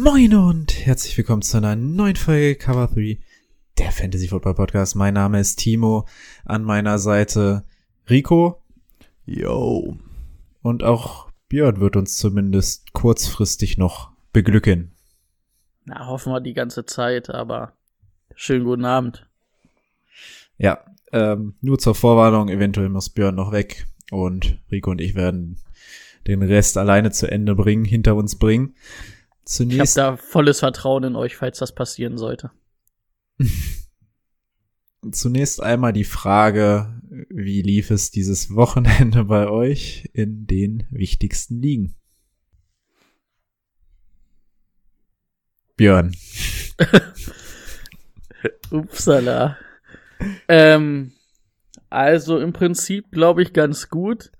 Moin und herzlich willkommen zu einer neuen Folge Cover 3, der Fantasy Football Podcast. Mein Name ist Timo, an meiner Seite Rico. Yo. Und auch Björn wird uns zumindest kurzfristig noch beglücken. Na, hoffen wir die ganze Zeit, aber schönen guten Abend. Ja, ähm, nur zur Vorwarnung, eventuell muss Björn noch weg und Rico und ich werden den Rest alleine zu Ende bringen, hinter uns bringen. Zunächst. Ich habe da volles Vertrauen in euch, falls das passieren sollte. Zunächst einmal die Frage, wie lief es dieses Wochenende bei euch in den wichtigsten Ligen? Björn. Upsala. ähm, also im Prinzip glaube ich ganz gut,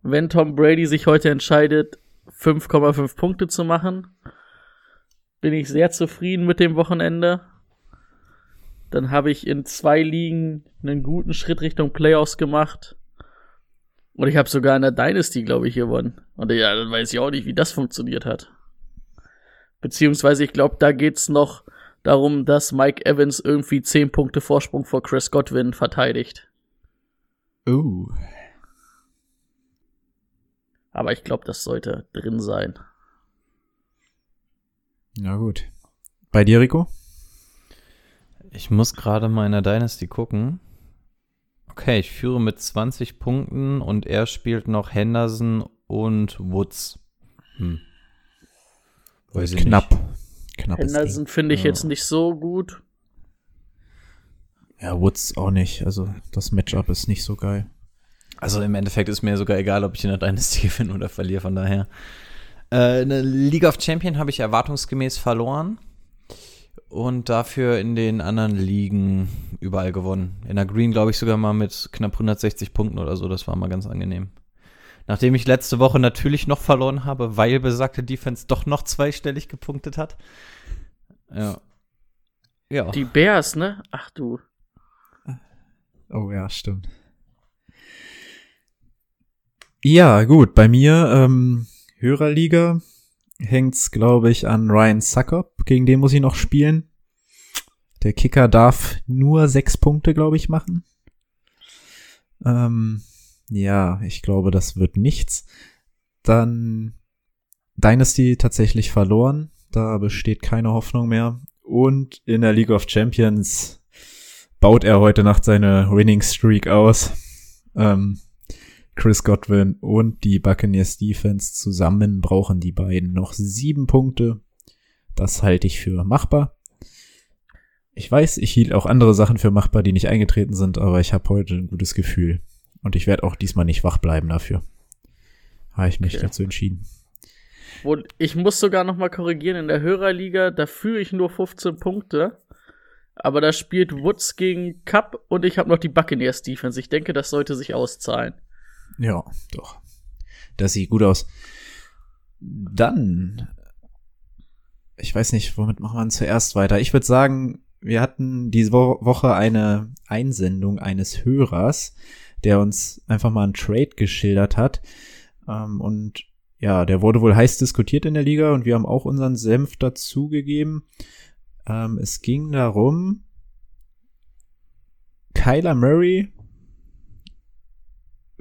wenn Tom Brady sich heute entscheidet, 5,5 Punkte zu machen. Bin ich sehr zufrieden mit dem Wochenende. Dann habe ich in zwei Ligen einen guten Schritt Richtung Playoffs gemacht. Und ich habe sogar in der Dynasty, glaube ich, gewonnen. Und ja, dann weiß ich auch nicht, wie das funktioniert hat. Beziehungsweise, ich glaube, da geht's noch darum, dass Mike Evans irgendwie 10 Punkte Vorsprung vor Chris Godwin verteidigt. Oh. Aber ich glaube, das sollte drin sein. Na gut. Bei dir, Rico? Ich muss gerade mal in der Dynasty gucken. Okay, ich führe mit 20 Punkten und er spielt noch Henderson und Woods. Hm. Weiß ich Knapp. Nicht. Knapp Henderson finde ich ja. jetzt nicht so gut. Ja, Woods auch nicht. Also das Matchup ist nicht so geil. Also im Endeffekt ist mir sogar egal, ob ich in der Dynasty gewinne oder verliere, von daher. Äh, eine League of Champion habe ich erwartungsgemäß verloren und dafür in den anderen Ligen überall gewonnen. In der Green glaube ich sogar mal mit knapp 160 Punkten oder so, das war mal ganz angenehm. Nachdem ich letzte Woche natürlich noch verloren habe, weil besagte Defense doch noch zweistellig gepunktet hat. Ja. Ja. Die Bears, ne? Ach du. Oh ja, stimmt. Ja, gut, bei mir ähm, Hörerliga hängt's, glaube ich, an Ryan Suckup. Gegen den muss ich noch spielen. Der Kicker darf nur sechs Punkte, glaube ich, machen. Ähm, ja, ich glaube, das wird nichts. Dann Dynasty tatsächlich verloren. Da besteht keine Hoffnung mehr. Und in der League of Champions baut er heute Nacht seine Winning Streak aus. Ähm, Chris Godwin und die Buccaneers Defense zusammen brauchen die beiden noch sieben Punkte. Das halte ich für machbar. Ich weiß, ich hielt auch andere Sachen für machbar, die nicht eingetreten sind, aber ich habe heute ein gutes Gefühl. Und ich werde auch diesmal nicht wach bleiben dafür. Habe ich mich okay. dazu entschieden. Und ich muss sogar noch mal korrigieren, in der Hörerliga, da führe ich nur 15 Punkte. Aber da spielt Woods gegen Cup und ich habe noch die Buccaneers Defense. Ich denke, das sollte sich auszahlen. Ja, doch. Das sieht gut aus. Dann, ich weiß nicht, womit machen wir zuerst weiter? Ich würde sagen, wir hatten diese Woche eine Einsendung eines Hörers, der uns einfach mal einen Trade geschildert hat. Ähm, und ja, der wurde wohl heiß diskutiert in der Liga und wir haben auch unseren Senf dazugegeben. Ähm, es ging darum, Kyler Murray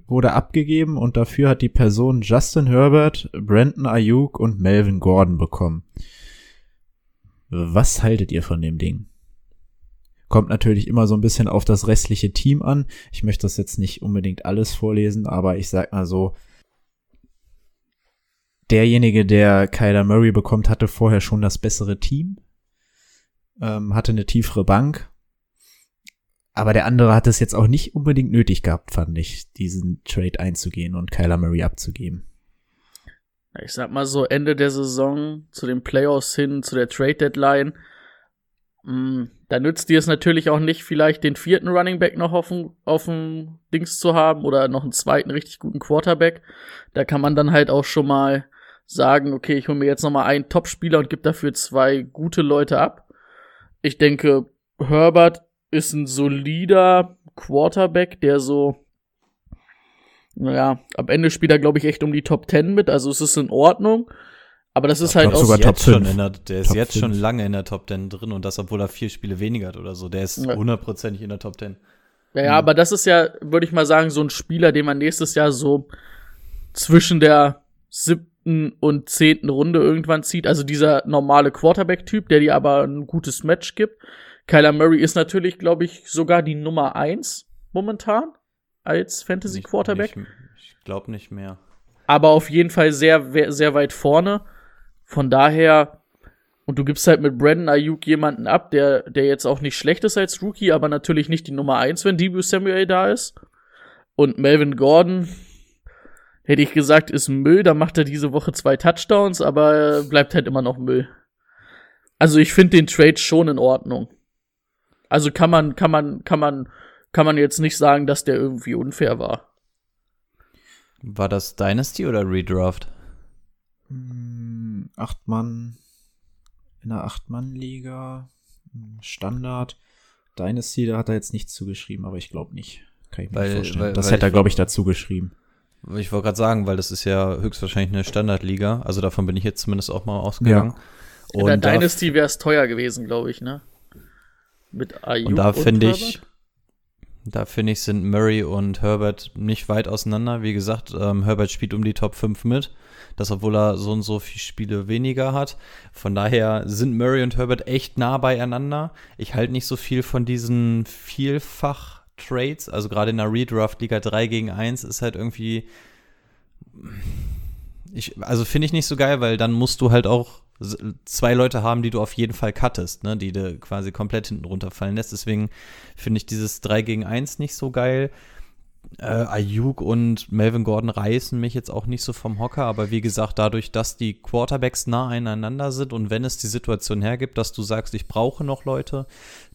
wurde abgegeben und dafür hat die Person Justin Herbert, Brandon Ayuk und Melvin Gordon bekommen. Was haltet ihr von dem Ding? Kommt natürlich immer so ein bisschen auf das restliche Team an. Ich möchte das jetzt nicht unbedingt alles vorlesen, aber ich sag mal so, derjenige, der Kyler Murray bekommt, hatte vorher schon das bessere Team, ähm, hatte eine tiefere Bank aber der andere hat es jetzt auch nicht unbedingt nötig gehabt, fand ich, diesen Trade einzugehen und Kyler Murray abzugeben. ich sag mal so, Ende der Saison, zu den Playoffs hin, zu der Trade Deadline, mh, da nützt dir es natürlich auch nicht, vielleicht den vierten Running Back noch auf dem, auf dem Dings zu haben oder noch einen zweiten richtig guten Quarterback. Da kann man dann halt auch schon mal sagen, okay, ich hole mir jetzt noch mal einen Top-Spieler und gebe dafür zwei gute Leute ab. Ich denke, Herbert ist ein solider Quarterback, der so naja, am Ende spielt er, glaube ich, echt um die Top 10 mit, also es ist in Ordnung. Aber das ist Ich halt auch sogar jetzt Top schon 5. in der, der ist Top jetzt schon 5. lange in der Top 10 drin und das, obwohl er vier Spiele weniger hat oder so. Der ist Ja. hundertprozentig in der Top 10. Ja, ja, aber das ist ja, würde ich mal sagen, so ein Spieler, den man nächstes Jahr so zwischen der siebten und zehnten Runde irgendwann zieht. Also dieser normale Quarterback-Typ, der dir aber ein gutes Match gibt. Kyler Murray ist natürlich, glaube ich, sogar die Nummer eins momentan als Fantasy-Quarterback. Nicht- Ich glaube nicht mehr. aber auf jeden Fall sehr, sehr weit vorne. Von daher, und du gibst halt mit Brandon Ayuk jemanden ab, der, der jetzt auch nicht schlecht ist als Rookie, aber natürlich nicht die Nummer eins, wenn Debo Samuel da ist. Und Melvin Gordon, hätte ich gesagt, ist Müll, da macht er diese Woche zwei Touchdowns, aber bleibt halt immer noch Müll. Also ich finde den Trade schon in Ordnung. Also kann man, kann man, kann man, kann man jetzt nicht sagen, dass der irgendwie unfair war. War das Dynasty oder Redraft? Hm, Acht Mann in der Acht-Mann-Liga. hm, Standard. Dynasty, da hat er jetzt nichts zugeschrieben, aber ich glaube nicht. Kann ich mir Weil- nicht vorstellen. weil- das weil hätte er, ich- glaube ich, dazu geschrieben. Ich wollte gerade sagen, weil das ist ja höchstwahrscheinlich eine Standardliga. Also davon bin ich jetzt zumindest auch mal ausgegangen. In der Und da, Dynasty wäre es teuer gewesen, glaube ich, ne? Mit Ayuk und da finde ich, da finde ich, sind Murray und Herbert nicht weit auseinander. Wie gesagt, ähm, Herbert spielt um die Top 5 mit. Das, obwohl er so und so viele Spiele weniger hat. Von daher sind Murray und Herbert echt nah beieinander. Ich halte nicht so viel von diesen Vielfach-Trades. Also gerade in der Redraft Liga 3 gegen 1 ist halt irgendwie. Ich, also finde ich nicht so geil, weil dann musst du halt auch zwei Leute haben, die du auf jeden Fall cuttest, ne, die du quasi komplett hinten runterfallen lässt. Deswegen finde ich dieses 3 gegen 1 nicht so geil. Äh, Ayuk und Melvin Gordon reißen mich jetzt auch nicht so vom Hocker, aber wie gesagt, dadurch, dass die Quarterbacks nah aneinander sind und wenn es die Situation hergibt, dass du sagst, ich brauche noch Leute,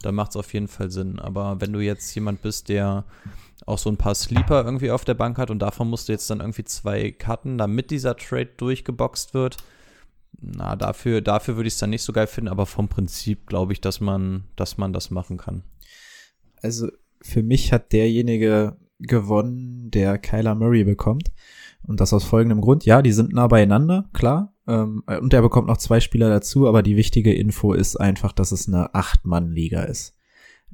dann macht es auf jeden Fall Sinn. Aber wenn du jetzt jemand bist, der auch so ein paar Sleeper irgendwie auf der Bank hat und davon musst du jetzt dann irgendwie zwei cutten, damit dieser Trade durchgeboxt wird, na, dafür, dafür würde ich es dann nicht so geil finden, aber vom Prinzip glaube ich, dass man, dass man das machen kann. Also für mich hat derjenige gewonnen, der Kyler Murray bekommt. Und das aus folgendem Grund. Ja, die sind nah beieinander, klar. Ähm, und er bekommt noch zwei Spieler dazu, aber die wichtige Info ist einfach, dass es eine Acht-Mann-Liga ist.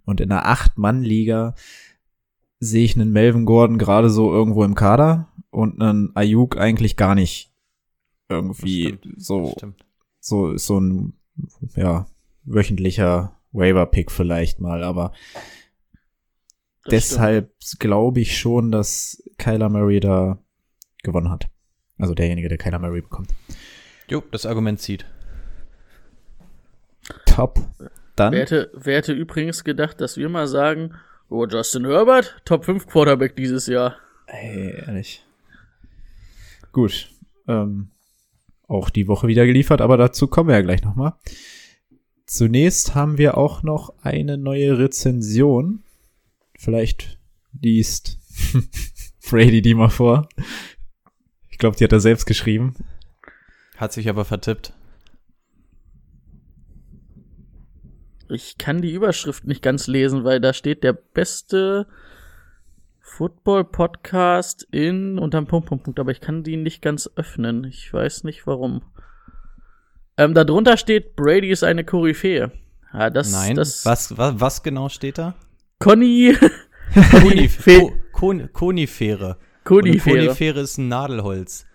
Und in einer Acht-Mann-Liga sehe ich einen Melvin Gordon gerade so irgendwo im Kader und einen Ayuk eigentlich gar nicht irgendwie Stimmt. so Stimmt. so so ein ja wöchentlicher Waiver-Pick vielleicht mal, aber Das deshalb glaube ich schon, dass Kyler Murray da gewonnen hat. Also derjenige, der Kyler Murray bekommt. Jo, das Argument zieht. Top. Dann Wer hätte, wer hätte übrigens gedacht, dass wir mal sagen, oh, Justin Herbert, Top 5 Quarterback dieses Jahr. Ey, ehrlich. Gut. Ähm, auch die Woche wieder geliefert, aber dazu kommen wir ja gleich nochmal. Zunächst haben wir auch noch eine neue Rezension. Vielleicht liest Brady die mal vor. Ich glaube, die hat er selbst geschrieben. Hat sich aber vertippt. Ich kann die Überschrift nicht ganz lesen, weil da steht der beste Football-Podcast in unterm Punkt, Punkt, Punkt, aber ich kann die nicht ganz öffnen. Ich weiß nicht warum. Ähm, darunter steht, Brady ist eine Koryphäe. Ja, das, Nein, das, was, was, was genau steht da? Conny, Konif Fe- Ko Kon Konifere. Und Konifere. Konifere ist ein Nadelholz.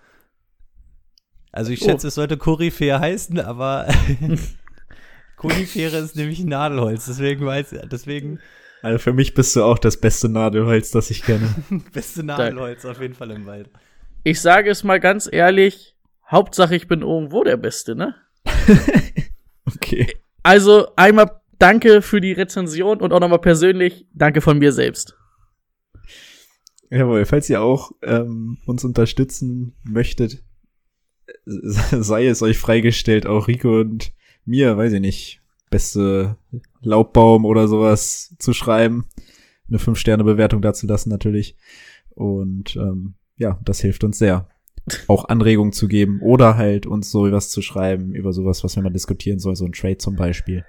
Also ich Oh. schätze, es sollte Koryphäe heißen, aber Konifere ist nämlich ein Nadelholz. Deswegen weiß deswegen Also für mich bist du auch das beste Nadelholz, das ich kenne. beste Nadelholz auf jeden Fall im Wald. Ich sage es mal ganz ehrlich, Hauptsache ich bin irgendwo der Beste, ne? Okay. Also einmal danke für die Rezension und auch nochmal persönlich danke von mir selbst. Jawohl, falls ihr auch ähm, uns unterstützen möchtet, sei es euch freigestellt, auch Rico und mir, weiß ich nicht, beste Laubbaum oder sowas zu schreiben. Eine Fünf-Sterne-Bewertung dazu lassen natürlich. Und ähm, ja, das hilft uns sehr. Auch Anregungen zu geben oder halt uns so was zu schreiben über sowas, was wir mal diskutieren sollen, so ein Trade zum Beispiel.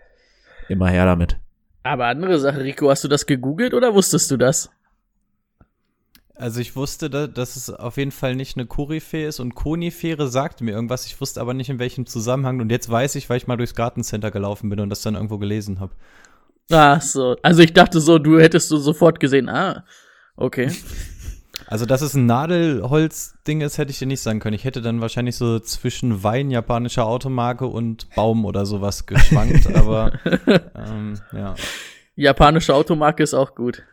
Immer her damit. Aber andere Sache, Rico, hast du das gegoogelt oder wusstest du das? Also ich wusste, da, dass es auf jeden Fall nicht eine Koryphäe ist und Konifere sagte mir irgendwas. Ich wusste aber nicht in welchem Zusammenhang. Und jetzt weiß ich, weil ich mal durchs Gartencenter gelaufen bin und das dann irgendwo gelesen habe. Ach so. Also ich dachte so, du hättest du sofort gesehen. Ah, okay. Also, dass es ein Nadelholz-Ding ist, hätte ich dir nicht sagen können. Ich hätte dann wahrscheinlich so zwischen Wein, japanischer Automarke und Baum oder sowas geschwankt, aber ähm, ja. Japanische Automarke ist auch gut.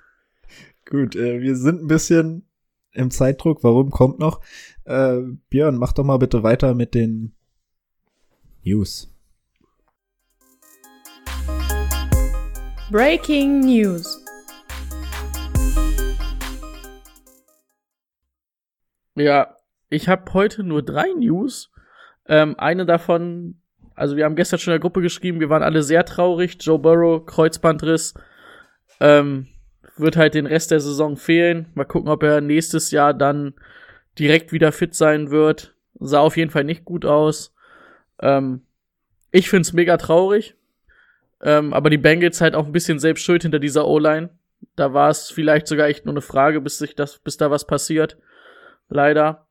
Gut, äh, wir sind ein bisschen im Zeitdruck. Warum kommt noch? Äh, Björn, mach doch mal bitte weiter mit den News. Breaking News. Ja, ich habe heute nur drei News. Ähm, eine davon, also wir haben gestern schon in der Gruppe geschrieben, wir waren alle sehr traurig. Joe Burrow, Kreuzbandriss, ähm, wird halt den Rest der Saison fehlen. Mal gucken, ob er nächstes Jahr dann direkt wieder fit sein wird. Sah auf jeden Fall nicht gut aus. Ähm, ich find's mega traurig. Ähm, aber die Bengals halt auch ein bisschen selbst schuld hinter dieser O-Line. Da war es vielleicht sogar echt nur eine Frage, bis sich das, bis da was passiert. Leider.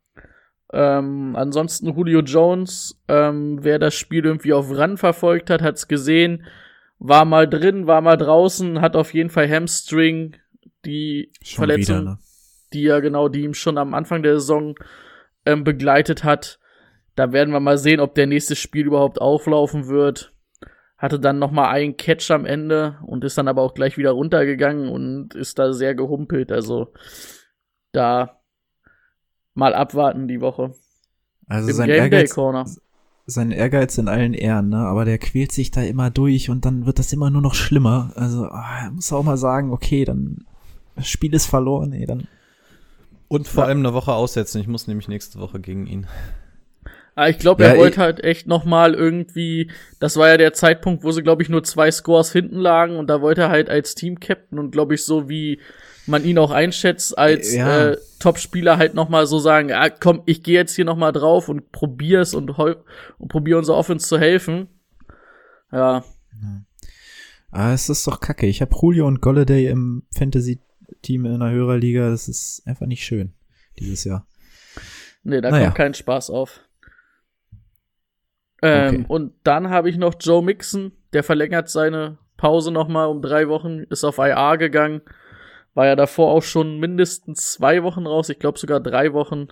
Ähm, ansonsten Julio Jones, ähm, wer das Spiel irgendwie auf Run verfolgt hat, hat's gesehen. War mal drin, war mal draußen, hat auf jeden Fall Hamstring, die Schon Verletzung, wieder, ne? die ja genau, die ihm schon am Anfang der Saison ähm, begleitet hat. Da werden wir mal sehen, ob der nächste Spiel überhaupt auflaufen wird. Hatte dann noch mal einen Catch am Ende und ist dann aber auch gleich wieder runtergegangen und ist da sehr gehumpelt. Also da mal abwarten die Woche. Also Im sein Game Day Ehrgeiz, Corner. Sein Ehrgeiz in allen Ehren, ne? Aber der quält sich da immer durch und dann wird das immer nur noch schlimmer. Also, ah, er muss auch mal sagen, okay, dann das Spiel ist verloren, ey, dann. Und vor allem eine Woche aussetzen. Ich muss nämlich nächste Woche gegen ihn. Aber Ah, ich glaube, Ja, er wollte ich- halt echt noch mal irgendwie, das war ja der Zeitpunkt, wo sie, glaube ich, nur zwei Scores hinten lagen und da wollte er halt als Team-Captain und, glaube ich, so wie man ihn auch einschätzt, als Ja. äh, Top-Spieler halt noch mal so sagen, ah, komm, ich gehe jetzt hier noch mal drauf und probier's und, und probier unserer Offense zu helfen. Ja, Ah, es ist doch kacke. Ich habe Julio und Golladay im Fantasy-Team in einer Hörerliga. Das ist einfach nicht schön dieses Jahr. nee, da Naja. kommt kein Spaß auf. Ähm, Okay. Und dann habe ich noch Joe Mixon, der verlängert seine Pause noch mal um drei Wochen, ist auf IR gegangen. War ja davor auch schon mindestens zwei Wochen raus, ich glaube sogar drei Wochen.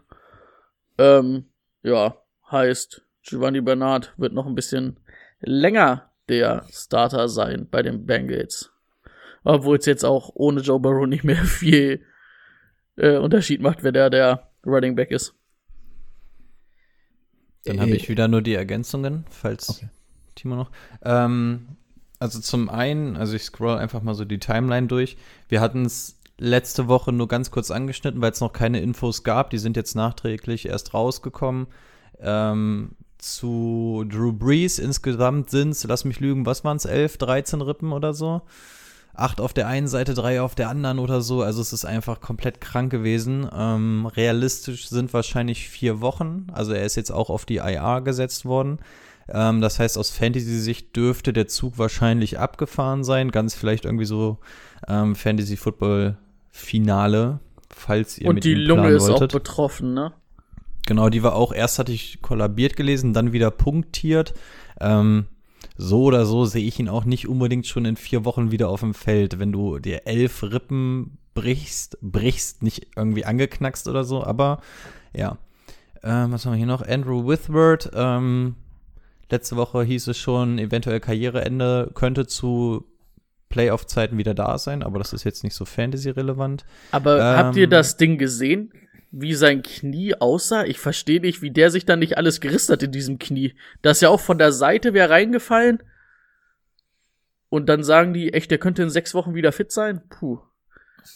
Ähm, ja, heißt, Giovanni Bernard wird noch ein bisschen länger der Starter sein bei den Bengals. Obwohl es jetzt auch ohne Joe Burrow nicht mehr viel äh, Unterschied macht, wer der der Running Back ist. Dann habe Äh, ich wieder nur die Ergänzungen, falls Okay. Timo noch. Ähm, also zum einen, also ich scroll einfach mal so die Timeline durch. Wir hatten es letzte Woche nur ganz kurz angeschnitten, weil es noch keine Infos gab. Die sind jetzt nachträglich erst rausgekommen. Ähm, zu Drew Brees insgesamt sind es, lass mich lügen, was waren es, 11, 13 Rippen oder so? Acht auf der einen Seite, drei auf der anderen oder so. Also es ist einfach komplett krank gewesen. Ähm, realistisch sind wahrscheinlich vier Wochen. Also er ist jetzt auch auf die IR gesetzt worden. Ähm, das heißt, aus Fantasy-Sicht dürfte der Zug wahrscheinlich abgefahren sein. Ganz vielleicht irgendwie so ähm, Fantasy-Football-Finale, falls ihr Und mit die ihm Lunge ist auch wolltet. betroffen, ne? Genau, die war auch, erst hatte ich kollabiert gelesen, dann wieder punktiert. Ähm, so oder so sehe ich ihn auch nicht unbedingt schon in vier Wochen wieder auf dem Feld, wenn du dir elf Rippen brichst, brichst, nicht irgendwie angeknackst oder so, aber ja. Ähm, was haben wir hier noch? Andrew Withward, ähm, letzte Woche hieß es schon, eventuell Karriereende könnte zu Playoff-Zeiten wieder da sein, aber das ist jetzt nicht so Fantasy-relevant. Aber Ähm, habt ihr das Ding gesehen? Wie sein Knie aussah? Ich verstehe nicht, wie der sich dann nicht alles gerissen hat in diesem Knie. Das ist ja auch von der Seite wäre reingefallen. Und dann sagen die, echt, der könnte in sechs Wochen wieder fit sein? Puh.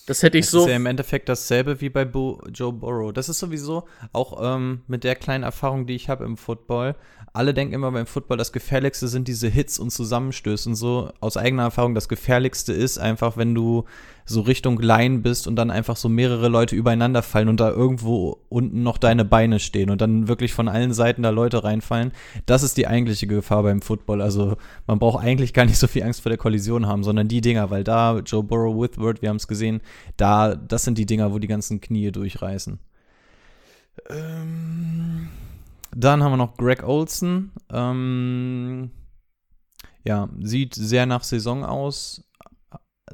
Das hätte ich Es so. ist ja im Endeffekt dasselbe wie bei Bo Joe Burrow. Das ist sowieso auch ähm, mit der kleinen Erfahrung, die ich habe im Football. Alle denken immer beim Football, das Gefährlichste sind diese Hits und Zusammenstöße und so. Aus eigener Erfahrung, das Gefährlichste ist einfach, wenn du so Richtung Line bist und dann einfach so mehrere Leute übereinander fallen und da irgendwo unten noch deine Beine stehen und dann wirklich von allen Seiten da Leute reinfallen. Das ist die eigentliche Gefahr beim Football. Also man braucht eigentlich gar nicht so viel Angst vor der Kollision haben, sondern die Dinger, weil da Joe Burrow, Whitworth, wir haben es gesehen, da, das sind die Dinger, wo die ganzen Knie durchreißen. Ähm, dann haben wir noch Greg Olson. Ähm, ja, sieht sehr nach Saison aus.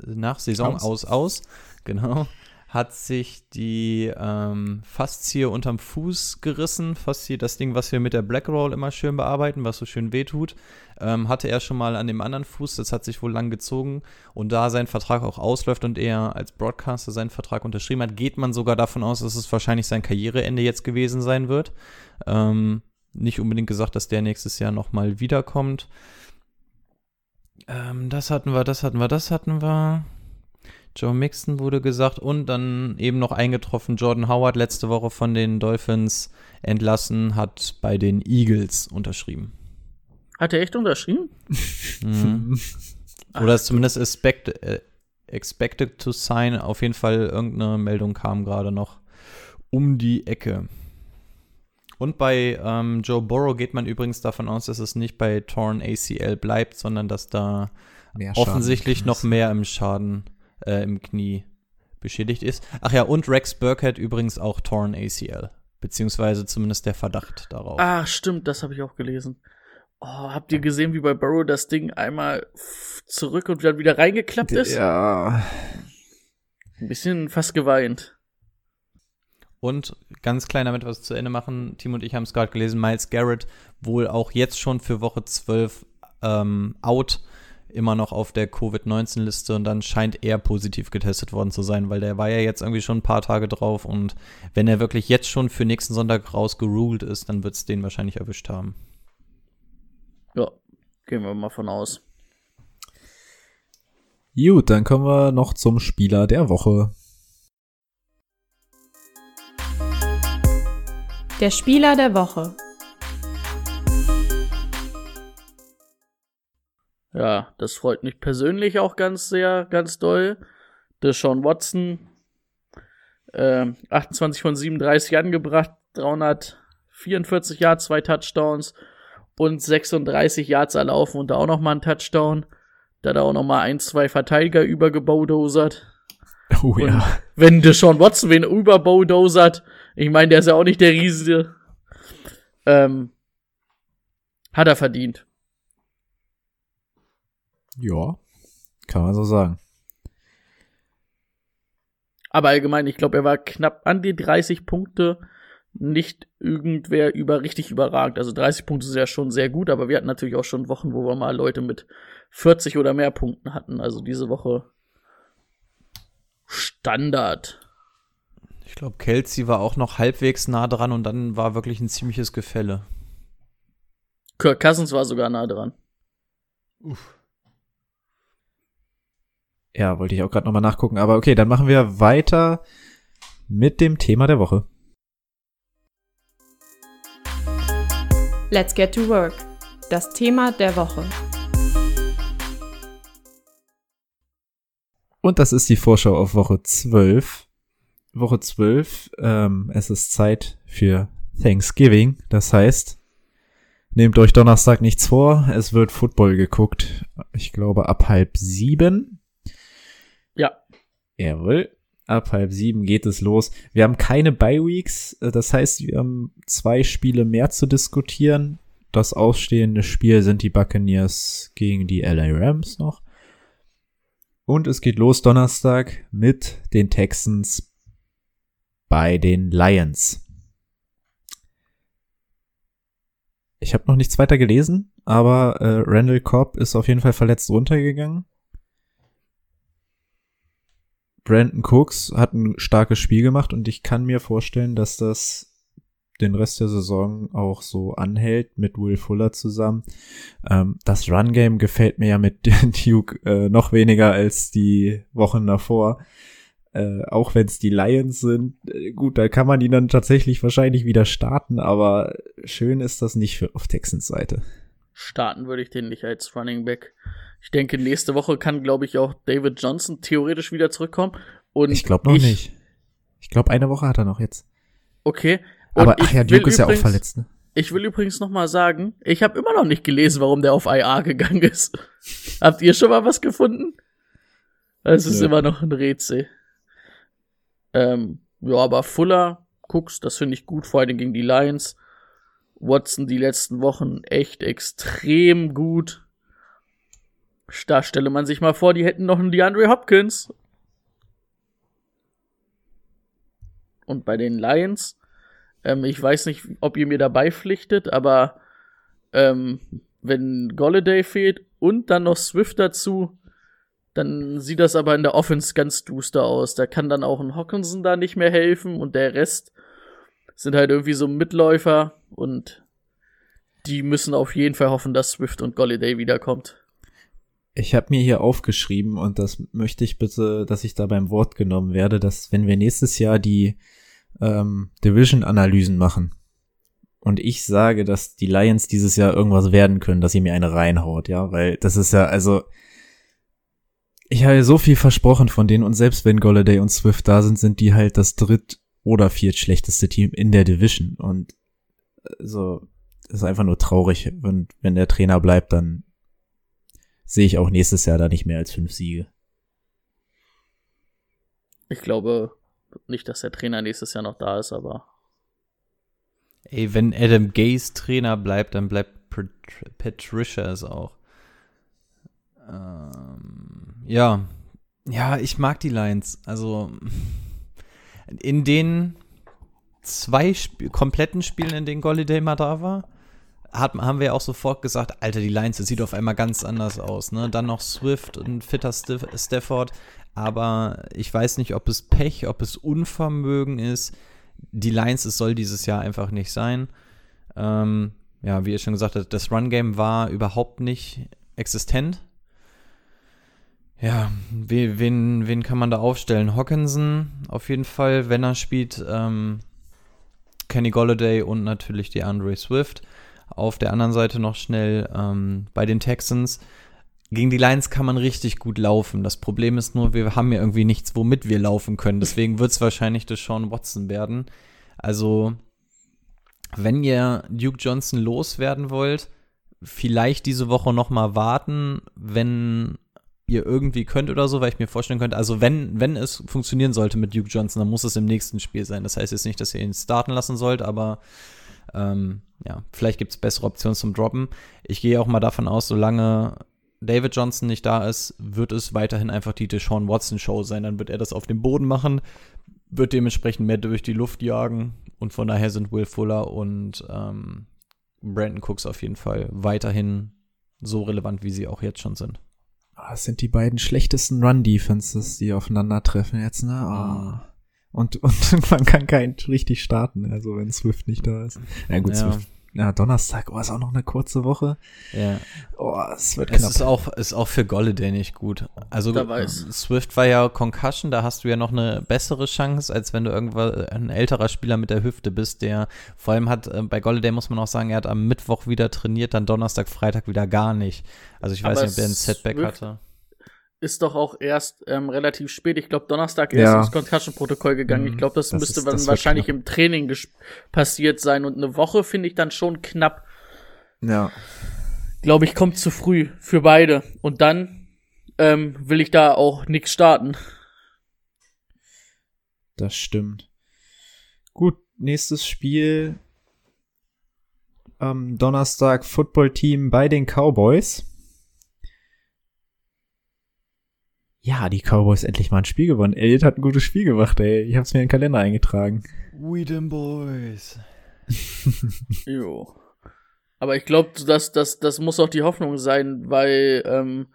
Nach Saison Aus. aus, genau. Hat sich die ähm, Faszie unterm Fuß gerissen. Faszie, das Ding, was wir mit der Black Roll immer schön bearbeiten, was so schön wehtut. Ähm, hatte er schon mal an dem anderen Fuß, das hat sich wohl lang gezogen. Und da sein Vertrag auch ausläuft und er als Broadcaster seinen Vertrag unterschrieben hat, geht man sogar davon aus, dass es wahrscheinlich sein Karriereende jetzt gewesen sein wird. Ähm, nicht unbedingt gesagt, dass der nächstes Jahr nochmal wiederkommt. Ähm, das hatten wir, das hatten wir, das hatten wir. Joe Mixon wurde gesagt und dann eben noch eingetroffen, Jordan Howard letzte Woche von den Dolphins entlassen, hat bei den Eagles unterschrieben. Hat er echt unterschrieben? Mhm. Oder ist zumindest expect, äh, expected to sign. Auf jeden Fall irgendeine Meldung kam gerade noch um die Ecke. Und bei ähm, Joe Burrow geht man übrigens davon aus, dass es nicht bei Torn ACL bleibt, sondern dass da Mehr offensichtlich noch mehr im Schaden äh, im Knie beschädigt ist. Ach ja, und Rex Burkhead übrigens auch Torn ACL. Beziehungsweise zumindest der Verdacht darauf. Ah, stimmt, das habe ich auch gelesen. Oh, habt ihr gesehen, wie bei Burrow das Ding einmal zurück und dann wieder reingeklappt ist? Ja. Ein bisschen fast geweint. Und ganz klein damit was zu Ende machen, Tim und ich haben es gerade gelesen, Miles Garrett wohl auch jetzt schon für Woche 12 ähm, out, immer noch auf der Covid-19-Liste und dann scheint er positiv getestet worden zu sein, weil der war ja jetzt irgendwie schon ein paar Tage drauf und wenn er wirklich jetzt schon für nächsten Sonntag rausgeruled ist, dann wird es den wahrscheinlich erwischt haben. Ja, gehen wir mal von aus. Gut, dann kommen wir noch zum Spieler der Woche. Der Spieler der Woche. Ja, das freut mich persönlich auch ganz sehr, ganz doll. Deshaun Watson, ähm, 28 von 37 angebracht, 344 Yards, zwei Touchdowns und 36 Yards erlaufen und da auch nochmal ein Touchdown. Da hat er auch nochmal ein, zwei Verteidiger übergebowdosert. Oh Und wenn Deshaun Watson wen überbowdosert, ich meine, der ist ja auch nicht der Riese, ähm, hat er verdient. Ja, kann man so sagen. Aber allgemein, ich glaube, er war knapp an die 30 Punkte. Nicht irgendwer über richtig überragend. Also 30 Punkte ist ja schon sehr gut, aber wir hatten natürlich auch schon Wochen, wo wir mal Leute mit 40 oder mehr Punkten hatten. Also diese Woche Standard. Ich glaube, Kelsey war auch noch halbwegs nah dran und dann war wirklich ein ziemliches Gefälle. Kirk Cousins war sogar nah dran. Ja, wollte ich auch gerade nochmal nachgucken. Aber okay, dann machen wir weiter mit dem Thema der Woche. Let's get to work. Das Thema der Woche. Und das ist die Vorschau auf Woche 12. Woche 12, ähm, es ist Zeit für Thanksgiving. Das heißt, nehmt euch Donnerstag nichts vor. Es wird Football geguckt. Ich glaube ab halb sieben. Ja. Jawohl. Ab halb sieben geht es los. Wir haben keine Bye-Weeks. äh, Das heißt, wir haben zwei Spiele mehr zu diskutieren. Das ausstehende Spiel sind die Buccaneers gegen die LA Rams noch. Und es geht los Donnerstag mit den Texans bei den Lions. Ich habe noch nichts weiter gelesen, aber äh, Randall Cobb ist auf jeden Fall verletzt runtergegangen. Brandon Cooks hat ein starkes Spiel gemacht und ich kann mir vorstellen, dass das den Rest der Saison auch so anhält mit Will Fuller zusammen. Ähm, das Run Game gefällt mir ja mit Duke äh, noch weniger als die Wochen davor. Äh, auch wenn es die Lions sind, äh, gut, da kann man ihn dann tatsächlich wahrscheinlich wieder starten, aber schön ist das nicht für auf Texans Seite. Starten würde ich den nicht als Running Back. Ich denke, nächste Woche kann, glaube ich, auch David Johnson theoretisch wieder zurückkommen. Und ich glaube noch nicht. Ich glaube, eine Woche hat er noch jetzt. Okay. Und aber ach ja, Duke ist ja auch verletzt, ne? Ich will übrigens noch mal sagen, ich habe immer noch nicht gelesen, warum der auf IA gegangen ist. Habt ihr schon mal was gefunden? Es ist ja. immer noch ein Rätsel. Ähm, ja, aber Fuller, Cooks, das finde ich gut, vor allem gegen die Lions. Watson die letzten Wochen echt extrem gut. Da stelle man sich mal vor, die hätten noch einen DeAndre Hopkins. Und bei den Lions, ähm, ich weiß nicht, ob ihr mir dabei pflichtet, aber ähm, wenn Golladay fehlt und dann noch Swift dazu, dann sieht das aber in der Offense ganz duster aus. Da kann dann auch ein Hawkinson da nicht mehr helfen und der Rest sind halt irgendwie so Mitläufer und die müssen auf jeden Fall hoffen, dass Swift und Golladay wiederkommt. Ich habe mir hier aufgeschrieben und das möchte ich bitte, dass ich da beim Wort genommen werde, dass wenn wir nächstes Jahr die ähm, Division-Analysen machen und ich sage, dass die Lions dieses Jahr irgendwas werden können, dass ihr mir eine reinhaut, ja, weil das ist ja, also ich habe so viel versprochen von denen und selbst wenn Golladay und Swift da sind, sind die halt das dritt- oder viertschlechteste Team in der Division und so ist einfach nur traurig, wenn, wenn der Trainer bleibt, dann sehe ich auch nächstes Jahr da nicht mehr als fünf Siege. Ich glaube, nicht, dass der Trainer nächstes Jahr noch da ist, aber. Ey, wenn Adam Gaze Trainer bleibt, dann bleibt Patricia es auch. Ähm, ja. Ja, ich mag die Lions. Also, in den zwei Sp kompletten Spielen, in denen Golliday mal da war, hat, haben wir auch sofort gesagt, Alter, die Lions, das sieht auf einmal ganz anders aus. Ne? Dann noch Swift und fitter Stafford aber ich weiß nicht, ob es Pech, ob es Unvermögen ist. Die Lions, es soll dieses Jahr einfach nicht sein. Ähm, ja, wie ihr schon gesagt habt, das Run-Game war überhaupt nicht existent. Ja, wen, wen kann man da aufstellen? Hawkinson auf jeden Fall, wenn er spielt. Ähm, Kenny Golladay und natürlich die Andre Swift. Auf der anderen Seite noch schnell ähm, bei den Texans gegen die Lions kann man richtig gut laufen. Das Problem ist nur, wir haben ja irgendwie nichts, womit wir laufen können. Deswegen wird es wahrscheinlich das Sean Watson werden. Also, wenn ihr Duke Johnson loswerden wollt, vielleicht diese Woche noch mal warten, wenn ihr irgendwie könnt oder so, weil ich mir vorstellen könnte, also wenn, wenn es funktionieren sollte mit Duke Johnson, dann muss es im nächsten Spiel sein. Das heißt jetzt nicht, dass ihr ihn starten lassen sollt, aber ähm, ja, vielleicht gibt es bessere Optionen zum Droppen. Ich gehe auch mal davon aus, solange David Johnson nicht da ist, wird es weiterhin einfach die Deshaun Watson Show sein. Dann wird er das auf dem Boden machen, wird dementsprechend mehr durch die Luft jagen und von daher sind Will Fuller und ähm, Brandon Cooks auf jeden Fall weiterhin so relevant, wie sie auch jetzt schon sind. Oh, das sind die beiden schlechtesten Run-Defenses, die aufeinandertreffen jetzt, ne? Oh. Und, und man kann keinen richtig starten, also wenn Swift nicht da ist. Ja gut, ja. Swift ja, Donnerstag, oh, ist auch noch eine kurze Woche. Ja. Oh, es wird knapp. Es ist auch, ist auch für Golladay nicht gut. Also Swift war ja Concussion, da hast du ja noch eine bessere Chance, als wenn du irgendwann ein älterer Spieler mit der Hüfte bist, der vor allem hat, äh, bei Golladay muss man auch sagen, er hat am Mittwoch wieder trainiert, dann Donnerstag, Freitag wieder gar nicht. Also ich weiß Aber nicht, ob er ein Setback Swift, hatte ist doch auch erst ähm, relativ spät. Ich glaube, Donnerstag erst ja. ins Concussion-Protokoll gegangen. Ich glaube, das, das, müsste ist, dann wahrscheinlich im Training passiert sein. Und eine Woche finde ich dann schon knapp. Ja. Glaube ich, kommt zu früh für beide. Und dann ähm, will ich da auch nichts starten. Das stimmt. Gut, nächstes Spiel. Am Donnerstag Football-Team bei den Cowboys. Ja, die Cowboys endlich mal ein Spiel gewonnen. Elliot hat ein gutes Spiel gemacht, ey. Ich hab's mir in den Kalender eingetragen. We them boys. jo. Aber ich glaube, das, das, das muss auch die Hoffnung sein, weil ähm,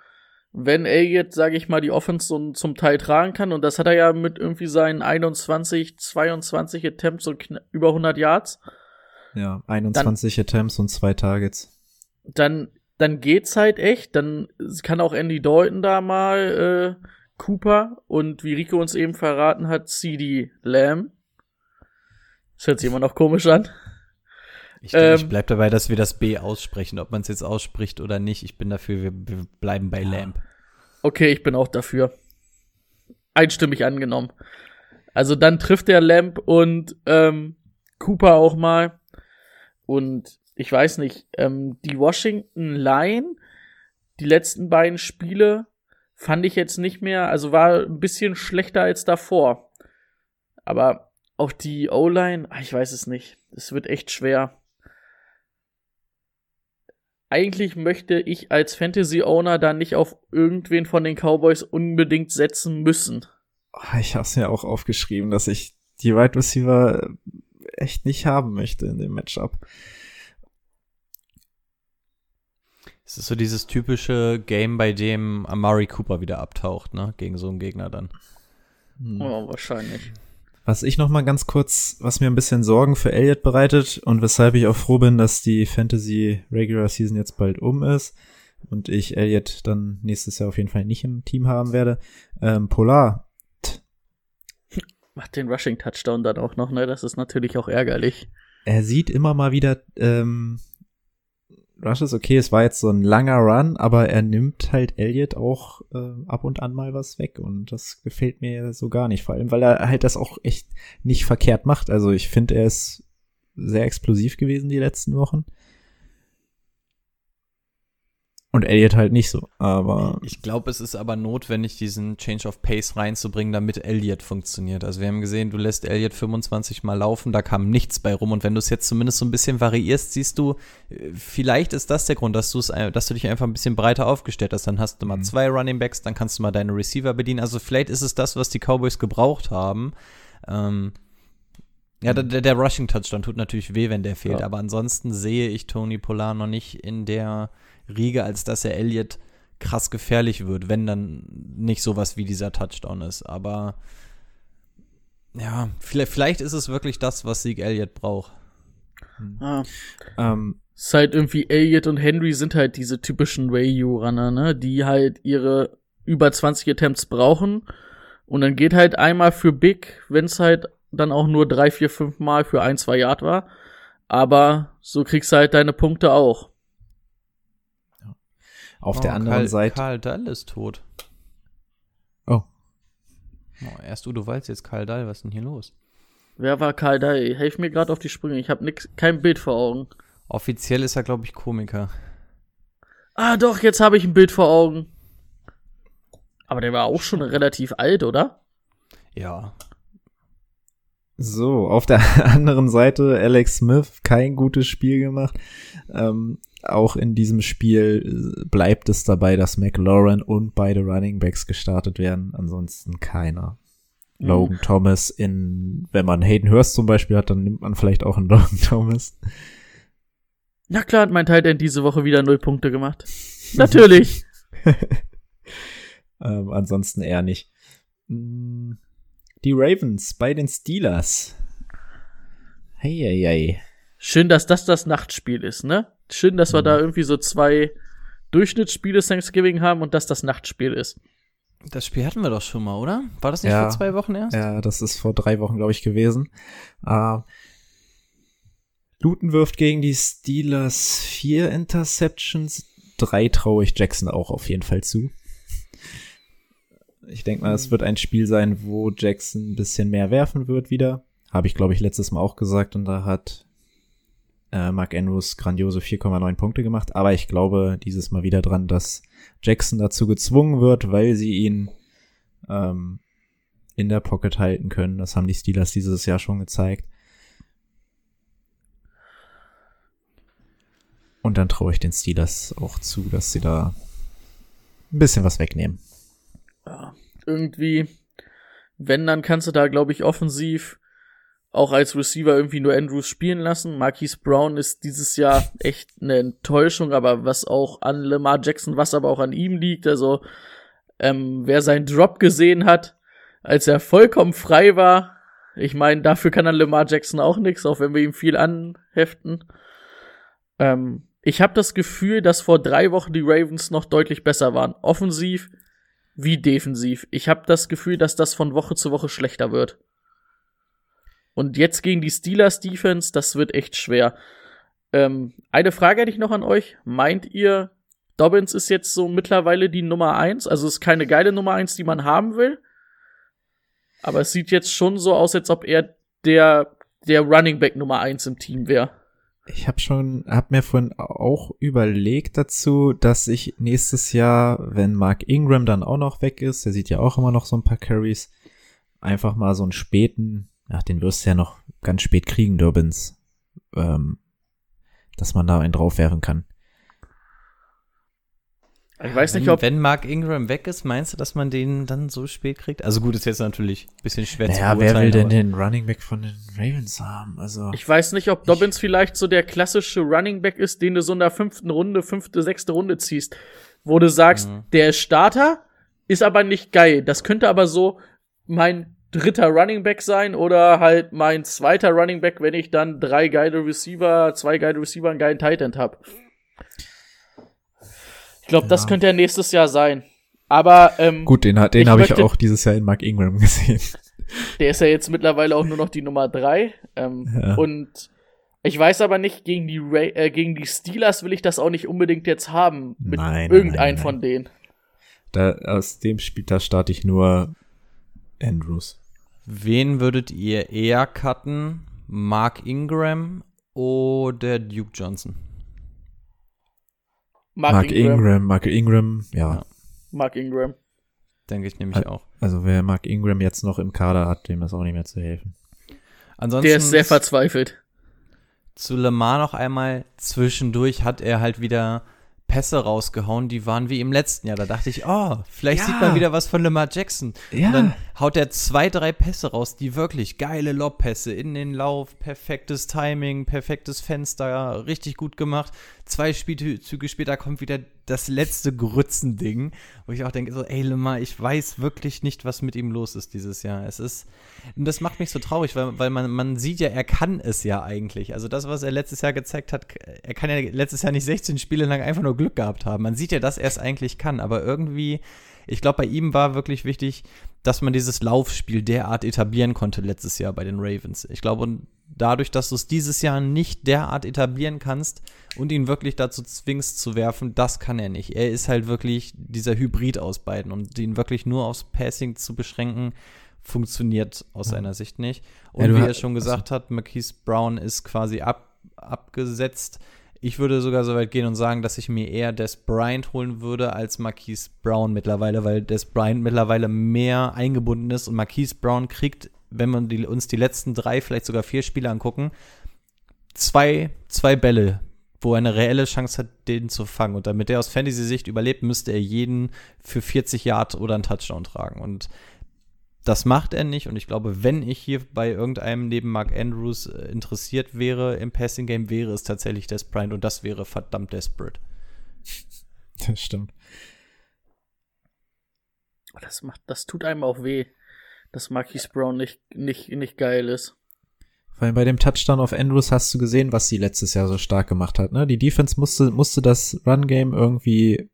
wenn Elliot, sage ich mal, die Offense so zum Teil tragen kann, und das hat er ja mit irgendwie seinen 21, 22 Attempts und über 100 Yards. Ja, 21 dann, Attempts und zwei Targets. Dann dann geht's halt echt. Dann kann auch Andy Dalton da mal äh, Cooper und wie Rico uns eben verraten hat, CD Lamb. Das hört sich immer noch komisch an. Ich, ähm, ich bleib dabei, dass wir das B aussprechen, ob man es jetzt ausspricht oder nicht. Ich bin dafür, wir, wir bleiben bei Lamp. Okay, ich bin auch dafür. Einstimmig angenommen. Also dann trifft der Lamp und ähm, Cooper auch mal. Und ich weiß nicht, ähm, die Washington Line, die letzten beiden Spiele, fand ich jetzt nicht mehr, also war ein bisschen schlechter als davor. Aber auch die O-Line, ah, ich weiß es nicht. Es wird echt schwer. Eigentlich möchte ich als Fantasy-Owner da nicht auf irgendwen von den Cowboys unbedingt setzen müssen. Ah, Ich habe es ja auch aufgeschrieben, dass ich die Wide Receiver echt nicht haben möchte in dem Matchup. Es ist so dieses typische Game, bei dem Amari Cooper wieder abtaucht, ne? Gegen so einen Gegner dann. Hm. Oh, wahrscheinlich. Was ich noch mal ganz kurz, was mir ein bisschen Sorgen für Elliott bereitet und weshalb ich auch froh bin, dass die Fantasy Regular Season jetzt bald um ist und ich Elliott dann nächstes Jahr auf jeden Fall nicht im Team haben werde. Ähm, Polar, Macht den Rushing Touchdown dann auch noch, ne? Das ist natürlich auch ärgerlich. er sieht immer mal wieder ähm, Rushes, okay, es war jetzt so ein langer Run, aber er nimmt halt Elliott auch äh, ab und an mal was weg und das gefällt mir so gar nicht, vor allem weil er halt das auch echt nicht verkehrt macht. Also ich finde, er ist sehr explosiv gewesen die letzten Wochen. Und Elliott halt nicht so, aber Ich glaube, es ist aber notwendig, diesen Change of Pace reinzubringen, damit Elliott funktioniert. Also wir haben gesehen, du lässt Elliott 25 Mal laufen, da kam nichts bei rum. Und wenn du es jetzt zumindest so ein bisschen variierst, siehst du, äh, vielleicht ist das der Grund, dass du es, äh, dass du dich einfach ein bisschen breiter aufgestellt hast. Dann hast du mal Mhm. zwei Running Backs, dann kannst du mal deine Receiver bedienen. Also vielleicht ist es das, was die Cowboys gebraucht haben. Ähm, ja, der, der- der Rushing Touchdown tut natürlich weh, wenn der fehlt. Ja. Aber ansonsten sehe ich Tony Polar noch nicht in der Riege, als dass er Elliott krass gefährlich wird, wenn dann nicht sowas wie dieser Touchdown ist. Aber ja, vielleicht, vielleicht ist es wirklich das, was Sieg Elliott braucht. Ah. ähm, ist halt irgendwie Elliott und Henry sind halt diese typischen Wayu-Runner, ne? Die halt ihre über 20 Attempts brauchen. Und dann geht halt einmal für Big, wenn es halt dann auch nur drei, vier, fünf Mal für ein, zwei Yard war. Aber so kriegst du halt deine Punkte auch. Auf der Oh, anderen Karl, Seite. Karl Dall ist tot. Oh. Oh, erst Udo Walz, jetzt Karl Dall. Was ist denn hier los? Wer war Karl Dai? Helf mir gerade auf die Sprünge. Ich habe nix, kein Bild vor Augen. Offiziell ist er, glaube ich, Komiker. Ah, doch, jetzt habe ich ein Bild vor Augen. Aber der war auch schon relativ alt, oder? Ja. So, auf der anderen Seite Alex Smith, kein gutes Spiel gemacht. Ähm, auch in diesem Spiel äh, bleibt es dabei, dass McLaurin und beide Running Backs gestartet werden, ansonsten keiner. Logan Thomas in, wenn man Hayden Hurst zum Beispiel hat, dann nimmt man vielleicht auch einen Logan Thomas. Na klar hat mein Titan diese Woche wieder null Punkte gemacht. Natürlich. ähm, ansonsten eher nicht. Mm, Die Ravens bei den Steelers. Hey, hey, hey. Schön, dass das das Nachtspiel ist, ne? Schön, dass wir da irgendwie so zwei Durchschnittsspiele Thanksgiving haben und dass das Nachtspiel ist. Das Spiel hatten wir doch schon mal, oder? War das nicht Ja. vor zwei Wochen erst? Ja, das ist vor drei Wochen, glaube ich, gewesen. Äh, Luton wirft gegen die Steelers vier Interceptions. Drei traue ich Jackson auch auf jeden Fall zu. Ich denke mal, es wird ein Spiel sein, wo Jackson ein bisschen mehr werfen wird wieder. Habe ich, glaube ich, letztes Mal auch gesagt und da hat äh, Mark Andrews grandiose 4,9 Punkte gemacht. Aber ich glaube dieses Mal wieder dran, dass Jackson dazu gezwungen wird, weil sie ihn ähm, in der Pocket halten können. Das haben die Steelers dieses Jahr schon gezeigt. Und dann traue ich den Steelers auch zu, dass sie da ein bisschen was wegnehmen. Ja, irgendwie, wenn, dann kannst du da, glaube ich, offensiv auch als Receiver irgendwie nur Andrews spielen lassen. Marquise Brown ist dieses Jahr echt eine Enttäuschung, aber was auch an Lamar Jackson, was aber auch an ihm liegt, also ähm, wer seinen Drop gesehen hat, als er vollkommen frei war, ich meine, dafür kann dann Lamar Jackson auch nichts, auch wenn wir ihm viel anheften. Ähm, ich habe das Gefühl, dass vor drei Wochen die Ravens noch deutlich besser waren. Offensiv wie defensiv. Ich habe das Gefühl, dass das von Woche zu Woche schlechter wird. Und jetzt gegen die Steelers Defense, das wird echt schwer. Ähm, eine Frage hätte ich noch an euch. Meint ihr, Dobbins ist jetzt so mittlerweile die Nummer eins? Also ist keine geile Nummer eins, die man haben will. Aber es sieht jetzt schon so aus, als ob er der, der Running Back Nummer eins im Team wäre. Ich habe schon, hab mir vorhin auch überlegt dazu, dass ich nächstes Jahr, wenn Mark Ingram dann auch noch weg ist, der sieht ja auch immer noch so ein paar Carries, einfach mal so einen späten, ach, den wirst du ja noch ganz spät kriegen, Durbins, ähm, dass man da einen draufwerfen kann. Ich weiß nicht, wenn, ob. Wenn Mark Ingram weg ist, meinst du, dass man den dann so spät kriegt? Also gut, ist jetzt natürlich ein bisschen schwer naja, zu wer will denn den Running Back von den Ravens haben? Also, Ich weiß nicht, ob Dobbins vielleicht so der klassische Running Back ist, den du so in der fünften Runde, fünfte, sechste Runde ziehst, wo du sagst, Mhm. der ist Starter, ist aber nicht geil. Das könnte aber so mein dritter Running Back sein oder halt mein zweiter Running Back, wenn ich dann drei geile Receiver, zwei geile Receiver, einen geilen Tight End hab. Ich glaube, das Ja. könnte ja nächstes Jahr sein. Aber ähm, gut, den, den habe ich auch dieses Jahr in Mark Ingram gesehen. Der ist ja jetzt mittlerweile auch nur noch die Nummer drei. Ähm, Ja. Und ich weiß aber nicht, gegen die, Ra äh, gegen die Steelers will ich das auch nicht unbedingt jetzt haben. Mit Nein, nein, irgendeinem nein, von denen. Da, aus dem Spiel, da starte ich nur Andrews. Wen würdet ihr eher cutten? Mark Ingram oder Duke Johnson? Mark, Mark Ingram. Ingram, Mark Ingram, ja. Ja. Mark Ingram. Denke ich nämlich auch. Also wer Mark Ingram jetzt noch im Kader hat, dem ist auch nicht mehr zu helfen. Ansonsten Der ist sehr verzweifelt. zu Lamar noch einmal zwischendurch hat er halt wieder Pässe rausgehauen, die waren wie im letzten Jahr. Da dachte ich, oh, vielleicht Ja. sieht man wieder was von Lamar Jackson. Ja. Und dann haut er zwei, drei Pässe raus, die wirklich geile Lobpässe in den Lauf, perfektes Timing, perfektes Fenster, richtig gut gemacht. Zwei Spielzüge später kommt wieder das letzte Grützending, wo ich auch denke, so, ey Lamar, ich weiß wirklich nicht, was mit ihm los ist dieses Jahr. Es ist, und das macht mich so traurig, weil, weil man, man sieht ja, er kann es ja eigentlich. Also das, was er letztes Jahr gezeigt hat, er kann ja letztes Jahr nicht 16 Spiele lang einfach nur Glück gehabt haben. Man sieht ja, dass er es eigentlich kann, aber irgendwie, ich glaube, bei ihm war wirklich wichtig, dass man dieses Laufspiel derart etablieren konnte letztes Jahr bei den Ravens. Ich glaube, und dadurch, dass du es dieses Jahr nicht derart etablieren kannst und ihn wirklich dazu zwingst zu werfen, das kann er nicht. Er ist halt wirklich dieser Hybrid aus beiden und ihn wirklich nur aufs Passing zu beschränken, funktioniert aus seiner Sicht nicht. Und Ja, wie er schon gesagt hat, Marquise Brown ist quasi ab, abgesetzt. Ich würde sogar so weit gehen und sagen, dass ich mir eher Des Bryant holen würde als Marquise Brown mittlerweile, weil Des Bryant mittlerweile mehr eingebunden ist und Marquise Brown kriegt, wenn man die, uns die letzten drei, vielleicht sogar vier Spiele angucken, zwei, zwei Bälle, wo er eine reelle Chance hat, den zu fangen. Und damit er aus Fantasy-Sicht überlebt, müsste er jeden für 40 Yard oder einen Touchdown tragen. Und das macht er nicht. Und ich glaube, wenn ich hier bei irgendeinem neben Mark Andrews äh, interessiert wäre im Passing Game, wäre es tatsächlich Des Bryant und das wäre verdammt desperate. Das stimmt. Das macht, das tut einem auch weh, dass Marquise Brown nicht, nicht, nicht geil ist. Weil bei dem Touchdown auf Andrews hast du gesehen, was sie letztes Jahr so stark gemacht hat. Ne? Die Defense musste, musste das Run-Game irgendwie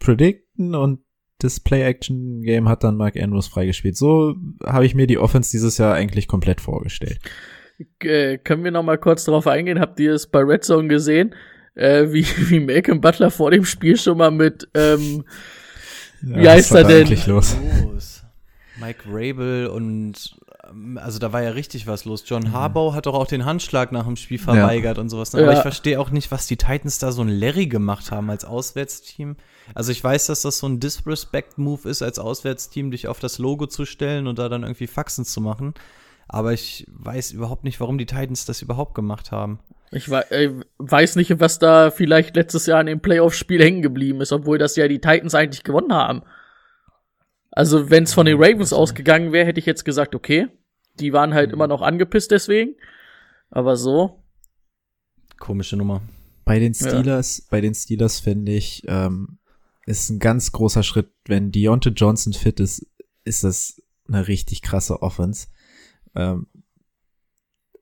predikten und das Play-Action-Game hat dann Mark Andrews freigespielt. So habe ich mir die Offense dieses Jahr eigentlich komplett vorgestellt. Äh, können wir noch mal kurz drauf eingehen? Habt ihr es bei Red Zone gesehen? Äh, wie, wie Malcolm Butler vor dem Spiel schon mal mit, ähm, Ja, Wie heißt er denn? eigentlich los? Los. Mike Rabel und ähm, also da war ja richtig was los. John Harbaugh hat doch auch den Handschlag nach dem Spiel verweigert und sowas. ne? Aber Ja. ich verstehe auch nicht, was die Titans da so ein Larry gemacht haben als Auswärtsteam. Also ich weiß, dass das so ein Disrespect-Move ist, als Auswärtsteam dich auf das Logo zu stellen und da dann irgendwie Faxen zu machen. Aber ich weiß überhaupt nicht, warum die Titans das überhaupt gemacht haben. ich äh, weiß nicht, was da vielleicht letztes Jahr in dem Playoff-Spiel hängen geblieben ist, obwohl das ja die Titans eigentlich gewonnen haben. Also, wenn es von den Ravens ausgegangen wäre, hätte ich jetzt gesagt, okay, die waren halt immer noch angepisst deswegen. Aber so, Komische Nummer. Bei den Ja. Steelers, bei den Steelers finde ich, ähm, ist ein ganz großer Schritt, wenn Deontay Johnson fit ist, ist das eine richtig krasse Offense. Ähm,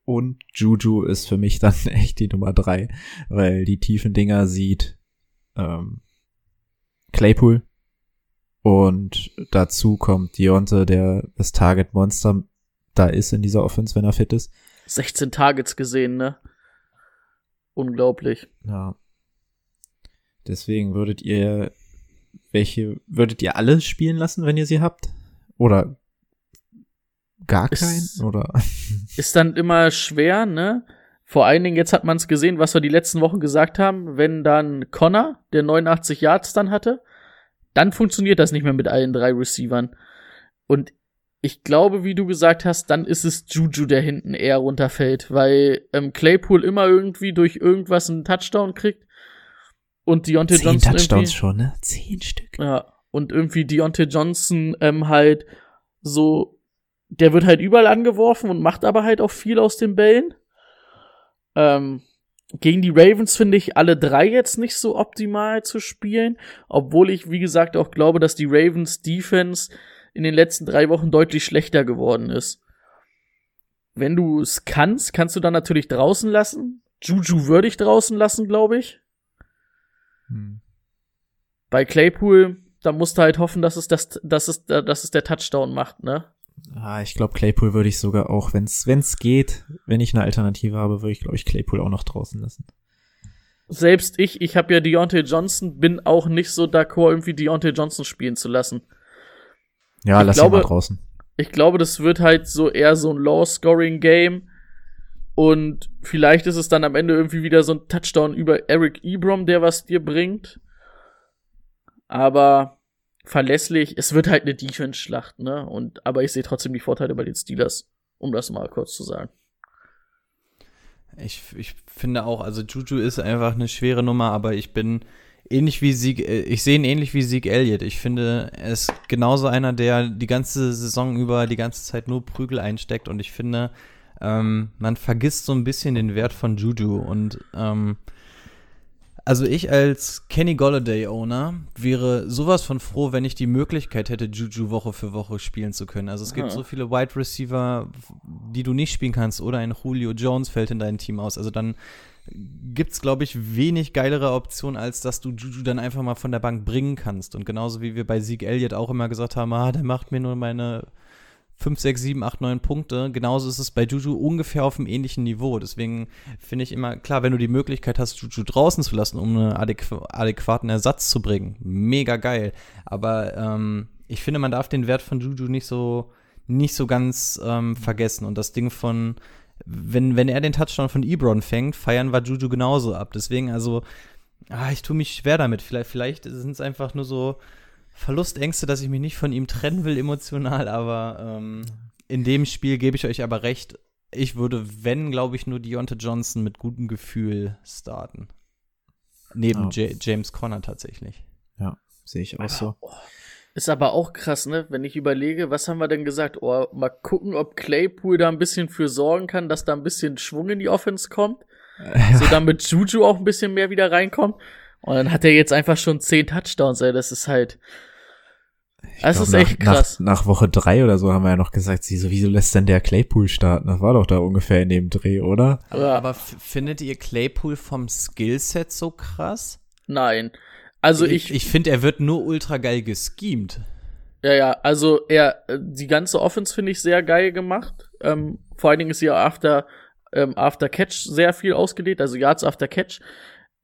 und Juju ist für mich dann echt die Nummer drei, weil die tiefen Dinger sieht ähm, Claypool Und dazu kommt Dionte, der das Target Monster da ist in dieser Offense, wenn er fit ist. 16 Targets gesehen, ne? Unglaublich. Ja. Deswegen würdet ihr welche würdet ihr alle spielen lassen, wenn ihr sie habt? Oder gar keinen? Ist- Oder Ist dann immer schwer, ne? Vor allen Dingen, jetzt hat man es gesehen, was wir die letzten Wochen gesagt haben, wenn dann Connor, der 89 Yards dann hatte, dann funktioniert das nicht mehr mit allen drei Receivern. Und ich glaube, wie du gesagt hast, dann ist es Juju, der hinten eher runterfällt, weil ähm, Claypool immer irgendwie durch irgendwas einen Touchdown kriegt und Deontay zehn Johnson Touchdowns irgendwie, schon, ne? Zehn Stück. ja, und irgendwie Deontay Johnson ähm, halt so, der wird halt überall angeworfen und macht aber halt auch viel aus den Bällen. Ähm, gegen die Ravens finde ich alle drei jetzt nicht so optimal zu spielen, obwohl ich, wie gesagt, auch glaube, dass die Ravens Defense in den letzten drei Wochen deutlich schlechter geworden ist. Wenn du es kannst, kannst du dann natürlich draußen lassen. Juju würde ich draußen lassen, glaube ich. Hm. Bei Claypool, da musst du halt hoffen, dass es, das, dass es, dass es der Touchdown macht, ne? Ah, ich glaube, Claypool würde ich sogar auch, wenn's wenn's geht, wenn ich eine Alternative habe, würde ich, glaube ich, Claypool auch noch draußen lassen. Selbst ich, ich habe ja Deontay Johnson, bin auch nicht so d'accord, irgendwie Deontay Johnson spielen zu lassen. Ja, Ich lass glaube- ihn mal draußen. Ich glaube, das wird halt so eher so ein Low-Scoring-Game. Und vielleicht ist es dann am Ende irgendwie wieder so ein Touchdown über Eric Ebrom, der was dir bringt. Aber verlässlich, es wird halt eine Defense-Schlacht, ne? Und, aber ich sehe trotzdem die Vorteile bei den Steelers, um das mal kurz zu sagen. Ich, ich finde auch, also Juju ist einfach eine schwere Nummer, aber ich bin ähnlich wie Sieg, äh, ich sehe ihn ähnlich wie Sieg Elliott. Ich finde, er ist genauso einer, der die ganze Saison über die ganze Zeit nur Prügel einsteckt und ich finde, ähm, man vergisst so ein bisschen den Wert von Juju und ähm, also ich als Kenny Golladay Owner wäre sowas von froh, wenn ich die Möglichkeit hätte, Juju Woche für Woche spielen zu können. Also es gibt so viele Wide Receiver, die du nicht spielen kannst oder ein Julio Jones fällt in dein Team aus. Also dann gibt's glaube ich wenig geilere Optionen, als dass du Juju dann einfach mal von der Bank bringen kannst. Und genauso wie wir bei Zeke Elliott auch immer gesagt haben, ah, der macht mir nur meine 5, 6, 7, 8, 9 Punkte. Genauso ist es bei Juju ungefähr auf einem ähnlichen Niveau. Deswegen finde ich immer, klar, wenn du die Möglichkeit hast, Juju draußen zu lassen, um einen adäqu adäquaten Ersatz zu bringen, mega geil. Aber ähm, ich finde, man darf den Wert von Juju nicht so, nicht so ganz ähm, vergessen. Und das Ding von, wenn, wenn er den Touchdown von Ebron fängt, feiern wir Juju genauso ab. Deswegen, also, ah, ich tue mich schwer damit. Vielleicht, vielleicht sind es einfach nur so Verlustängste, dass ich mich nicht von ihm trennen will emotional, aber ähm, in dem Spiel gebe ich euch aber recht. Ich würde, wenn, glaube ich, nur Deontay Johnson mit gutem Gefühl starten. Neben Ja. Ja. James Conner tatsächlich. Ja, sehe ich auch so. Ist aber auch krass, ne? Wenn ich überlege, was haben wir denn gesagt? Oh, mal gucken, ob Claypool da ein bisschen für sorgen kann, dass da ein bisschen Schwung in die Offense kommt. So damit Juju auch ein bisschen mehr wieder reinkommt. Und dann hat er jetzt einfach schon zehn Touchdowns, ey. Das ist halt. Ich Das glaub, ist echt nach, krass. Nach, nach Woche drei oder so haben wir ja noch gesagt, sie so, wieso lässt denn der Claypool starten? Das war doch da ungefähr in dem Dreh, oder? Aber, aber findet ihr Claypool vom Skillset so krass? Nein. Also ich, ich finde, er wird nur ultra geil geschemt. Ja, ja, also er, die ganze Offense finde ich sehr geil gemacht. Ähm, vor allen Dingen ist ja after, ähm, after Catch sehr viel ausgelegt, also Yards after Catch.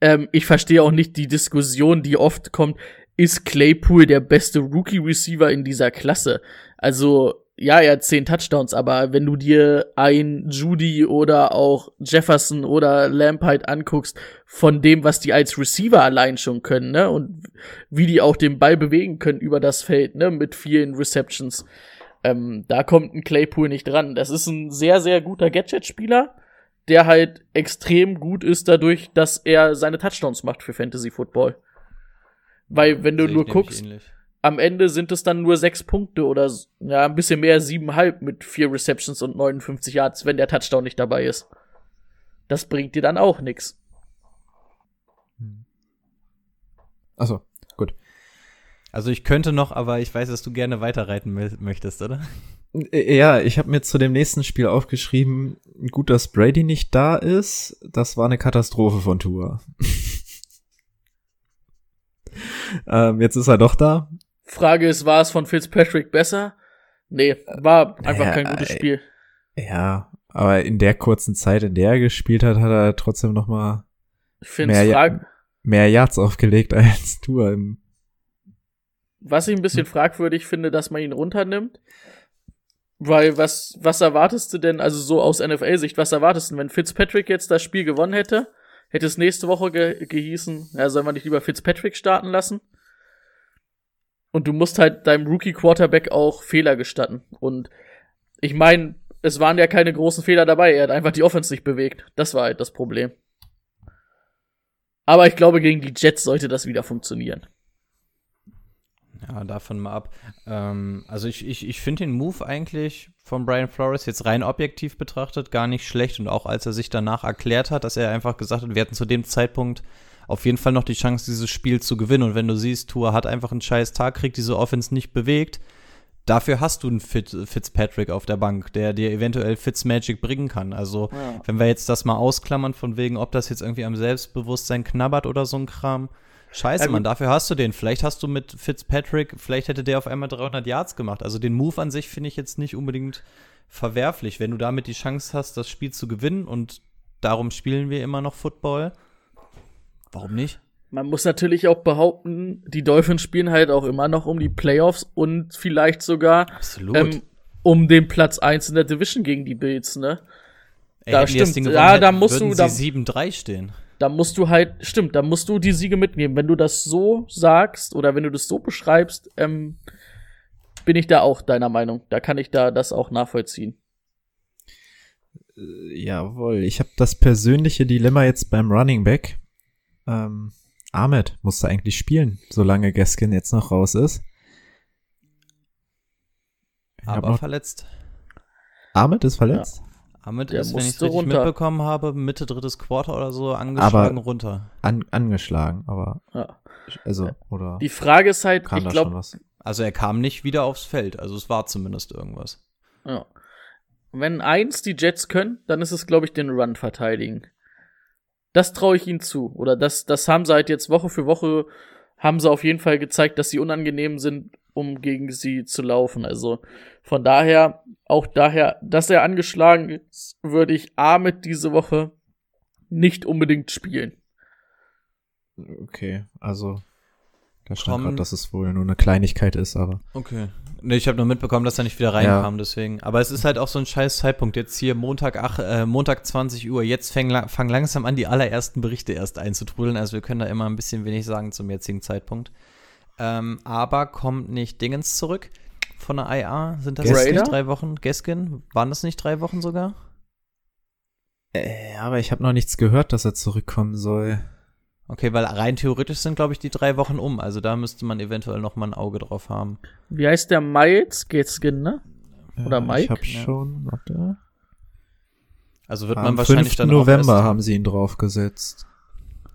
Ähm, ich verstehe auch nicht die Diskussion, die oft kommt, ist Claypool der beste Rookie-Receiver in dieser Klasse? Also, ja, er hat zehn Touchdowns, aber wenn du dir ein Judy oder auch Jefferson oder Lamp halt anguckst, von dem, was die als Receiver allein schon können, ne, und wie die auch den Ball bewegen können über das Feld, ne, mit vielen Receptions, ähm, da kommt ein Claypool nicht dran. Das ist ein sehr, sehr guter Gadget-Spieler, der halt extrem gut ist dadurch, dass er seine Touchdowns macht für Fantasy Football. Weil, wenn du Sehe nur guckst, am Ende sind es dann nur sechs Punkte oder ja, ein bisschen mehr, siebenhalb mit vier Receptions und 59 Yards, wenn der Touchdown nicht dabei ist. Das bringt dir dann auch nix. Achso, gut. Also ich könnte noch, aber ich weiß, dass du gerne weiterreiten mö- möchtest, oder? Äh, Ja, ich habe mir zu dem nächsten Spiel aufgeschrieben, gut, dass Brady nicht da ist. Das war eine Katastrophe von Tour. ähm, jetzt ist er doch da. Frage ist, war es von Fitzpatrick besser? Nee, war einfach naja, kein gutes äh, Spiel. Ja, aber in der kurzen Zeit, in der er gespielt hat, hat er trotzdem noch mal mehr, Ja- mehr Yards aufgelegt als du. Im, Was ich ein bisschen fragwürdig finde, dass man ihn runternimmt. Weil was, was erwartest du denn, also so aus NFL-Sicht, was erwartest du, denn, wenn Fitzpatrick jetzt das Spiel gewonnen hätte, hätte es nächste Woche ge gehießen, ja, sollen wir nicht lieber Fitzpatrick starten lassen? Und du musst halt deinem Rookie-Quarterback auch Fehler gestatten. Und ich meine, es waren ja keine großen Fehler dabei, er hat einfach die Offense nicht bewegt. Das war halt das Problem. Aber ich glaube, gegen die Jets sollte das wieder funktionieren. Ja, davon mal ab. Ähm, also ich, ich, ich finde den Move eigentlich von Brian Flores jetzt rein objektiv betrachtet gar nicht schlecht und auch als er sich danach erklärt hat, dass er einfach gesagt hat, wir hatten zu dem Zeitpunkt auf jeden Fall noch die Chance, dieses Spiel zu gewinnen. Und wenn du siehst, Tua hat einfach einen scheiß Tag, kriegt diese Offense nicht bewegt, dafür hast du einen Fit, Fitzpatrick auf der Bank, der dir eventuell Fitzmagic bringen kann. Also Ja. wenn wir jetzt das mal ausklammern, von wegen, ob das jetzt irgendwie am Selbstbewusstsein knabbert oder so ein Kram. Scheiße. Mann, dafür hast du den. Vielleicht hast du mit Fitzpatrick, vielleicht hätte der auf einmal 300 Yards gemacht. Also den Move an sich finde ich jetzt nicht unbedingt verwerflich. Wenn du damit die Chance hast, das Spiel zu gewinnen und darum spielen wir immer noch Football, warum nicht? Man muss natürlich auch behaupten, die Dolphins spielen halt auch immer noch um die Playoffs und vielleicht sogar ähm, um den Platz 1 in der Division gegen die Bills, ne? Ey, da stimmt. Ja, da musst du- da- sie 7-3 stehen. Da musst du halt, stimmt, da musst du die Siege mitnehmen. Wenn du das so sagst oder wenn du das so beschreibst, ähm, bin ich da auch deiner Meinung. Da kann ich da das auch nachvollziehen. jawohl, ich habe das persönliche Dilemma jetzt beim Running Back. Ähm, Ahmed musste eigentlich spielen, solange Gaskin jetzt noch raus ist. Ich Aber verletzt. Ahmed ist verletzt? Ahmed Der ist, wenn ich es richtig runter. mitbekommen habe, Mitte drittes Quarter oder so angeschlagen runter. An, angeschlagen, aber Ja. also oder Die Frage ist halt, kam ich glaube, was? Also er kam nicht wieder aufs Feld. Also es war zumindest irgendwas. ja. wenn eins die Jets können, dann ist es, glaube ich, den Run verteidigen. Das traue ich ihnen zu. Oder das, das haben sie halt jetzt Woche für Woche, haben sie auf jeden Fall gezeigt, dass sie unangenehm sind, um gegen sie zu laufen. Also von daher, auch daher, dass er angeschlagen ist, würde ich A mit diese Woche nicht unbedingt spielen. Okay, also da stand gerade, dass es wohl nur eine Kleinigkeit ist, aber Okay. Nee, ich habe nur mitbekommen, dass er nicht wieder reinkam, deswegen. Aber es ist halt auch so ein scheiß Zeitpunkt. Jetzt hier Montag, ach, äh, Montag 20 Uhr. Jetzt fangen la fang langsam an, die allerersten Berichte erst einzutrudeln. Also wir können da immer ein bisschen wenig sagen zum jetzigen Zeitpunkt. Ähm, aber kommt nicht Dingens zurück von der IA? Sind das Gaskin? nicht drei Wochen? Gaskin? Waren das nicht drei Wochen sogar? äh, aber ich habe noch nichts gehört, dass er zurückkommen soll. Okay, weil rein theoretisch sind, glaube ich, die drei Wochen um. Also da müsste man eventuell noch mal ein Auge drauf haben. Wie heißt der Miles Gaskin, ne? Oder Äh, Mike? Ich habe Ja. schon, warte. Also wird Am man wahrscheinlich 5. dann November haben sie ihn draufgesetzt.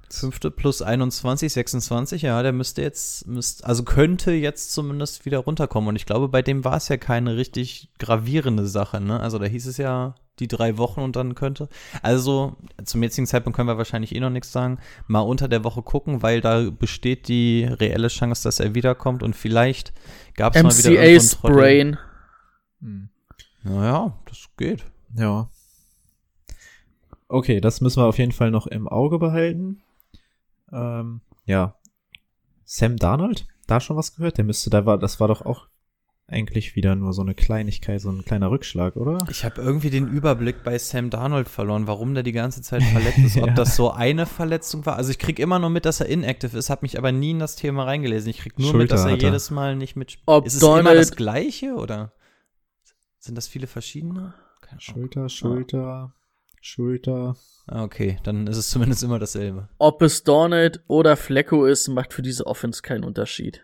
5. plus 21, 26, ja, der müsste jetzt, müsste, also könnte jetzt zumindest wieder runterkommen. Und ich glaube, bei dem war es ja keine richtig gravierende Sache, ne? Also da hieß es ja die drei Wochen und dann könnte. Also zum jetzigen Zeitpunkt können wir wahrscheinlich eh noch nichts sagen. Mal unter der Woche gucken, weil da besteht die reelle Chance, dass er wiederkommt und vielleicht gab es mal wieder irgendeinen. Sprain. Hm. Naja, das geht. Ja. Okay, das müssen wir auf jeden Fall noch im Auge behalten. Ähm, ja. Sam Darnold, da schon was gehört? Der müsste, da war, das war doch auch eigentlich wieder nur so eine Kleinigkeit, so ein kleiner Rückschlag, oder? Ich habe irgendwie den Überblick bei Sam Darnold verloren, warum der die ganze Zeit verletzt ist. Ob Ja. das so eine Verletzung war. Also ich krieg immer nur mit, dass er inactive ist, habe mich aber nie in das Thema reingelesen. Ich krieg nur mit, Schulter dass er er. jedes Mal nicht mit. Ob ist es immer Donald- das gleiche oder sind das viele verschiedene? Schulter, Schulter, Schulter. Ah, okay, dann ist es zumindest immer dasselbe. Ob es Donald oder Flecko ist, macht für diese Offense keinen Unterschied.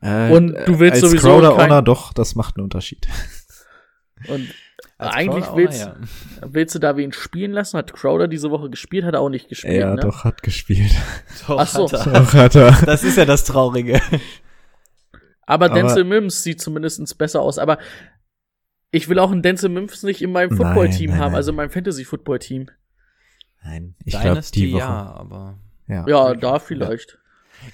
Äh, Und du willst als sowieso Crowder kein- Owner doch, das macht einen Unterschied. Und Als eigentlich Crowder willst, Owner, willst du da wen spielen lassen? Hat Crowder diese Woche gespielt? Hat er auch nicht gespielt, ja, ne? doch, hat gespielt. Doch, Ach so. hat er. doch, hat er. Das ist ja das Traurige. Aber Aber- Denzel Mims sieht zumindest besser aus. Aber ich will auch einen Denzel Mims nicht in meinem Football-Team haben, nein. also in meinem Fantasy-Football-Team. Nein, ich glaube, Dynasty, die Woche. ja, aber Ja. Ja, da vielleicht.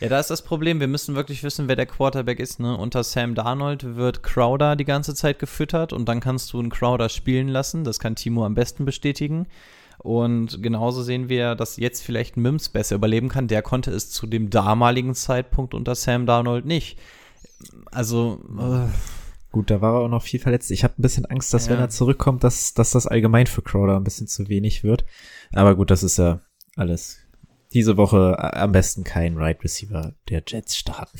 Ja, da ist das Problem. Wir müssen wirklich wissen, wer der Quarterback ist. Ne? Unter Sam Darnold wird Crowder die ganze Zeit gefüttert und dann kannst du einen Crowder spielen lassen. Das kann Timo am besten bestätigen. Und genauso sehen wir, dass jetzt vielleicht Mims besser überleben kann. Der konnte es zu dem damaligen Zeitpunkt unter Sam Darnold nicht. Also, äh, Gut, da war er auch noch viel verletzt. Ich habe ein bisschen Angst, dass Ja. wenn er zurückkommt, dass, dass das allgemein für Crowder ein bisschen zu wenig wird. Aber gut, das ist ja alles. Diese Woche am besten kein Right Receiver der Jets starten.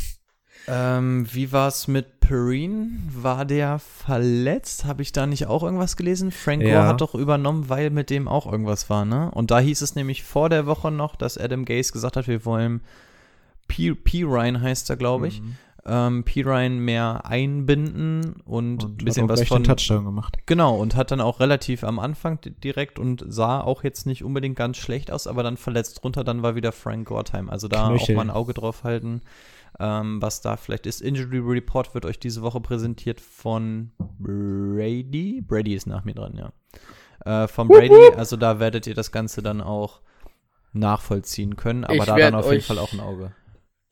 ähm, wie war's mit Perrine? War der verletzt? Habe ich da nicht auch irgendwas gelesen? Frank Gore Ja. hat doch übernommen, weil mit dem auch irgendwas war, ne? Und da hieß es nämlich vor der Woche noch, dass Adam Gase gesagt hat, wir wollen P. P. Ryan heißt er, glaube ich. Ähm, P. Ryan mehr einbinden und, ein bisschen hat auch was von. den Touchdown gemacht. Genau, und hat dann auch relativ am Anfang di- direkt und sah auch jetzt nicht unbedingt ganz schlecht aus, aber dann verletzt drunter, dann war wieder Frank Gortheim. Also da Knöchel. auch mal ein Auge drauf halten, ähm, was da vielleicht ist. Injury Report wird euch diese Woche präsentiert von Brady. Brady ist nach mir dran, ja. Äh, von Brady, also da werdet ihr das Ganze dann auch nachvollziehen können, aber Ich da dann auf jeden euch- Fall auch ein Auge.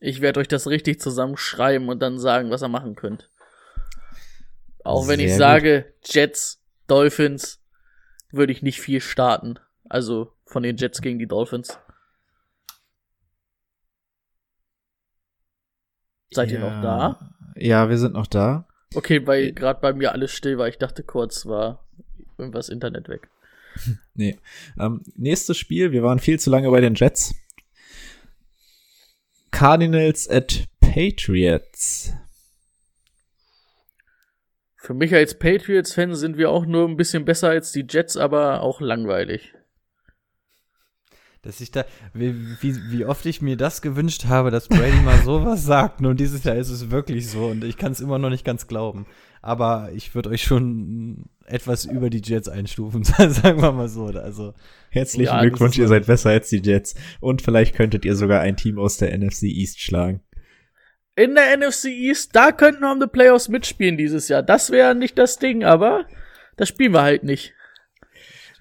Ich werde euch das richtig zusammenschreiben und dann sagen, was ihr machen könnt. Auch wenn ich Sehr gut. sage, Jets, Dolphins, würde ich nicht viel starten. Also von den Jets gegen die Dolphins. Seid ihr noch da? Ja, wir sind noch da. Okay, weil gerade bei mir alles still war. Ich dachte kurz, war irgendwas Internet weg. Nee. Ähm, nächstes Spiel, wir waren viel zu lange bei den Jets. Cardinals at Patriots. Für mich als Patriots-Fan sind wir auch nur ein bisschen besser als die Jets, aber auch langweilig. Dass ich da, wie, wie, wie oft ich mir das gewünscht habe, dass Brady mal sowas sagt. Und dieses Jahr ist es wirklich so und ich kann es immer noch nicht ganz glauben. Aber ich würde euch schon etwas über die Jets einstufen, sagen wir mal so. Also, Herzlichen Ja, Glückwunsch, ihr seid besser als die Jets. Und vielleicht könntet ihr sogar ein Team aus der NFC East schlagen. In der NFC East, da könnten wir um die Playoffs mitspielen dieses Jahr. Das wäre nicht das Ding, aber das spielen wir halt nicht.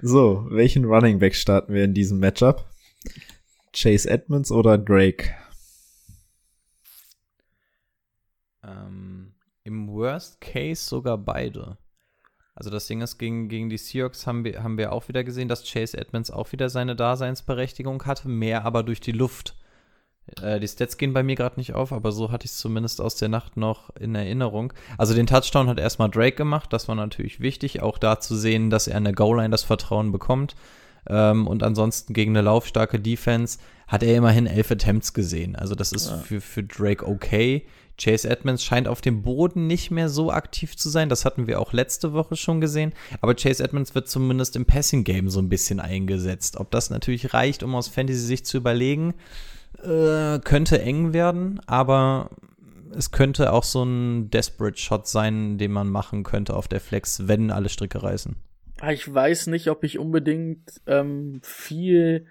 So, welchen Running Back starten wir in diesem Matchup? Chase Edmonds oder Drake? ähm, im Worst Case sogar beide. Also das Ding ist, gegen, gegen die Seahawks haben wir, haben wir auch wieder gesehen, dass Chase Edmonds auch wieder seine Daseinsberechtigung hatte, mehr aber durch die Luft. Äh, die Stats gehen bei mir gerade nicht auf, aber so hatte ich es zumindest aus der Nacht noch in Erinnerung. Also den Touchdown hat erstmal Drake gemacht, das war natürlich wichtig, auch da zu sehen, dass er an der Goal-Line das Vertrauen bekommt. Ähm, und ansonsten gegen eine laufstarke Defense hat er immerhin elf Attempts gesehen. Also das ist für, für Drake okay. Chase Edmonds scheint auf dem Boden nicht mehr so aktiv zu sein. Das hatten wir auch letzte Woche schon gesehen. Aber Chase Edmonds wird zumindest im Passing-Game so ein bisschen eingesetzt. Ob das natürlich reicht, um aus Fantasy-Sicht zu überlegen, äh, könnte eng werden. Aber es könnte auch so ein Desperate-Shot sein, den man machen könnte auf der Flex, wenn alle Stricke reißen. Ah, Ich weiß nicht, ob ich unbedingt ähm, viel.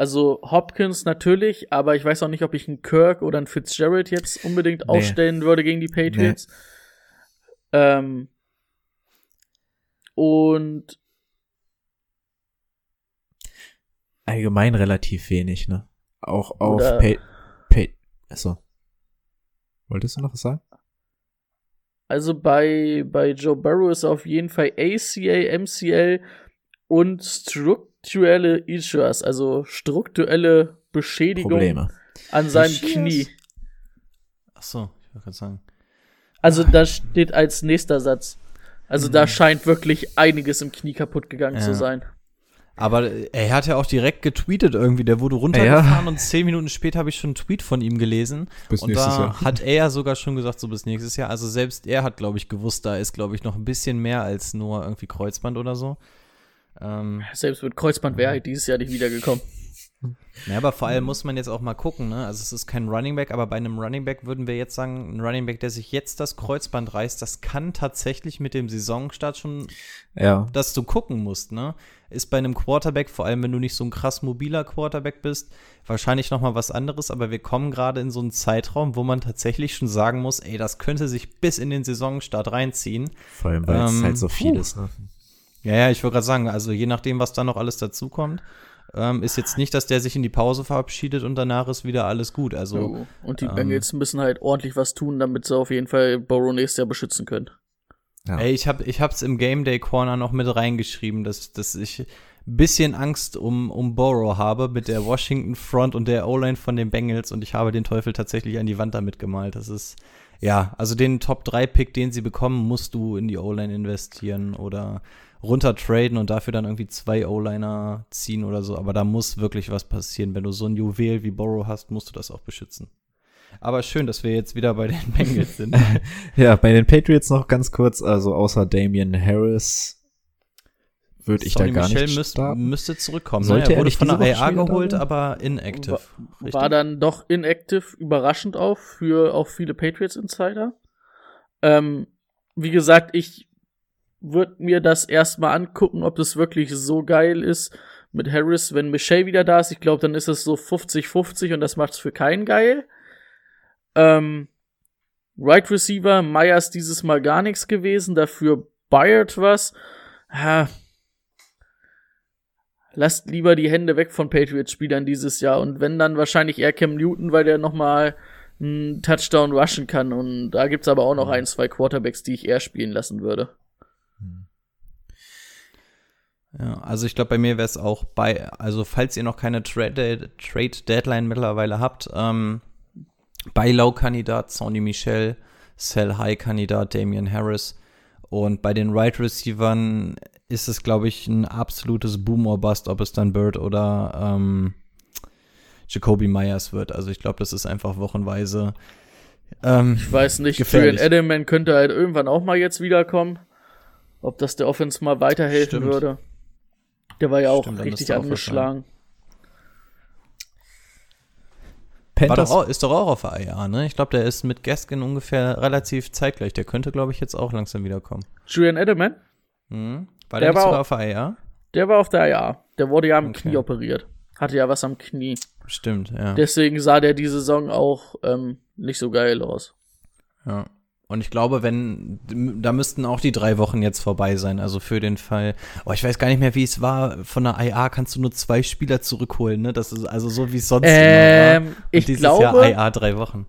Also Hopkins natürlich, aber ich weiß auch nicht, ob ich einen Kirk oder einen Fitzgerald jetzt unbedingt Nee. aufstellen würde gegen die Patriots. Ähm, und Allgemein relativ wenig, ne? Auch auf Pay, Pay, achso. Wolltest du noch was sagen? also bei, bei Joe Burrow ist auf jeden Fall ACA, MCL und strukturelle Issues, also strukturelle Beschädigung Probleme. an seinem Issues? Knie. Ach so, ich wollte gerade sagen. Also da steht als nächster Satz. Also da scheint wirklich einiges im Knie kaputt gegangen Ja. zu sein. Aber er hat ja auch direkt getweetet irgendwie. Der wurde runtergefahren und zehn Minuten später habe ich schon einen Tweet von ihm gelesen. Bis und nächstes da Jahr. hat er sogar schon gesagt, so bis nächstes Jahr. Also selbst er hat, glaube ich, gewusst, da ist, glaube ich, noch ein bisschen mehr als nur irgendwie Kreuzband oder so. Ähm, Selbst mit Kreuzband wäre halt dieses Jahr nicht wiedergekommen. ja, aber vor allem muss man jetzt auch mal gucken, ne? Also es ist kein Running Back, aber bei einem Running Back würden wir jetzt sagen, ein Running Back, der sich jetzt das Kreuzband reißt, das kann tatsächlich mit dem Saisonstart schon Ja. dass du gucken musst, ne? Ist bei einem Quarterback, vor allem wenn du nicht so ein krass mobiler Quarterback bist, wahrscheinlich noch mal was anderes, aber wir kommen gerade in so einen Zeitraum, wo man tatsächlich schon sagen muss, ey, das könnte sich bis in den Saisonstart reinziehen. Vor allem, weil es Ähm, halt so viel puh. ist, ne? Ja, ja, ich wollte gerade sagen, also je nachdem, was da noch alles dazukommt. ähm, ist jetzt nicht, dass der sich in die Pause verabschiedet und danach ist wieder alles gut. Also So. Und die ähm, Bengals müssen halt ordentlich was tun, damit sie auf jeden Fall Burrow nächstes Jahr beschützen können. Ja. Ey, ich hab, ich hab's im Game Day Corner noch mit reingeschrieben, dass, dass ich ein bisschen Angst um, um Burrow habe mit der Washington Front und der O-Line von den Bengals und ich habe den Teufel tatsächlich an die Wand damit gemalt. Das ist, ja, also den Top 3 Pick, den sie bekommen, musst du in die O-Line investieren oder runter traden und dafür dann irgendwie zwei O-Liner ziehen oder so. Aber da muss wirklich was passieren. Wenn du so ein Juwel wie Burrow hast, musst du das auch beschützen. Aber schön, dass wir jetzt wieder bei den Bengals sind. Ja, bei den Patriots noch ganz kurz, also außer Damian Harris würde ich Sonny da gar Michel nicht müsste, starten. müsste zurückkommen. Sollte ne? er wurde nicht von der IA geholt, aber inactive. Richtig? War dann doch inactive, überraschend auch für auch viele Patriots-Insider. Ähm, wie gesagt, ich würde mir das erstmal angucken, ob das wirklich so geil ist mit Harris, wenn Michelle wieder da ist. Ich glaube, dann ist es so 50-50 und das macht's für keinen geil. Ähm, right Receiver, Myers dieses Mal gar nichts gewesen, dafür Bayard was. Ha. Lasst lieber die Hände weg von Patriots-Spielern dieses Jahr und wenn dann wahrscheinlich eher Cam Newton, weil der nochmal einen Touchdown rushen kann und da gibt's aber auch noch ein, zwei Quarterbacks, die ich eher spielen lassen würde. Ja, also ich glaube, bei mir wäre es auch bei, also falls ihr noch keine Trade, Trade Deadline mittlerweile habt, ähm, bei Low-Kandidat Sony Michel, Sell High-Kandidat Damian Harris und bei den Right Receivern ist es, glaube ich, ein absolutes Boom or Bust, ob es dann Bird oder ähm, Jacoby Myers wird. Also ich glaube, das ist einfach wochenweise. Ähm, Ich weiß nicht, Gefährlich. Julian Edelman könnte halt irgendwann auch mal jetzt wiederkommen. Ob das der Offense mal weiterhelfen Stimmt. würde. Der war ja auch Stimmt, richtig angeschlagen. war Panthers, doch auch, ist doch auch auf der IA, ne? Ich glaube, der ist mit Gaskin ungefähr relativ zeitgleich. Der könnte, glaube ich, jetzt auch langsam wiederkommen. Julian Edelman, Mhm. War Der der, war sogar auch- auf der IA? der war auf der IA. Der wurde ja am Okay. Knie operiert. Hatte ja was am Knie. Stimmt, ja. Deswegen sah der die Saison auch ähm, nicht so geil aus. ja. Und ich glaube, wenn, da müssten auch die drei Wochen jetzt vorbei sein. Also für den Fall. Oh, ich weiß gar nicht mehr, wie es war. Von der IA kannst du nur zwei Spieler zurückholen, ne? Das ist also so, wie es sonst Ähm, immer war. Und ich dieses glaube- Jahr IA drei Wochen.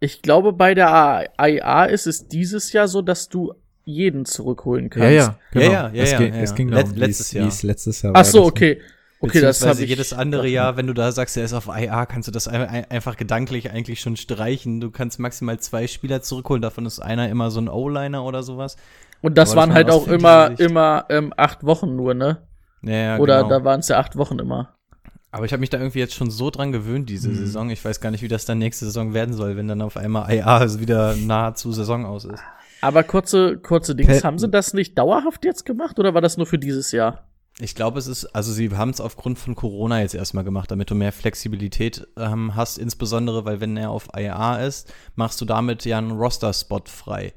Ich glaube, bei der IA ist es dieses Jahr so, dass du jeden zurückholen kannst. ja, ja, genau. Ja, ja, es ja, ging, ja, es ja. ging Let- darum, wie letztes es- Jahr. letztes Jahr Ach so, war. okay. Okay, das habe ich. jedes andere Jahr, wenn du da sagst, er ist auf IA, kannst du das ein- ein- einfach gedanklich eigentlich schon streichen. Du kannst maximal zwei Spieler zurückholen, davon ist einer immer so ein O-Liner oder sowas. Und das Aber waren halt auch immer, immer ähm, acht Wochen nur, ne? Ja, ja, Oder genau. da waren es ja acht Wochen immer. Aber ich habe mich da irgendwie jetzt schon so dran gewöhnt, Mhm. diese Saison. Ich weiß gar nicht, wie das dann nächste Saison werden soll, wenn dann auf einmal IA also wieder nahezu Saison aus ist. Aber kurze, kurze Dings, Pe- haben sie das nicht dauerhaft jetzt gemacht oder war das nur für dieses Jahr? Ich glaube, es ist, also sie haben es aufgrund von Corona jetzt erstmal gemacht, damit du mehr Flexibilität ähm, hast, insbesondere, weil wenn er auf IA ist, machst du damit ja einen Roster-Spot frei.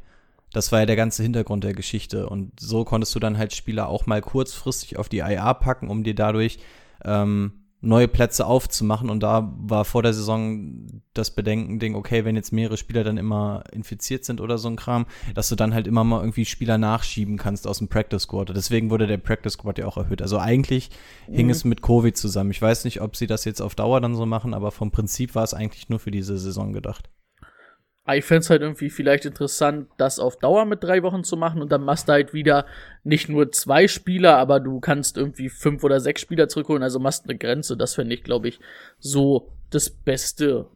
Das war ja der ganze Hintergrund der Geschichte. Und so konntest du dann halt Spieler auch mal kurzfristig auf die IA packen, um dir dadurch ähm, neue Plätze aufzumachen. Und da war vor der Saison das Bedenken-Ding, okay, wenn jetzt mehrere Spieler dann immer infiziert sind oder so ein Kram, dass du dann halt immer mal irgendwie Spieler nachschieben kannst aus dem Practice Squad. Deswegen wurde der Practice Squad ja auch erhöht. Also eigentlich hing es mit Covid zusammen. Ich weiß nicht, ob sie das jetzt auf Dauer dann so machen, aber vom Prinzip war es eigentlich nur für diese Saison gedacht. Ah, Ich fänd's halt irgendwie vielleicht interessant, das auf Dauer mit drei Wochen zu machen und dann machst du halt wieder nicht nur zwei Spieler, aber du kannst irgendwie fünf oder sechs Spieler zurückholen, also machst eine Grenze. Das fände ich, glaube ich, so das Beste.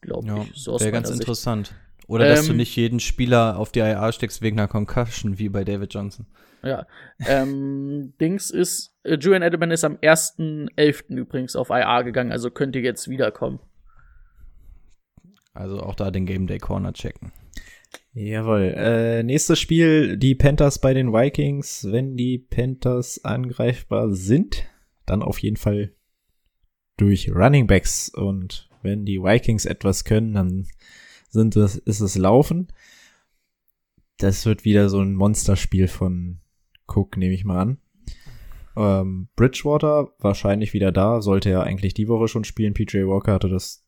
Glaube Ja, ich. So wäre ganz Sicht. interessant. Oder dass du Ähm, nicht jeden Spieler auf die IA steckst wegen einer Concussion, wie bei David Johnson. Ja. ähm, Dings ist, äh, Julian Edelman ist am 1.11. übrigens auf IA gegangen, also könnte jetzt wiederkommen. Also auch da den Game Day Corner checken. Jawohl. Äh, nächstes Spiel, die Panthers bei den Vikings. Wenn die Panthers angreifbar sind, dann auf jeden Fall durch Running Backs. Und wenn die Vikings etwas können, dann sind es, ist es Laufen. Das wird wieder so ein Monsterspiel von Cook, nehme ich mal an. Ähm, Bridgewater wahrscheinlich wieder da, sollte er eigentlich die Woche schon spielen. PJ Walker hatte das,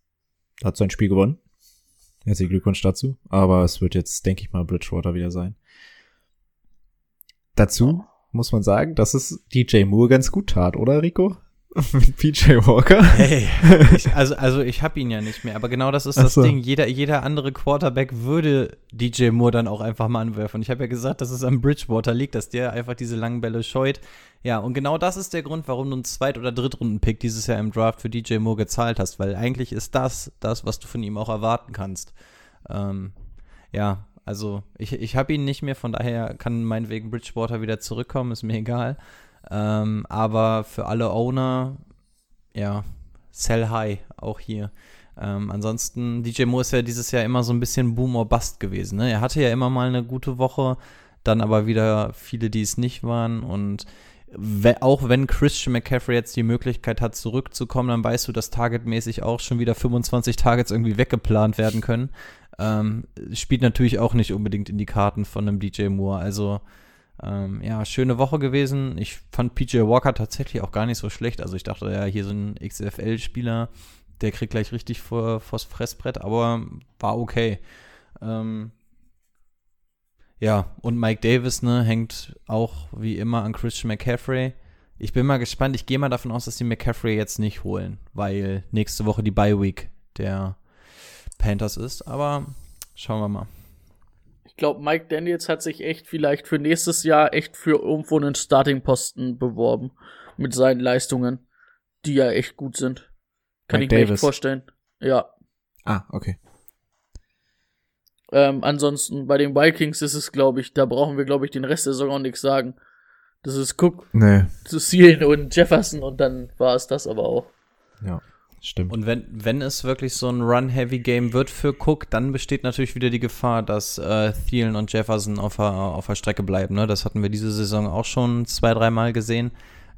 hat sein Spiel gewonnen. Herzlichen Glückwunsch dazu. Aber es wird jetzt, denke ich mal, Bridgewater wieder sein. Dazu muss man sagen, dass es DJ Moore ganz gut tat, oder Rico? Mit PJ Walker? Hey, ich, also, also ich habe ihn ja nicht mehr, aber genau das ist Ach das so. Ding. Jeder, jeder andere Quarterback würde DJ Moore dann auch einfach mal anwerfen. Ich habe ja gesagt, dass es am Bridgewater liegt, dass der einfach diese langen Bälle scheut. Ja, und genau das ist der Grund, warum du einen Zweit- oder Drittrunden-Pick dieses Jahr im Draft für DJ Moore gezahlt hast, weil eigentlich ist das das, was du von ihm auch erwarten kannst. Ähm, ja, also ich, ich habe ihn nicht mehr, von daher kann meinetwegen Bridgewater wieder zurückkommen, ist mir egal. Ähm, aber für alle Owner, ja, sell high, auch hier. Ähm, ansonsten, DJ Moore ist ja dieses Jahr immer so ein bisschen Boom or Bust gewesen. Ne? Er hatte ja immer mal eine gute Woche, dann aber wieder viele, die es nicht waren. Und we auch wenn Christian McCaffrey jetzt die Möglichkeit hat, zurückzukommen, dann weißt du, dass targetmäßig auch schon wieder 25 Targets irgendwie weggeplant werden können. Ähm, spielt natürlich auch nicht unbedingt in die Karten von einem DJ Moore. Also, ähm, ja, schöne Woche gewesen. Ich fand PJ Walker tatsächlich auch gar nicht so schlecht. Also ich dachte, ja, hier so ein XFL-Spieler, der kriegt gleich richtig vor, vors Fressbrett, aber war okay. Ähm, ja, und Mike Davis, ne, hängt auch wie immer an Christian McCaffrey. Ich bin mal gespannt. Ich gehe mal davon aus, dass die McCaffrey jetzt nicht holen, weil nächste Woche die Bye Week der Panthers ist. Aber schauen wir mal. Ich glaube, Mike Daniels hat sich echt vielleicht für nächstes Jahr echt für irgendwo einen Starting-Posten beworben. Mit seinen Leistungen, die ja echt gut sind. Kann Mike ich mir Davis. echt vorstellen. Ja. Ah, okay. Ähm, ansonsten bei den Vikings ist es, glaube ich, da brauchen wir, glaube ich, den Rest der Saison auch nichts sagen. Das ist Cook, Nee, zu Sealen und Jefferson und dann war es das aber auch. ja, stimmt. Und wenn, wenn es wirklich so ein Run-Heavy-Game wird für Cook, dann besteht natürlich wieder die Gefahr, dass äh, Thielen und Jefferson auf der, auf der Strecke bleiben. Ne? Das hatten wir diese Saison auch schon zwei, dreimal gesehen.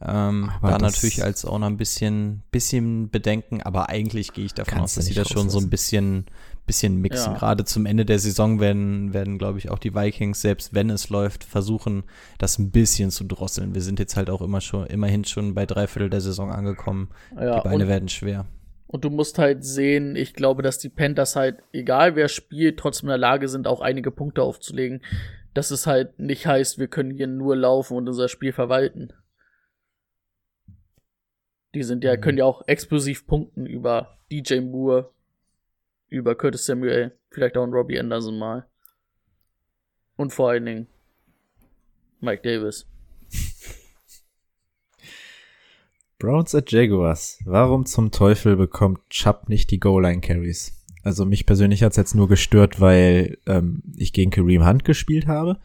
Ähm, da natürlich als Owner ein bisschen, bisschen Bedenken, aber eigentlich gehe ich davon aus, dass sie das schon so ein bisschen, bisschen mixen. Ja. Gerade zum Ende der Saison werden, werden glaube ich, auch die Vikings, selbst wenn es läuft, versuchen, das ein bisschen zu drosseln. Wir sind jetzt halt auch immer schon, immerhin schon bei drei Viertel der Saison angekommen. Ja, die Beine werden schwer. und du musst halt sehen, ich glaube, dass die Panthers halt, egal wer spielt, trotzdem in der Lage sind, auch einige Punkte aufzulegen. Dass es halt nicht heißt, wir können hier nur laufen und unser Spiel verwalten. Die sind ja, können ja auch explosiv punkten über DJ Moore, über Curtis Samuel, vielleicht auch ein Robbie Anderson mal. Und vor allen Dingen Mike Davis. Browns at Jaguars. Warum zum Teufel bekommt Chubb nicht die Goal-Line-Carries? Also mich persönlich hat's jetzt nur gestört, weil ähm, ich gegen Kareem Hunt gespielt habe.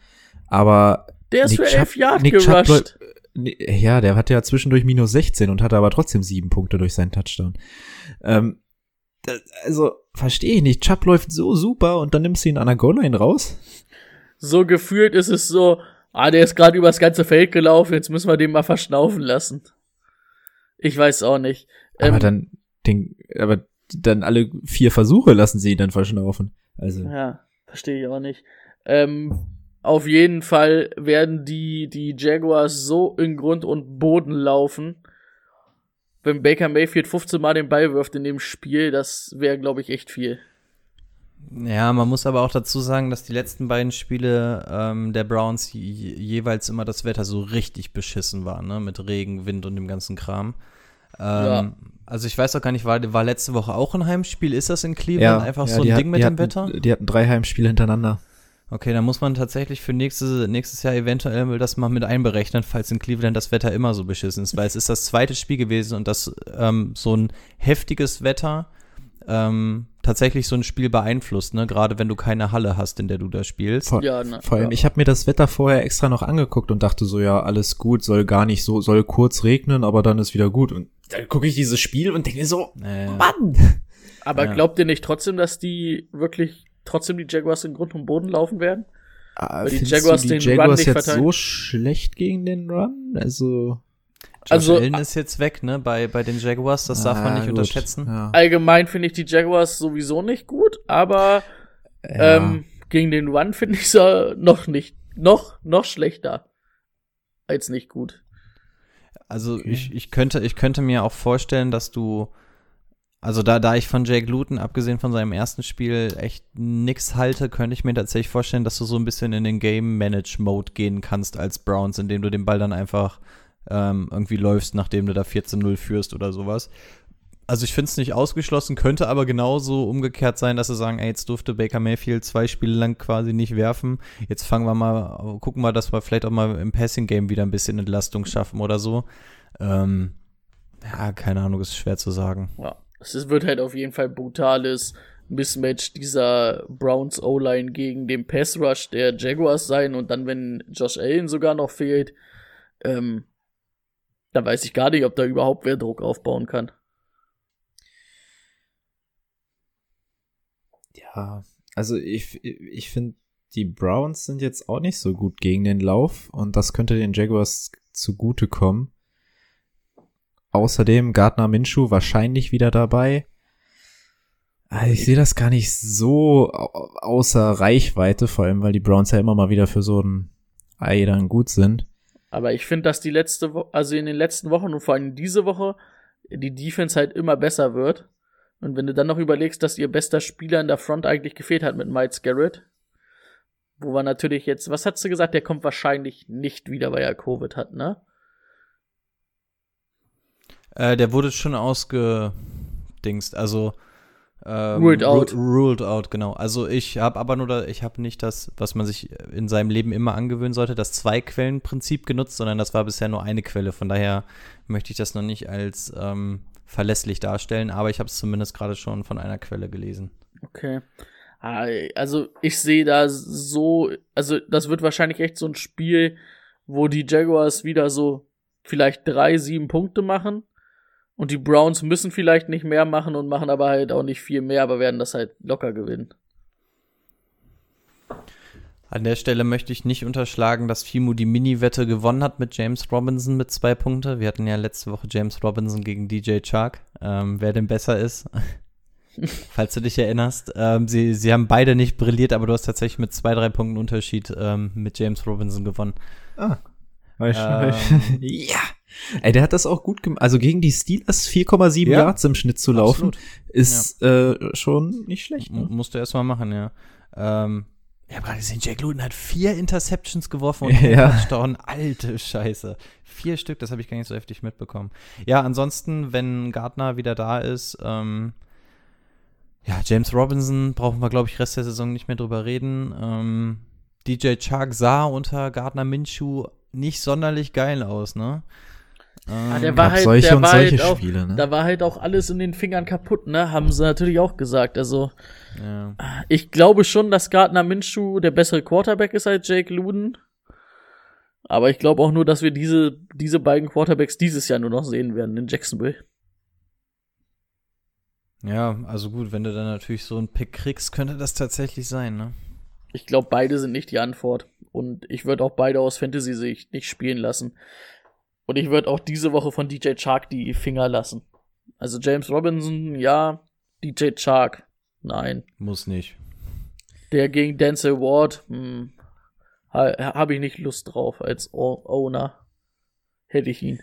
Aber Der ist Nick für elf Yard Nick gerusht. Ja, der hatte ja zwischendurch minus 16 und hatte aber trotzdem sieben Punkte durch seinen Touchdown. Ähm, also, verstehe ich nicht. Chubb läuft so super und dann nimmst du ihn an der Goal-Line raus? So gefühlt ist es so, ah, der ist gerade übers ganze Feld gelaufen, jetzt müssen wir den mal verschnaufen lassen. Ich weiß auch nicht. aber Ähm, dann, den, aber dann alle vier Versuche lassen sie ihn dann verschnaufen. Also, Ja, verstehe ich auch nicht. Ähm, auf jeden Fall werden die, die Jaguars so in Grund und Boden laufen. Wenn Baker Mayfield 15 Mal den Ball wirft in dem Spiel, das wäre, glaube ich, echt viel. Ja, man muss aber auch dazu sagen, dass die letzten beiden Spiele ähm, der Browns je jeweils immer das Wetter so richtig beschissen war, ne? Mit Regen, Wind und dem ganzen Kram. Ähm, Ja. Also ich weiß auch gar nicht, war, war letzte Woche auch ein Heimspiel? Ist das in Cleveland einfach so ein Ding hat- mit dem hatten, Wetter? Die hatten drei Heimspiele hintereinander. Okay, dann muss man tatsächlich für nächste, nächstes Jahr eventuell das mal mit einberechnen, falls in Cleveland das Wetter immer so beschissen ist, weil es ist das zweite Spiel gewesen und das ähm, so ein heftiges Wetter ähm, tatsächlich so ein Spiel beeinflusst, ne? Gerade wenn du keine Halle hast, in der du da spielst. Vor, Ja, na, vor allem, ja. ich habe mir das Wetter vorher extra noch angeguckt und dachte so, ja, alles gut, soll gar nicht so, soll kurz regnen, aber dann ist wieder gut. Und dann gucke ich dieses Spiel und denke mir so, Äh, Mann! Aber Ja. glaubt ihr nicht trotzdem, dass die wirklich trotzdem die Jaguars in Grund und Boden laufen werden? Ah, Weil die Jaguars du den die Run Jaguars nicht jetzt verteidigen? so schlecht gegen den Run? Also, Josh Also- Allen ist jetzt weg, ne? Bei, bei den Jaguars, das darf man ah, nicht gut. unterschätzen. Ja. Allgemein finde ich die Jaguars sowieso nicht gut, aber Ja. ähm, gegen den Run finde ich sie noch nicht, noch, noch schlechter als nicht gut. Also Okay. ich, ich könnte, ich könnte mir auch vorstellen, dass du, also da, da ich von Jake Luton, abgesehen von seinem ersten Spiel, echt nix halte, könnte ich mir tatsächlich vorstellen, dass du so ein bisschen in den Game-Manage-Mode gehen kannst als Browns, indem du den Ball dann einfach ähm, irgendwie läufst, nachdem du da 14-0 führst oder sowas. Also ich finde es nicht ausgeschlossen, könnte aber genauso umgekehrt sein, dass sie sagen, ey, jetzt durfte Baker Mayfield zwei Spiele lang quasi nicht werfen. Jetzt fangen wir mal, gucken wir, dass wir vielleicht auch mal im Passing-Game wieder ein bisschen Entlastung schaffen oder so. Ähm, ja, keine Ahnung, ist schwer zu sagen. Ja, es wird halt auf jeden Fall brutales Mismatch dieser Browns O-Line gegen den Pass Rush der Jaguars sein und dann, wenn Josh Allen sogar noch fehlt, ähm, da weiß ich gar nicht, ob da überhaupt wer Druck aufbauen kann. Ja, also ich, ich finde, die Browns sind jetzt auch nicht so gut gegen den Lauf und das könnte den Jaguars zugutekommen. Außerdem Gardner Minshew wahrscheinlich wieder dabei. Also ich sehe das gar nicht so außer Reichweite, vor allem weil die Browns ja immer mal wieder für so ein Ei dann gut sind. Aber ich finde, dass die letzte Woche, also in den letzten Wochen und vor allem diese Woche, die Defense halt immer besser wird. Und wenn du dann noch überlegst, dass ihr bester Spieler in der Front eigentlich gefehlt hat mit Miles Garrett, wo wir natürlich jetzt, was hast du gesagt, der kommt wahrscheinlich nicht wieder, weil er Covid hat, ne? Äh, der wurde schon ausgedingst, also ähm, ruled out. Ruled out, genau. Also ich habe aber nur, da, ich habe nicht das, was man sich in seinem Leben immer angewöhnen sollte, das Zwei-Quellen-Prinzip genutzt, sondern das war bisher nur eine Quelle. Von daher möchte ich das noch nicht als ähm, verlässlich darstellen, aber ich habe es zumindest gerade schon von einer Quelle gelesen. Okay. Ah, also ich sehe da so, also das wird wahrscheinlich echt so ein Spiel, wo die Jaguars wieder so vielleicht drei, sieben Punkte machen und die Browns müssen vielleicht nicht mehr machen und machen aber halt auch nicht viel mehr, aber werden das halt locker gewinnen. An der Stelle möchte ich nicht unterschlagen, dass Fimo die Mini-Wette gewonnen hat mit James Robinson mit zwei Punkte. Wir hatten ja letzte Woche James Robinson gegen DJ Chark. Ähm, wer denn besser ist, falls du dich erinnerst. Ähm, sie, sie haben beide nicht brilliert, aber du hast tatsächlich mit zwei, drei Punkten Unterschied ähm, mit James Robinson gewonnen. Ah. Weißt ähm, ja. Ey, der hat das auch gut gemacht. Also gegen die Steelers 4,7 ja, Yards im Schnitt zu laufen, absolut. ist ja. äh, schon nicht schlecht. Ne? Musst du erstmal machen, ja. Ähm, ich habe gerade gesehen, Jack Luton hat vier Interceptions geworfen und ja. Touchdown. Alte Scheiße. Vier Stück, das habe ich gar nicht so heftig mitbekommen. Ja, ansonsten, wenn Gardner wieder da ist, ähm, ja, James Robinson brauchen wir, glaube ich, Rest der Saison nicht mehr drüber reden. Ähm, DJ Chark sah unter Gardner Minshew nicht sonderlich geil aus, ne? Ah, der war halt, solche der war halt auch, Spiele, ne? Da war halt auch alles in den Fingern kaputt, ne? Haben sie natürlich auch gesagt. Also, ja. ich glaube schon, dass Gardner Minshew der bessere Quarterback ist als Jake Luden. Aber ich glaube auch nur, dass wir diese, diese beiden Quarterbacks dieses Jahr nur noch sehen werden in Jacksonville. Ja, also gut, wenn du dann natürlich so einen Pick kriegst, könnte das tatsächlich sein, ne? Ich glaube, beide sind nicht die Antwort. Und ich würde auch beide aus Fantasy-Sicht nicht spielen lassen. Und ich würde auch diese Woche von DJ Chark die Finger lassen. Also James Robinson, ja. DJ Chark, nein. Muss nicht. Der gegen Denzel Ward, hm, habe ich nicht Lust drauf als o Owner. Hätte ich ihn.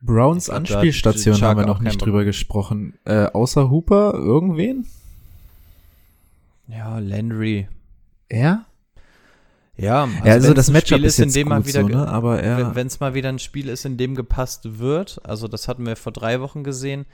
Browns Anspielstation haben wir noch nicht drüber gesprochen. Äh, außer Hooper, irgendwen? Ja, Landry. Er? Ja, also, ja, also das Matchup ist, ist in dem mal wieder, so, ne? aber ja. wenn es mal wieder ein Spiel ist, in dem gepasst wird, also das hatten wir vor drei Wochen gesehen,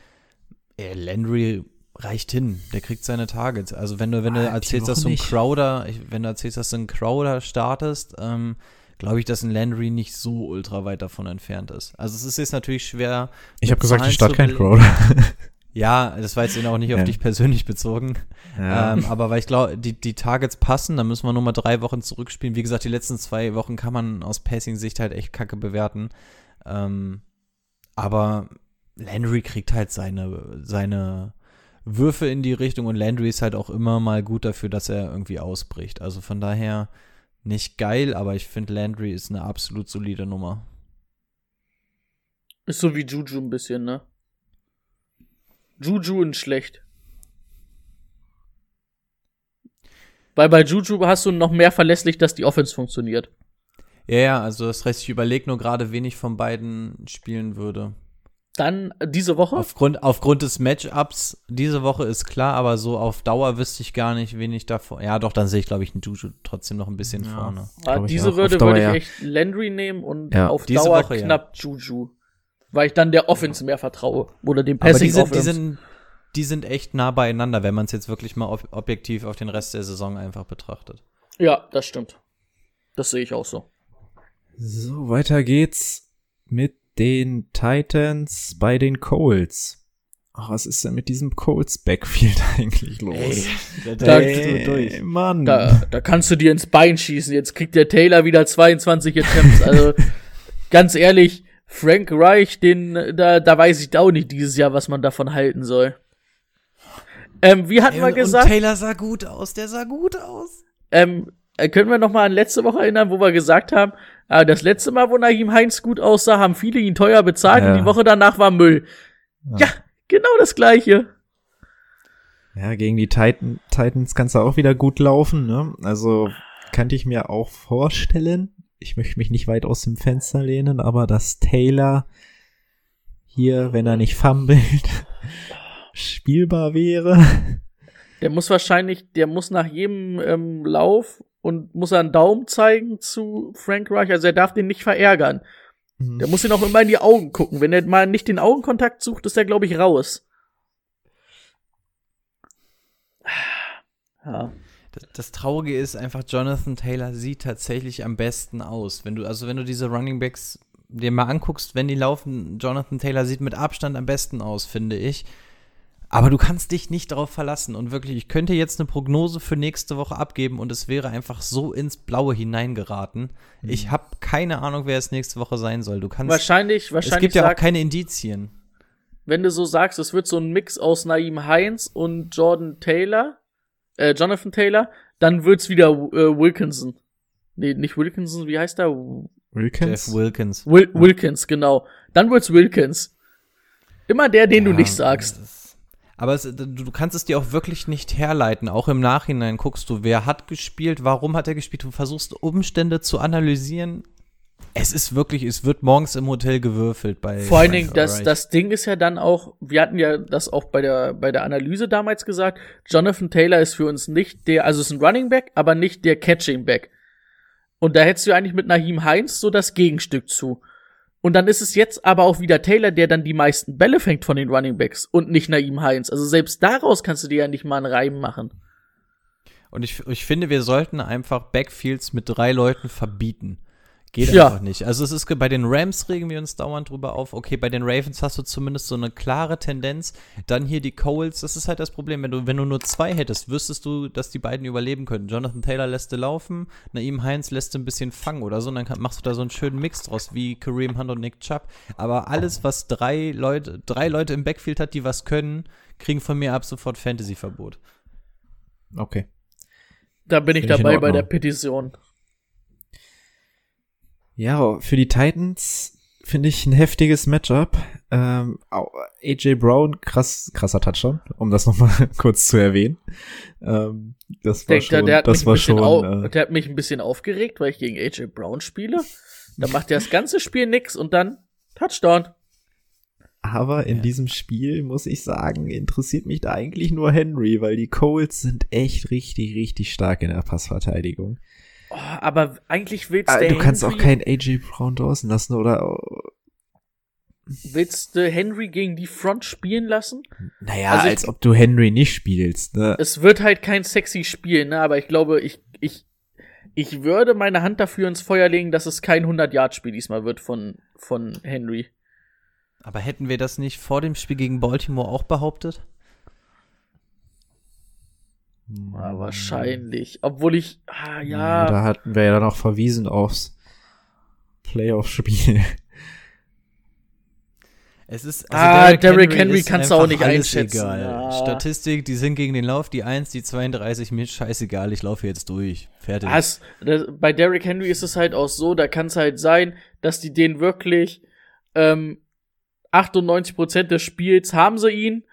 ey, Landry reicht hin, der kriegt seine Targets. Also wenn du wenn du ah, erzählst, dass du einen Crowder, wenn du erzählst, dass du einen Crowder startest, ähm, glaube ich, dass ein Landry nicht so ultra weit davon entfernt ist. Also es ist jetzt natürlich schwer. Ich habe gesagt, ich starte kein Crowder. Ja, das war jetzt auch nicht auf ja. dich persönlich bezogen. Ja. Ähm, aber weil ich glaube, die, die Targets passen, dann müssen wir nur mal drei Wochen zurückspielen. Wie gesagt, die letzten zwei Wochen kann man aus Passing-Sicht halt echt kacke bewerten. Ähm, aber Landry kriegt halt seine, seine Würfe in die Richtung und Landry ist halt auch immer mal gut dafür, dass er irgendwie ausbricht. Also von daher nicht geil, aber ich finde Landry ist eine absolut solide Nummer. Ist so wie Juju ein bisschen, ne? Juju in schlecht. Weil bei Juju hast du noch mehr verlässlich, dass die Offense funktioniert. Ja, ja, also das heißt, ich überlege nur gerade, wen ich von beiden spielen würde. Dann äh, diese Woche. Aufgrund, aufgrund des Matchups diese Woche ist klar, aber so auf Dauer wüsste ich gar nicht, wen ich davor. Ja, doch, dann sehe ich, glaube ich, einen Juju trotzdem noch ein bisschen vorne. Ah, glaub ich diese würde Dauer, würde ich ja. echt Landry nehmen und Ja, auf diese Dauer Woche, ja. knapp Juju. Weil ich dann der Offense mehr vertraue. Oder dem Aber Passing die sind, die, sind, die sind echt nah beieinander, wenn man es jetzt wirklich mal ob objektiv auf den Rest der Saison einfach betrachtet. ja, das stimmt. Das sehe ich auch so. So, weiter geht's mit den Titans bei den Colts. Ach, was ist denn mit diesem Colts Backfield eigentlich los? Da- Ey, Mann. Da, da kannst du dir ins Bein schießen. Jetzt kriegt der Taylor wieder 22 Attempts. Also, ganz ehrlich, Frank Reich, den, da, da weiß ich auch nicht dieses Jahr, was man davon halten soll. Ähm, wie hatten wir Und gesagt? Taylor sah gut aus, der sah gut aus. Ähm, äh, können wir noch mal an letzte Woche erinnern, wo wir gesagt haben, äh, das letzte Mal, wo Naheem Heinz gut aussah, haben viele ihn teuer bezahlt Ja. und die Woche danach war Müll. Ja, genau das gleiche. Ja, gegen die Titan, Titans kann's ja auch wieder gut laufen, ne? Also könnte ich mir auch vorstellen. Ich möchte mich nicht weit aus dem Fenster lehnen, aber dass Taylor hier, wenn er nicht fummelt, spielbar wäre. Der muss wahrscheinlich, der muss nach jedem ähm, Lauf und muss er einen Daumen zeigen zu Frank Reich. Also er darf den nicht verärgern. Der muss ihn auch immer in die Augen gucken. Wenn er mal nicht den Augenkontakt sucht, ist er, glaube ich, raus. Ja. Das, das Traurige ist einfach, Jonathan Taylor sieht tatsächlich am besten aus. Wenn du, also wenn du diese Running Backs dir mal anguckst, wenn die laufen, Jonathan Taylor sieht mit Abstand am besten aus, finde ich. Aber du kannst dich nicht darauf verlassen. Und wirklich, ich könnte jetzt eine Prognose für nächste Woche abgeben und es wäre einfach so ins Blaue hineingeraten. Ich habe keine Ahnung, wer es nächste Woche sein soll. Du kannst. Wahrscheinlich, es wahrscheinlich gibt ja auch keine Indizien. wenn du so sagst, es wird so ein Mix aus Naeem Heinz und Jordan Taylor, äh, Jonathan Taylor, dann wird's wieder äh, Wilkinson. Nee, nicht Wilkinson, wie heißt der? Wilkins? Jeff Wilkins. Wil Wilkins, genau. Dann wird's Wilkins. Immer der, den du Ja, nicht sagst. Aber es, du, du kannst es dir auch wirklich nicht herleiten. Auch im Nachhinein guckst du, wer hat gespielt, warum hat er gespielt. Du versuchst Umstände zu analysieren. Es ist wirklich, es wird morgens im Hotel gewürfelt bei. Vor allen Dingen, das, das Ding ist ja dann auch, wir hatten ja das auch bei der, bei der Analyse damals gesagt, Jonathan Taylor ist für uns nicht der, also ist ein Running Back, aber nicht der Catching Back. Und da hättest du eigentlich mit Naheem Heinz so das Gegenstück zu. Und dann ist es jetzt aber auch wieder Taylor, der dann die meisten Bälle fängt von den Running Backs und nicht Naeem Heinz. Also selbst daraus kannst du dir ja nicht mal einen Reim machen. Und ich, ich finde, wir sollten einfach Backfields mit drei Leuten verbieten. Geht Ja. einfach nicht. Also es ist bei den Rams regen wir uns dauernd drüber auf. Okay, bei den Ravens hast du zumindest so eine klare Tendenz. Dann hier die Coles, das ist halt das Problem. Wenn du, wenn du nur zwei hättest, wüsstest du, dass die beiden überleben können. Jonathan Taylor lässt du laufen, Naim Heinz lässt du ein bisschen fangen oder so. Und dann kann, machst du da so einen schönen Mix draus, wie Kareem Hunt und Nick Chubb. Aber alles, was drei Leute, drei Leute im Backfield hat, die was können, kriegen von mir ab sofort Fantasy-Verbot. Okay. Da bin ich ich in dabei bei Ordnung. der Petition. Ja, für die Titans finde ich ein heftiges Matchup. Ähm, AJ Brown, krass, krasser Touchdown, um das nochmal kurz zu erwähnen. Ähm, das war Denkt er, schon, der hat, mich das ein war bisschen schon, au äh, der hat mich ein bisschen aufgeregt, weil ich gegen AJ Brown spiele. Dann macht er das ganze Spiel nix und dann Touchdown. aber in diesem Spiel muss ich sagen, interessiert mich da eigentlich nur Henry, weil die Colts sind echt richtig, richtig stark in der Passverteidigung. Oh, aber eigentlich willst Ah, der du kannst Henry, auch keinen AJ Brown draußen lassen oder willst du Henry gegen die Front spielen lassen? naja, Also ich- als ob du Henry nicht spielst. Ne? Es wird halt kein sexy Spiel, ne, aber ich glaube, ich ich ich würde meine Hand dafür ins Feuer legen, dass es kein 100 Yard Spiel diesmal wird von von Henry. Aber hätten wir das nicht vor dem Spiel gegen Baltimore auch behauptet? Ja, wahrscheinlich, obwohl ich ah ja, Da hatten wir ja dann auch verwiesen aufs Playoff-Spiel. Es ist Ah, Derrick Henry ist kannst du auch nicht einschätzen. Egal. Ja. Statistik, die sind gegen den Lauf, die 1, die 32, mir scheißegal, ich laufe jetzt durch. Fertig. Hast, das, bei Derrick Henry ist es halt auch so, da kann es halt sein, dass die den wirklich ähm, 98% des Spiels haben sie ihn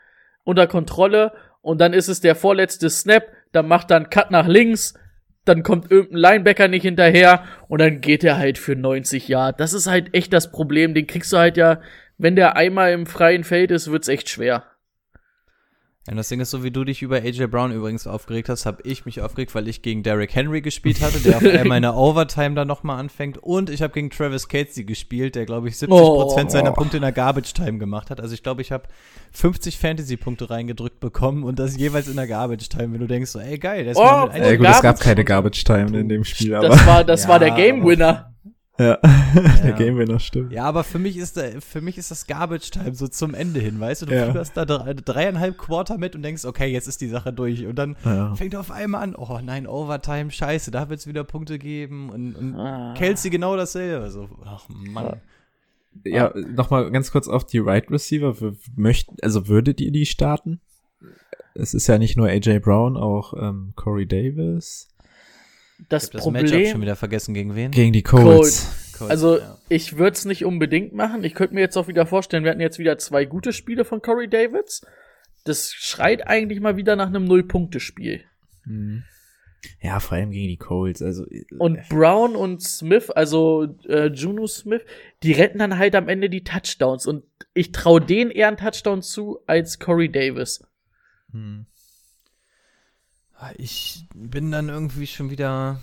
unter Kontrolle und dann ist es der vorletzte Snap, dann macht er einen Cut nach links, dann kommt irgendein Linebacker nicht hinterher und dann geht er halt für 90 Yard. Das ist halt echt das Problem, den kriegst du halt ja wenn der einmal im freien Feld ist, wird's echt schwer. Ja, das Ding ist, so wie du dich über AJ Brown übrigens aufgeregt hast, habe ich mich aufgeregt, weil ich gegen Derrick Henry gespielt hatte, der auf einmal in der Overtime dann nochmal anfängt. Und ich habe gegen Travis Casey gespielt, der, glaube ich, 70% Oh. seiner Punkte in der Garbage Time gemacht hat. Also ich glaube, ich habe 50 Fantasy-Punkte reingedrückt bekommen und das jeweils in der Garbage Time, wenn du denkst so, ey geil, der ist Oh, mit und einem gut, es gab keine Garbage Time in dem Spiel, aber Das war, das Ja, war der Game Winner. Ja, Ja. der Game Winner stimmt. Ja, aber für mich ist da, für mich ist das Garbage Time so zum Ende hin, weißt du? Du Ja. da drei, dreieinhalb Quarter mit und denkst, okay, jetzt ist die Sache durch. Und dann Ja. fängt er auf einmal an, oh nein, Overtime, scheiße, da wird es wieder Punkte geben. Und, und Ah. Kelsey genau dasselbe. So, ach Mann. Ja, nochmal ganz kurz auf die Right Receiver. Möchten, also würdet ihr die starten? Es ist ja nicht nur AJ Brown, auch ähm, Corey Davis. Das, Ich das Matchup schon Problem, wieder vergessen, gegen wen? Gegen die Colts. Colts, also ja. ich würde es nicht unbedingt machen. Ich könnte mir jetzt auch wieder vorstellen, wir hatten jetzt wieder zwei gute Spiele von Corey Davids. Das schreit eigentlich mal wieder nach einem Null-Punkte-Spiel. Mhm. Ja, vor allem gegen die Colts. Also, Und Brown und Smith, also äh, Juno Smith, die retten dann halt am Ende die Touchdowns. Und ich traue denen eher einen Touchdown zu als Corey Davis. Hm. Ich bin dann irgendwie schon wieder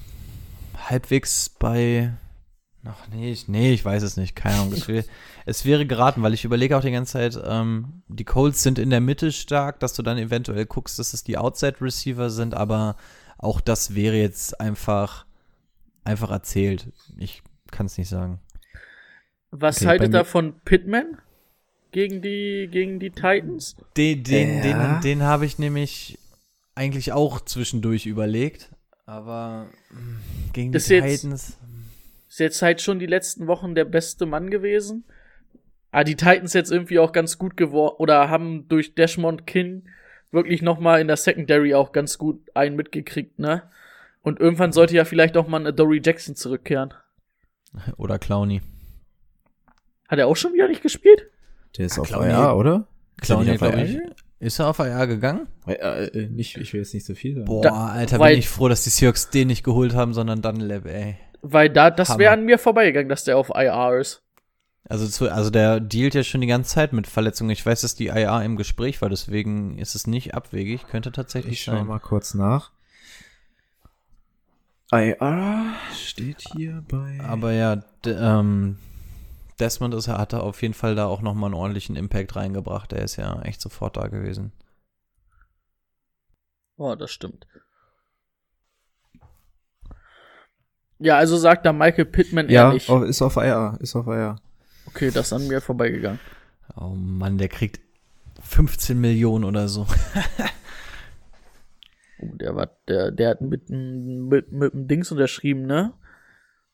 halbwegs bei. Ach nee, ich, nee, ich weiß es nicht. Keine Ahnung. Es, wär, es wäre geraten, weil ich überlege auch die ganze Zeit, ähm, die Colts sind in der Mitte stark, dass du dann eventuell guckst, dass es die Outside-Receiver sind, aber auch das wäre jetzt einfach, einfach erzählt. Ich kann es nicht sagen. Was Okay, haltet ihr von Pittman gegen die, gegen die Titans? Den, den, Ja. den, den habe ich nämlich eigentlich auch zwischendurch überlegt, aber mm, gegen die Ist jetzt- Titans. Ist jetzt halt schon die letzten Wochen der beste Mann gewesen. Ah, die Titans jetzt irgendwie auch ganz gut geworden oder haben durch Desmond King wirklich noch mal in der Secondary auch ganz gut einen mitgekriegt, ne? Und irgendwann sollte ja vielleicht auch mal eine Dory Jackson zurückkehren. Oder Clowny. Hat er auch schon wieder nicht gespielt? der ist auf Clowney- IR, oder? Clowny, Ist er glaube ich. IR? Ist er auf AR gegangen? Äh, äh, nicht, ich will jetzt nicht so viel sagen. Boah, Da- Alter, weil- bin ich froh, dass die Seahawks den nicht geholt haben, sondern Dunlap, ey. Weil da, das wäre an mir vorbeigegangen, dass der auf IR ist. Also, zu, also der dealt ja schon die ganze Zeit mit Verletzungen. Ich weiß, dass die IA im Gespräch war, deswegen ist es nicht abwegig. Könnte tatsächlich Ich schau sein. mal kurz nach. IR steht hier bei. Aber ja, ähm, Desmond ist, hat da auf jeden Fall da auch nochmal einen ordentlichen Impact reingebracht. Der ist ja echt sofort da gewesen. Oh, das stimmt. Ja, also sagt da Michael Pittman ja, ehrlich. oh, ist auf IR, ist auf IR. Okay, das ist an mir vorbeigegangen. Oh Mann, der kriegt 15 Millionen oder so. Oh, der war, der, der hat mit, mit, mit dem Dings unterschrieben, ne?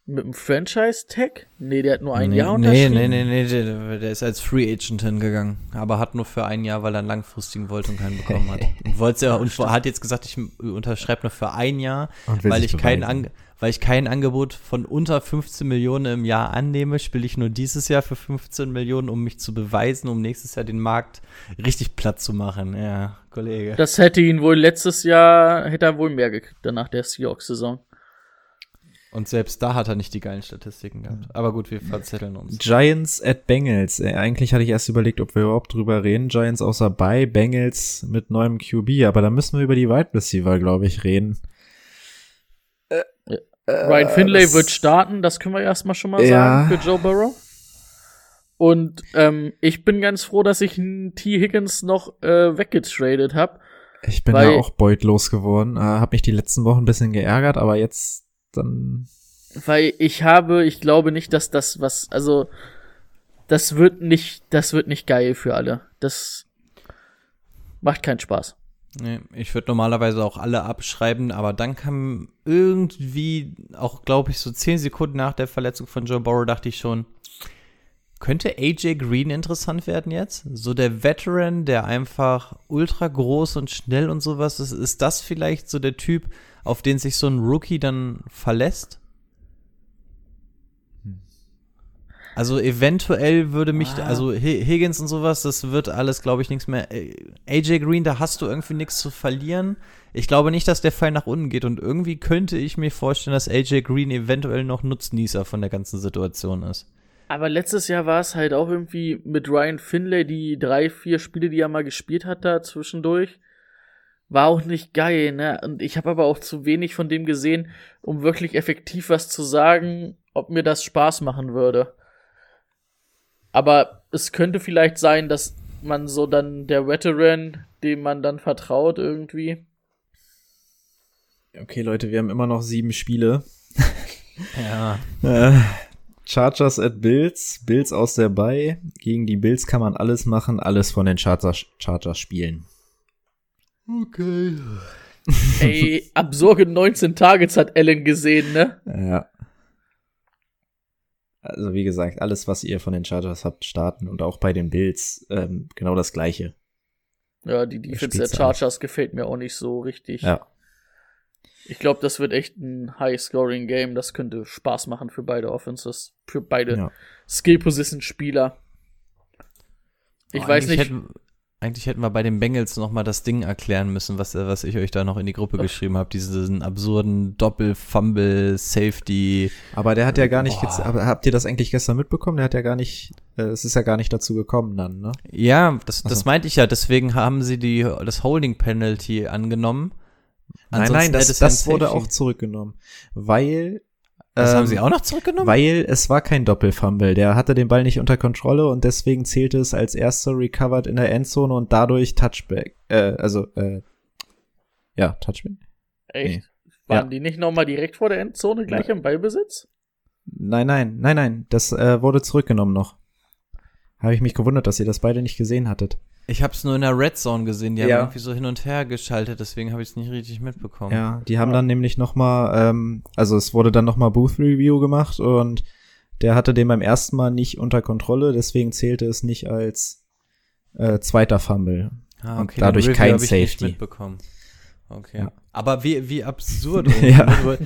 Mit dem Franchise-Tag? Nee, der hat nur ein nee, Jahr nee, unterschrieben. nee, nee, nee, der, der ist als Free Agent hingegangen. Aber hat nur für ein Jahr, weil er einen langfristigen wollte und keinen bekommen hat. Und wollte ja, und hat jetzt gesagt, ich unterschreibe nur für ein Jahr, weil ich, kein. Ange weil ich kein Angebot von unter 15 Millionen im Jahr annehme, spiele ich nur dieses Jahr für 15 Millionen, um mich zu beweisen, um nächstes Jahr den Markt richtig platt zu machen. Ja, Kollege. Das hätte ihn wohl letztes Jahr, hätte er wohl mehr gekriegt, danach der Seahawks-Saison. Und selbst da hat er nicht die geilen Statistiken gehabt. Aber gut, wir verzetteln uns. Giants at Bengals. Äh, eigentlich hatte ich erst überlegt, ob wir überhaupt drüber reden. Giants außer bei Bengals mit neuem QB, aber da müssen wir über die Wide Receiver, glaube ich, reden. Ryan Finlay wird starten, das können wir erstmal schon mal Ja. sagen für Joe Burrow. Und ähm, ich bin ganz froh, dass ich einen T. Higgins noch äh, weggetradet habe. Ich bin ja auch beutlos geworden. Äh, hab mich die letzten Wochen ein bisschen geärgert, aber jetzt dann. Weil ich habe, ich glaube nicht, dass das was, also das wird nicht, das wird nicht geil für alle. Das macht keinen Spaß. Nee, ich würde normalerweise auch alle abschreiben, aber dann kam irgendwie, auch glaube ich, so zehn Sekunden nach der Verletzung von Joe Burrow, dachte ich schon, könnte AJ Green interessant werden jetzt? So der Veteran, der einfach ultra groß und schnell und sowas ist. Ist das vielleicht so der Typ, auf den sich so ein Rookie dann verlässt? Also eventuell würde mich, Ah. also Hi- Higgins und sowas, das wird alles, glaube ich, nichts mehr. Äh, AJ Green, da hast du irgendwie nichts zu verlieren. Ich glaube nicht, dass der Fall nach unten geht und irgendwie könnte ich mir vorstellen, dass AJ Green eventuell noch Nutznießer von der ganzen Situation ist. Aber letztes Jahr war es halt auch irgendwie mit Ryan Finlay, die drei, vier Spiele, die er mal gespielt hat da zwischendurch, war auch nicht geil, ne? Und ich habe aber auch zu wenig von dem gesehen, um wirklich effektiv was zu sagen, ob mir das Spaß machen würde. Aber es könnte vielleicht sein, dass man so dann der Veteran, dem man dann vertraut irgendwie. Okay, Leute, wir haben immer noch sieben Spiele. Ja. Äh, Chargers at Bills, Bills aus der Bay. Gegen die Bills kann man alles machen, alles von den Chargers, Chargers spielen. Okay. Ey, absurde 19 Targets hat Allen gesehen, ne? Ja. Also wie gesagt, alles, was ihr von den Chargers habt, starten und auch bei den Bills ähm, genau das gleiche. Ja, die Defense der Chargers gefällt mir auch nicht so richtig. Ja. Ich glaube, das wird echt ein High-Scoring-Game. Das könnte Spaß machen für beide Offenses, für beide ja. Skill-Position-Spieler. Ich Oh, weiß eigentlich nicht. Hätten, eigentlich hätten wir bei den Bengals noch mal das Ding erklären müssen, was, was ich euch da noch in die Gruppe geschrieben habe. Diesen absurden Doppel-Fumble, Safety. Aber der hat ja gar nicht, aber habt ihr das eigentlich gestern mitbekommen? Der hat ja gar nicht, äh, es ist ja gar nicht dazu gekommen dann, ne? Ja, das, das so. meinte ich ja. Deswegen haben sie die, das Holding Penalty angenommen. Nein, Ansonsten nein, das, ja das ein wurde auch zurückgenommen. Weil, Das haben ähm, sie auch noch zurückgenommen? Weil es war kein Doppelfumble. Der hatte den Ball nicht unter Kontrolle und deswegen zählte es als erster recovered in der Endzone und dadurch Touchback. Äh, also, äh, ja, Touchback? Echt? Nee. Waren Ja. die nicht nochmal direkt vor der Endzone gleich im Ballbesitz? Nein, nein, nein, nein. Das äh, wurde zurückgenommen noch. Habe ich mich gewundert, dass ihr das beide nicht gesehen hattet. Ich habe es nur in der Red Zone gesehen. Die Ja. haben irgendwie so hin und her geschaltet, deswegen habe ich es nicht richtig mitbekommen. Ja, die haben dann nämlich noch mal, ähm, also es wurde dann noch mal Booth Review gemacht und der hatte den beim ersten Mal nicht unter Kontrolle, deswegen zählte es nicht als äh, zweiter Fumble. Ah, Und okay, dadurch den Review kein ich nicht Safety. mitbekommen. Okay. Ja. Aber wie, wie absurd. Ja. du,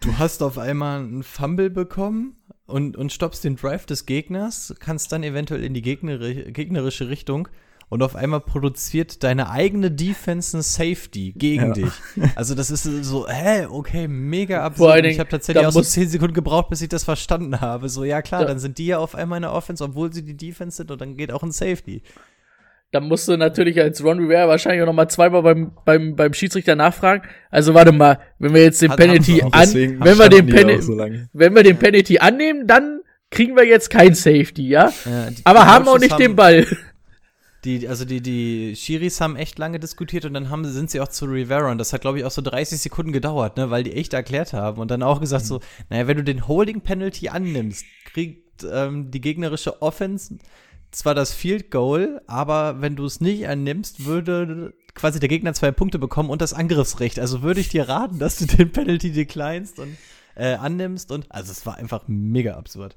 du hast auf einmal einen Fumble bekommen und, und stoppst den Drive des Gegners, kannst dann eventuell in die gegneri gegnerische Richtung und auf einmal produziert deine eigene Defense ein Safety gegen Ja. dich. Also das ist so, hä, okay, mega absurd. ich habe tatsächlich auch so muss- 10 Sekunden gebraucht, bis ich das verstanden habe. So, ja klar, Ja. dann sind die ja auf einmal in der Offense, obwohl sie die Defense sind und dann geht auch ein Safety. Da musst du natürlich als Ron Rivera wahrscheinlich auch nochmal zweimal beim, beim, beim Schiedsrichter nachfragen. Also warte mal, wenn wir jetzt den Hat- Penalty haben an, Deswegen wenn wir den Penalty, so wenn wir den Penalty annehmen, dann kriegen wir jetzt kein Safety, ja? Ja, Aber haben auch nicht den Ball. Die, also die, die Schiris haben echt lange diskutiert und dann haben, sind sie auch zu Rivera und das hat, glaube ich, auch so 30 Sekunden gedauert, ne, weil die echt erklärt haben und dann auch gesagt so, naja, wenn du den Holding Penalty annimmst, kriegt ähm, die gegnerische Offense zwar das Field Goal, aber wenn du es nicht annimmst, würde quasi der Gegner zwei Punkte bekommen und das Angriffsrecht. Also würde ich dir raten, dass du den Penalty declinest und äh, annimmst und also es war einfach mega absurd.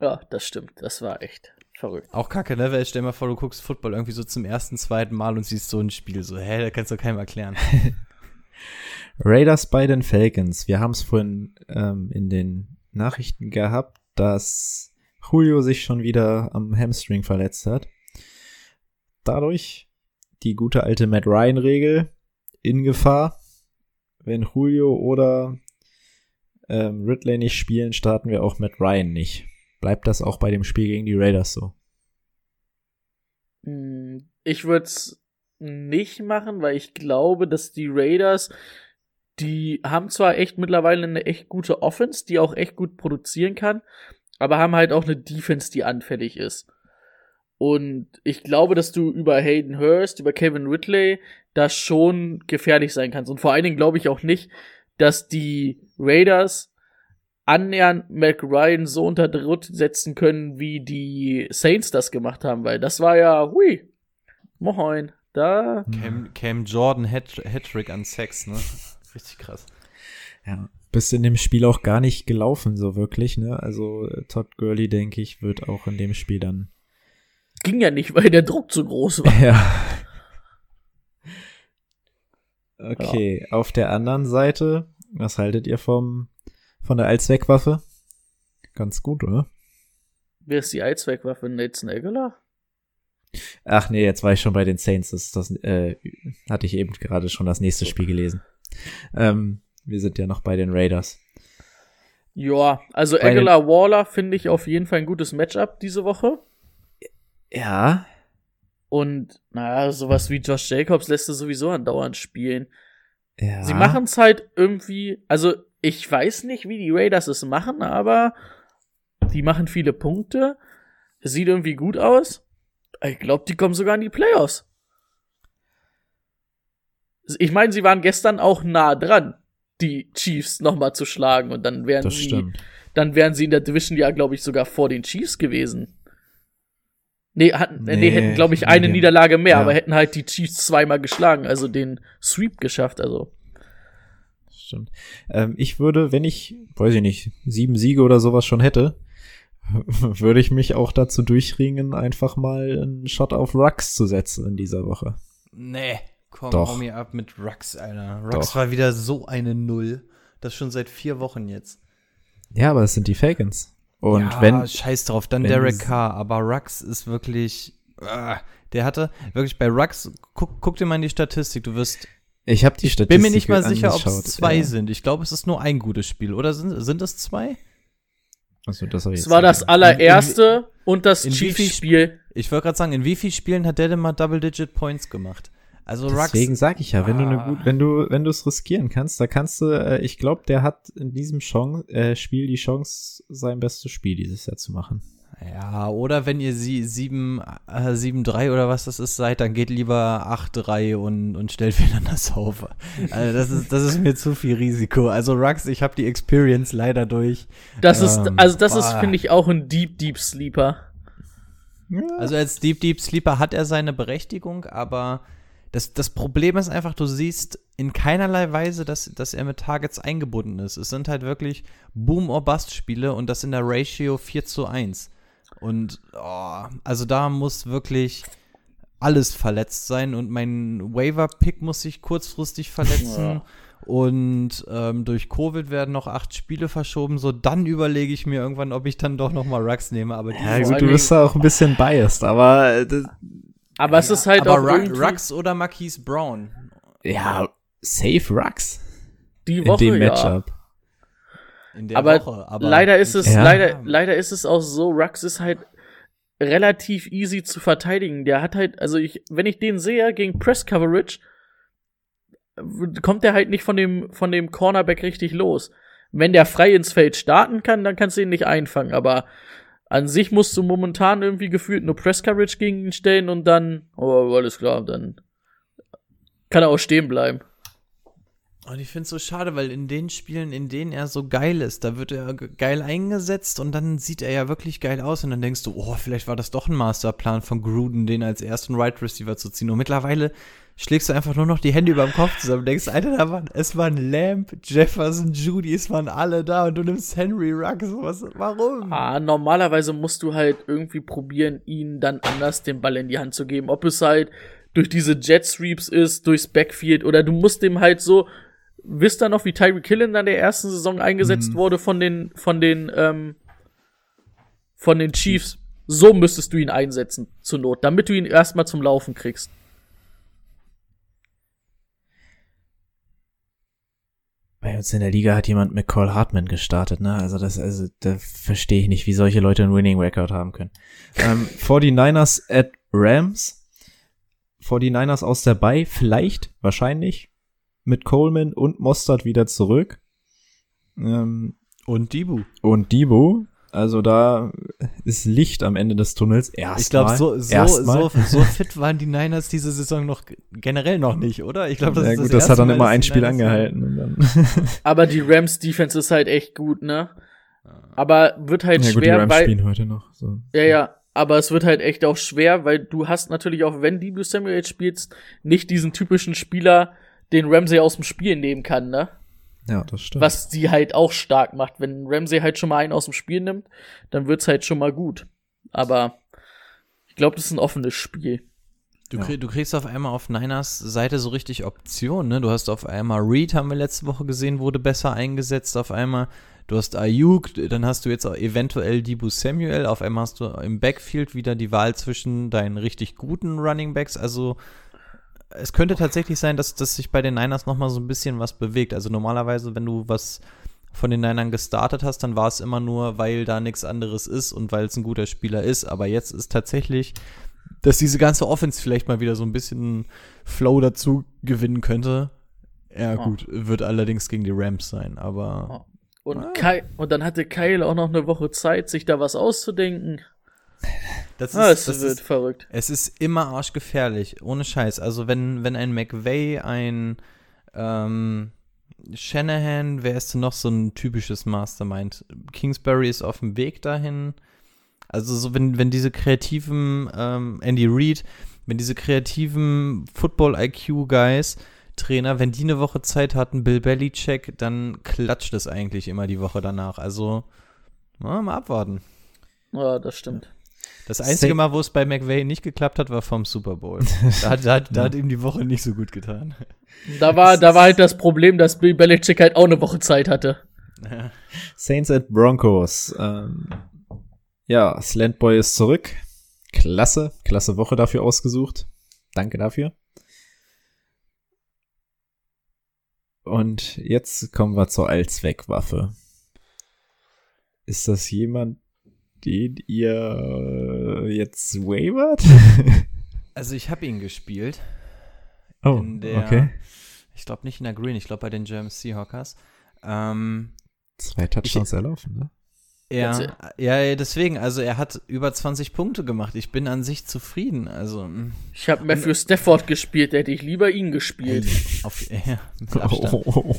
Ja, das stimmt. Das war echt verrückt. Auch kacke, ne? Weil stell dir mal vor, du guckst Football irgendwie so zum ersten, zweiten Mal und siehst so ein Spiel. So, hä, da kannst du keinem erklären. Raiders bei den Falcons. Wir haben es vorhin ähm, in den Nachrichten gehabt, dass Julio sich schon wieder am Hamstring verletzt hat. Dadurch die gute alte Matt Ryan-Regel in Gefahr. Wenn Julio oder ähm, Ridley nicht spielen, starten wir auch Matt Ryan nicht. Bleibt das auch bei dem Spiel gegen die Raiders so? Hm, Ich würde es nicht machen, weil ich glaube, dass die Raiders, die haben zwar echt mittlerweile eine echt gute Offense, die auch echt gut produzieren kann, aber haben halt auch eine Defense, die anfällig ist. Und ich glaube, dass du über Hayden Hurst, über Kevin Ridley da schon gefährlich sein kannst. Und vor allen Dingen glaube ich auch nicht, dass die Raiders annähernd Mac Ryan so unter Druck setzen können, wie die Saints das gemacht haben, weil das war ja, hui, moin, da, Cam, Cam Jordan Hat- Hattrick an Sex, ne? Richtig krass. Ja. Bist in dem Spiel auch gar nicht gelaufen, so wirklich, ne? Also äh, Todd Gurley, denke ich, wird auch in dem Spiel dann. ging ja nicht, weil der Druck zu groß war. Ja. Okay, auf der anderen Seite, was haltet ihr vom von der Allzweckwaffe? Ganz gut, oder? Wer ist die Allzweckwaffe? Nathan Aguilar? Ach nee, jetzt war ich schon bei den Saints. Das, das äh, hatte ich eben gerade schon das nächste Spiel gelesen. Ähm, wir sind ja noch bei den Raiders. Ja, also Bei Aguilar Waller finde ich auf jeden Fall ein gutes Matchup diese Woche. Ja. Und naja, sowas wie Josh Jacobs lässt er sowieso andauernd spielen. ja. Sie machen es halt irgendwie, also ich weiß nicht, wie die Raiders es machen, aber die machen viele Punkte. Sieht irgendwie gut aus. Ich glaube, die kommen sogar in die Playoffs. Ich meine, sie waren gestern auch nah dran, die Chiefs nochmal zu schlagen und dann wären Das sie, stimmt. dann wären sie in der Division ja, glaube ich, sogar vor den Chiefs gewesen. Nee, hatten, nee, Nee, hätten, glaube ich, eine nee. Niederlage mehr, Ja. aber hätten halt die Chiefs zweimal geschlagen, also den Sweep geschafft, also. Stimmt. Ähm, ich würde, wenn ich, weiß ich nicht, sieben Siege oder sowas schon hätte, würde ich mich auch dazu durchringen, einfach mal einen Shot auf Rux zu setzen in dieser Woche. Nee, komm, Doch. hau mir ab mit Rux, Alter. Rux Doch. war wieder so eine Null. Das schon seit vier Wochen jetzt. Ja, aber es sind die Falcons. Und ja, wenn, scheiß drauf, dann Derek Carr, aber Rux ist wirklich. ah, der hatte wirklich bei Rux, guck, guck dir mal in die Statistik, du wirst. Ich habe die Statistik Bin mir nicht mal sicher, ob es zwei ja. sind. Ich glaube, es ist nur ein gutes Spiel. Oder sind, sind es zwei? Also, das hab ich Es war das allererste und das in wie viel Chiefs-Spiel. Ich wollte gerade sagen, in wie vielen Spielen hat der denn mal Double-Digit Points gemacht? Also Deswegen Rux. sag ich ja, wenn du ne Ah. gut, wenn du, wenn du es riskieren kannst, da kannst du, äh, ich glaube, der hat in diesem Chance, äh, Spiel die Chance, sein bestes Spiel dieses Jahr zu machen. Ja, oder wenn ihr sie 7, äh, 7-3 oder was das ist seid, dann geht lieber 8-3 und, und stellt wieder das auf. Also das ist, das ist mir zu viel Risiko. Also Rux, ich habe die Experience leider durch. Das ist, Ähm, also das ist, boah. finde ich, auch ein Deep, Deep Sleeper. Also als Deep Deep Sleeper hat er seine Berechtigung, aber das, das Problem ist einfach, du siehst in keinerlei Weise, dass, dass er mit Targets eingebunden ist. Es sind halt wirklich Boom-or-Bust-Spiele und das in der Ratio 4 zu 1. Und oh, also da muss wirklich alles verletzt sein und mein Waiver-Pick muss sich kurzfristig verletzen. Und ähm, durch Covid werden noch acht Spiele verschoben. So, dann überlege ich mir irgendwann, ob ich dann doch noch mal Rux nehme. Aber Ja, gut, du bist da auch ein bisschen biased, aber äh, das, Aber es ist halt aber auch Ru- irgendwie Rux oder Marquise Brown? ja, safe Rux die in Woche, dem ja. In der Aber, Woche. Aber leider ist es, Ja. leider, leider ist es auch so, Rux ist halt relativ easy zu verteidigen. Der hat halt, also ich, wenn ich den sehe gegen Press Coverage, kommt der halt nicht von dem, von dem Cornerback richtig los. Wenn der frei ins Feld starten kann, dann kannst du ihn nicht einfangen, aber an sich musst du momentan irgendwie gefühlt nur Press Coverage gegen ihn stellen und dann, oh, alles klar, dann kann er auch stehen bleiben. Und ich finde es so schade, weil in den Spielen, in denen er so geil ist, da wird er ge- geil eingesetzt und dann sieht er ja wirklich geil aus und dann denkst du, oh, vielleicht war das doch ein Masterplan von Gruden, den als ersten Right Receiver zu ziehen. Und mittlerweile schlägst du einfach nur noch die Hände über dem Kopf zusammen und denkst, Alter, da waren, es waren Lamb, Jefferson, Judy, es waren alle da und du nimmst Henry Ruggs. Was, warum? Ah, normalerweise musst du halt irgendwie probieren, ihn dann anders den Ball in die Hand zu geben. Ob es halt durch diese Jet Sweeps ist, durchs Backfield oder du musst dem halt so, wisst ihr noch, wie Tyreek Hill in der ersten Saison eingesetzt wurde von den, von den, ähm, von den Chiefs. So müsstest du ihn einsetzen, zur Not, damit du ihn erstmal zum Laufen kriegst. Bei uns in der Liga hat jemand mit Cole Hartman gestartet, ne? Also das, also da verstehe ich nicht, wie solche Leute einen Winning Record haben können. ähm, 49ers at Rams. 49ers aus der Bay, vielleicht, wahrscheinlich, mit Coleman und Mostert wieder zurück. Ähm, Und Dibu. und Debo, also da ist Licht am Ende des Tunnels. Erstmal. Ich glaube, so, so, so, so fit waren die Niners diese Saison noch generell noch nicht, oder? Ich glaube, das ja, ist gut, das, das, hat dann immer ein Spiel Niners- angehalten. Und dann Aber die Rams Defense ist halt echt gut, ne? Aber wird halt ja gut, die schwer, Rams weil, spielen heute noch. So. Ja, ja, aber es wird halt echt auch schwer, weil du hast natürlich auch, wenn Debo Samuel spielst, nicht diesen typischen Spieler, den Ramsey aus dem Spiel nehmen kann, ne? Ja, das stimmt. Was die halt auch stark macht. Wenn Ramsey halt schon mal einen aus dem Spiel nimmt, dann wird's halt schon mal gut. Aber ich glaube, das ist ein offenes Spiel. Du, krieg, du kriegst auf einmal auf Niners Seite so richtig Optionen, ne? Du hast auf einmal Reed, haben wir letzte Woche gesehen, wurde besser eingesetzt auf einmal. Du hast Ayuk, dann hast du jetzt auch eventuell Dibu Samuel. Auf einmal hast du im Backfield wieder die Wahl zwischen deinen richtig guten Running Backs. Also es könnte tatsächlich sein, dass, dass sich bei den Niners nochmal so ein bisschen was bewegt. Also normalerweise, wenn du was von den Ninern gestartet hast, dann war es immer nur, weil da nichts anderes ist und weil es ein guter Spieler ist. Aber jetzt ist tatsächlich, dass diese ganze Offense vielleicht mal wieder so ein bisschen Flow dazu gewinnen könnte. Ja, Oh. gut, wird allerdings gegen die Rams sein, aber. Und, Ah. Kai, und dann hatte Kyle auch noch eine Woche Zeit, sich da was auszudenken. Das Ah, ist, es das wird ist, verrückt. es ist immer arschgefährlich, ohne Scheiß. Also wenn, wenn ein McVay, ein ähm, Shanahan, wer ist denn noch so ein typisches Mastermind? Kingsbury ist auf dem Weg dahin. Also so, wenn, wenn diese kreativen, ähm, Andy Reid, wenn diese kreativen Football-IQ-Guys, Trainer, wenn die eine Woche Zeit hatten, Bill Belichick, dann klatscht es eigentlich immer die Woche danach. Also, na, mal abwarten. Ja, das stimmt. Das einzige Mal, wo es bei McVay nicht geklappt hat, war vom Super Bowl. Da hat, da, hat, da hat ihm die Woche nicht so gut getan. Da war, da war halt das Problem, dass Bill Belichick halt auch eine Woche Zeit hatte. Saints at Broncos. Ähm, ja, Slantboy ist zurück. Klasse, klasse Woche dafür ausgesucht. Danke dafür. Und jetzt kommen wir zur Allzweckwaffe. Ist das jemand, den ihr jetzt wavert? Also ich habe ihn gespielt. oh, in der, okay. Ich glaube nicht in der Green, ich glaube bei den German Seahawkers. Ähm, Zwei Touchdowns erlaufen, ne? ja, Jetzt, ja, ja, deswegen, also er hat über 20 Punkte gemacht. Ich bin an sich zufrieden. Also mm, Ich habe Matthew Stafford gespielt, hätte ich lieber ihn gespielt. auf, ja, mit Abstand. Oh,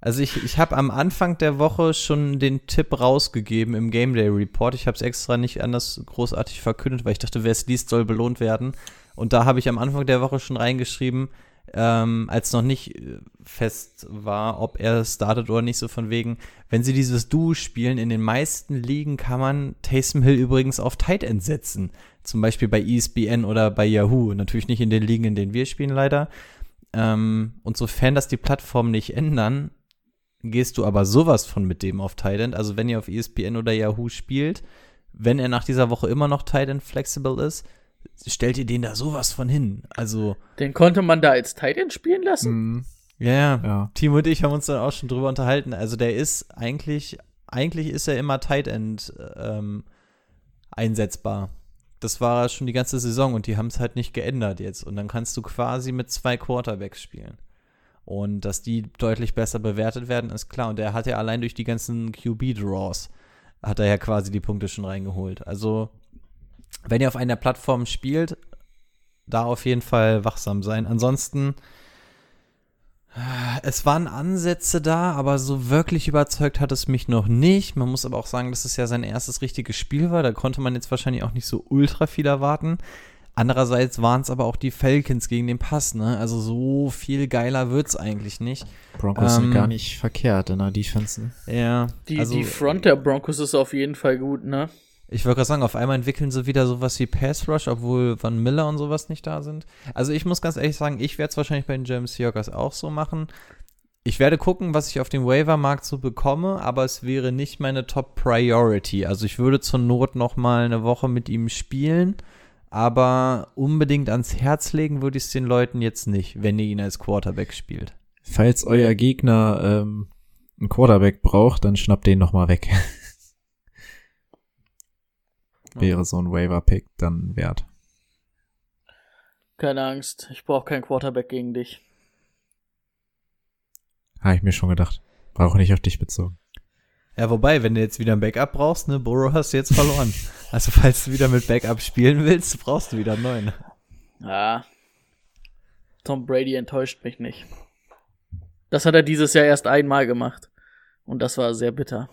Also ich, ich habe am Anfang der Woche schon den Tipp rausgegeben im Game Day Report. Ich habe es extra nicht anders großartig verkündet, weil ich dachte, wer es liest, soll belohnt werden. Und da habe ich am Anfang der Woche schon reingeschrieben, ähm, als noch nicht äh, fest war, ob er startet oder nicht, so von wegen, wenn sie dieses Duo spielen, in den meisten Ligen kann man Taysom Hill übrigens auf Tight End setzen. Zum Beispiel bei ESPN oder bei Yahoo. Natürlich nicht in den Ligen, in denen wir spielen, leider. Ähm, und sofern das die Plattform nicht ändern, gehst du aber sowas von mit dem auf Tight End. Also wenn ihr auf ESPN oder Yahoo spielt, wenn er nach dieser Woche immer noch Tight End flexible ist, stellt ihr den da sowas von hin. Also, Den konnte man da als Tight End spielen lassen? Hm, ja, ja. ja. Timo und ich haben uns dann auch schon drüber unterhalten. Also der ist eigentlich, eigentlich ist er immer Tight End ähm, einsetzbar. Das war schon die ganze Saison und die haben es halt nicht geändert jetzt. Und dann kannst du quasi mit zwei Quarterbacks spielen. Und dass die deutlich besser bewertet werden, ist klar. Und der hat ja allein durch die ganzen QB-Draws, hat er ja quasi die Punkte schon reingeholt. Also, wenn ihr auf einer Plattform spielt, da auf jeden Fall wachsam sein. Ansonsten, es waren Ansätze da, aber so wirklich überzeugt hat es mich noch nicht. Man muss aber auch sagen, dass es ja sein erstes richtiges Spiel war. Da konnte man jetzt wahrscheinlich auch nicht so ultra viel erwarten. Andererseits waren es aber auch die Falcons gegen den Pass, ne? Also so viel geiler wird's eigentlich nicht. Broncos Ähm, sind gar nicht verkehrt in der Defense. ne? Ja, Die, also die Front der Broncos ist auf jeden Fall gut, ne? ich wollte gerade sagen, auf einmal entwickeln sie wieder sowas wie Pass Rush, obwohl Van Miller und sowas nicht da sind. Also ich muss ganz ehrlich sagen, ich werde es wahrscheinlich bei den German Seahawkers auch so machen. Ich werde gucken, was ich auf dem Waiver-Markt so bekomme, aber es wäre nicht meine Top-Priority. Also ich würde zur Not noch mal eine Woche mit ihm spielen, aber unbedingt ans Herz legen würde ich es den Leuten jetzt nicht, wenn ihr ihn als Quarterback spielt. Falls euer Gegner ähm, einen Quarterback braucht, dann schnappt den noch mal weg. Wäre so ein Waiver-Pick dann wert. Keine Angst, ich brauche keinen Quarterback gegen dich. Habe ich mir schon gedacht. War auch nicht auf dich bezogen. Ja, wobei, wenn du jetzt wieder ein Backup brauchst, ne, Burrow hast du jetzt verloren. also falls du wieder mit Backup spielen willst, brauchst du wieder einen neuen. Ja. Tom Brady enttäuscht mich nicht. Das hat er dieses Jahr erst einmal gemacht. Und das war sehr bitter.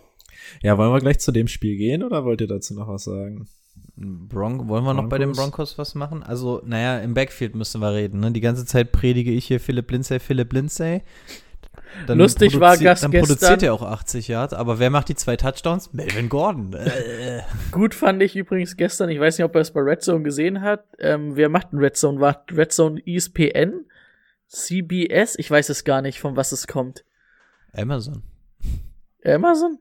Ja, wollen wir gleich zu dem Spiel gehen oder wollt ihr dazu noch was sagen? Bron wollen wir noch bei den Broncos? Broncos was machen? Also, naja, im Backfield müssen wir reden. Ne? Die ganze Zeit predige ich hier Philipp Lindsay, Philipp Lindsay. Dann Lustig war Gast Dann gestern- produziert er auch 80 Yards, aber wer macht die zwei Touchdowns? Melvin Gordon. Äh. Gut fand ich übrigens gestern, ich weiß nicht, ob er es bei Red Zone gesehen hat. Ähm, wer macht ein Red Zone? War Red Zone ESPN? CBS? Ich weiß es gar nicht, von was es kommt. Amazon. Amazon?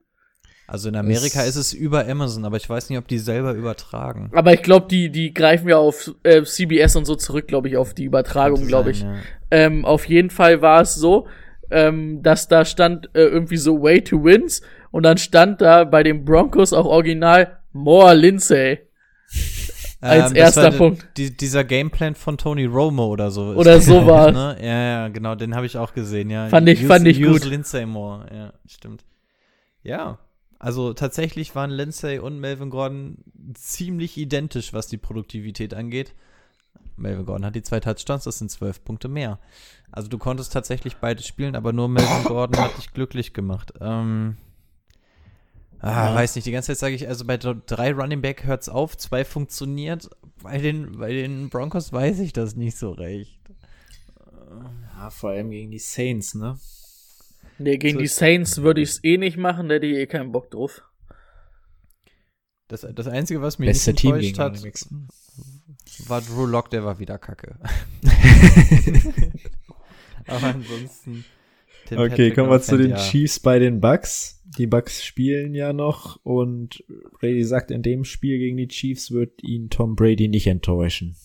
Also in Amerika Es- ist es über Amazon, aber ich weiß nicht, ob die selber übertragen. Aber ich glaube, die, die greifen ja auf äh, CBS und so zurück, glaube ich, auf die Übertragung, glaube ich. Ja. Ähm, auf jeden Fall war es so, ähm, dass da stand äh, irgendwie so Way to Wins und dann stand da bei den Broncos auch original More Lindsay. Als Ähm, erster Punkt. Die, dieser Gameplan von Tony Romo oder so. ist Oder das, so war's. Ne? Ja, ja, genau, den habe ich auch gesehen, ja. Fand ich- use, fand ich use gut. Lindsay Moore, ja, stimmt. Ja, also tatsächlich waren Lindsay und Melvin Gordon ziemlich identisch, was die Produktivität angeht. Melvin Gordon hat die zwei Touchdowns, das sind zwölf Punkte mehr. Also du konntest tatsächlich beides spielen, aber nur Melvin Gordon hat dich glücklich gemacht. Ähm, ah, weiß nicht, die ganze Zeit sage ich, also bei dr- drei Running Back hört's auf, zwei funktioniert. Bei den, bei den Broncos weiß ich das nicht so recht. Ja, vor allem gegen die Saints, ne? Nee, gegen So die Saints würde ich es eh nicht machen, da hätte ich eh keinen Bock drauf. Das, das Einzige, was mich Beste nicht Team enttäuscht gegen hat. War Drew Lock, der war wieder kacke. Aber ansonsten. Tim Okay, Patrick kommen wir zu den ja. Chiefs. Bei den Bucks. Die Bucks spielen ja noch und Brady sagt, in dem Spiel gegen die Chiefs wird ihn Tom Brady nicht enttäuschen.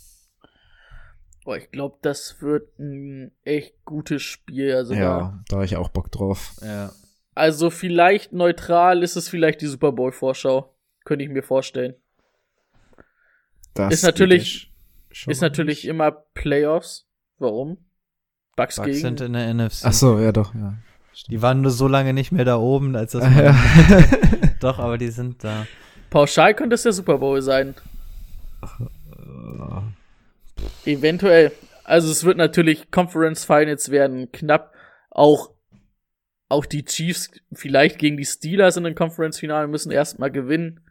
Boah, ich glaube, das wird ein echt gutes Spiel. Also, da, Ja, da habe ich auch Bock drauf. Ja. also vielleicht neutral ist es vielleicht die Super Bowl-Vorschau. Könnte ich mir vorstellen. Das Ist natürlich- Ist natürlich immer Playoffs. Warum? Bucks, Bucks gegen. sind in der NFC. Ach so, ja doch, ja. Die waren nur so lange nicht mehr da oben, als das. Ja. Doch, aber die sind da. Pauschal könnte es der Super Bowl sein. Eventuell. Also es wird natürlich Conference Finals werden knapp. Auch, auch die Chiefs vielleicht gegen die Steelers in den Conference Finale müssen erstmal gewinnen.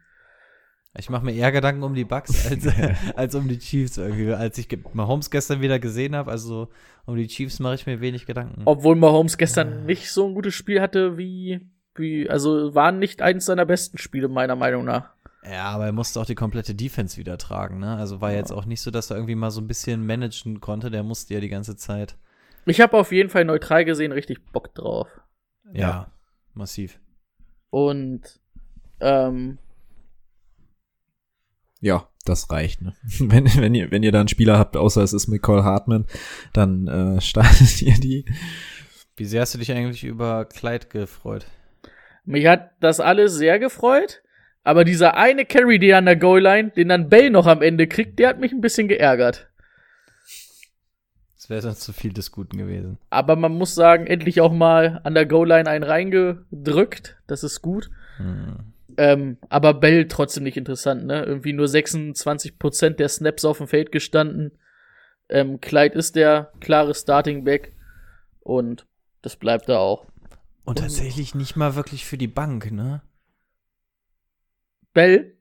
Ich mache mir eher Gedanken um die Bucks als, als um die Chiefs irgendwie. Als ich Mahomes gestern wieder gesehen habe, also um die Chiefs mache ich mir wenig Gedanken. Obwohl Mahomes gestern nicht so ein gutes Spiel hatte wie, wie, also war nicht eines seiner besten Spiele meiner Meinung nach. Ja, aber er musste auch die komplette Defense wieder tragen, ne? Also war jetzt auch nicht so, dass er irgendwie mal so ein bisschen managen konnte. Der musste ja die ganze Zeit. Ich habe auf jeden Fall neutral gesehen richtig Bock drauf. Ja, massiv. Und ähm, Ja, das reicht. Ne? Wenn, wenn, ihr, wenn ihr da einen Spieler habt, außer es ist McCall Hartman, dann äh, startet ihr die. Wie sehr hast du dich eigentlich über Clyde gefreut? mich hat das alles sehr gefreut. Aber dieser eine Carry, der an der Goal-Line, den dann Bell noch am Ende kriegt, der hat mich ein bisschen geärgert. Das wäre sonst zu viel des Guten gewesen. Aber man muss sagen, endlich auch mal an der Goal-Line einen reingedrückt. Das ist gut. Hm. Ähm, aber Bell trotzdem nicht interessant, ne? Irgendwie nur 26% der Snaps auf dem Feld gestanden. Ähm, Clyde ist der klare Starting Back. Und das bleibt da auch. Und tatsächlich nicht mal wirklich für die Bank, ne? Bell,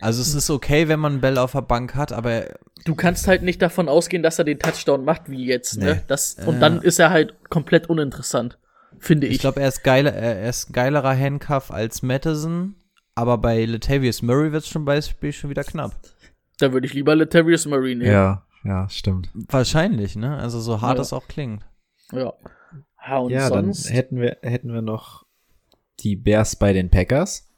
Also es ist okay, wenn man Bell auf der Bank hat, aber du kannst halt nicht davon ausgehen, dass er den Touchdown macht wie jetzt, ne? Nee. Das, und Ja. dann ist er halt komplett uninteressant. Finde ich. ich glaube, er ist geiler, er ist ein geilerer Handcuff als Madison. Aber bei Latavius Murray wird es zum Beispiel schon wieder knapp. da würde ich lieber Latavius Murray nehmen. Ja, ja, stimmt. Wahrscheinlich, ne? Also so hart Ja. es auch klingt. Ja. ja und ja, sonst. dann hätten wir, hätten wir noch die Bears bei den Packers.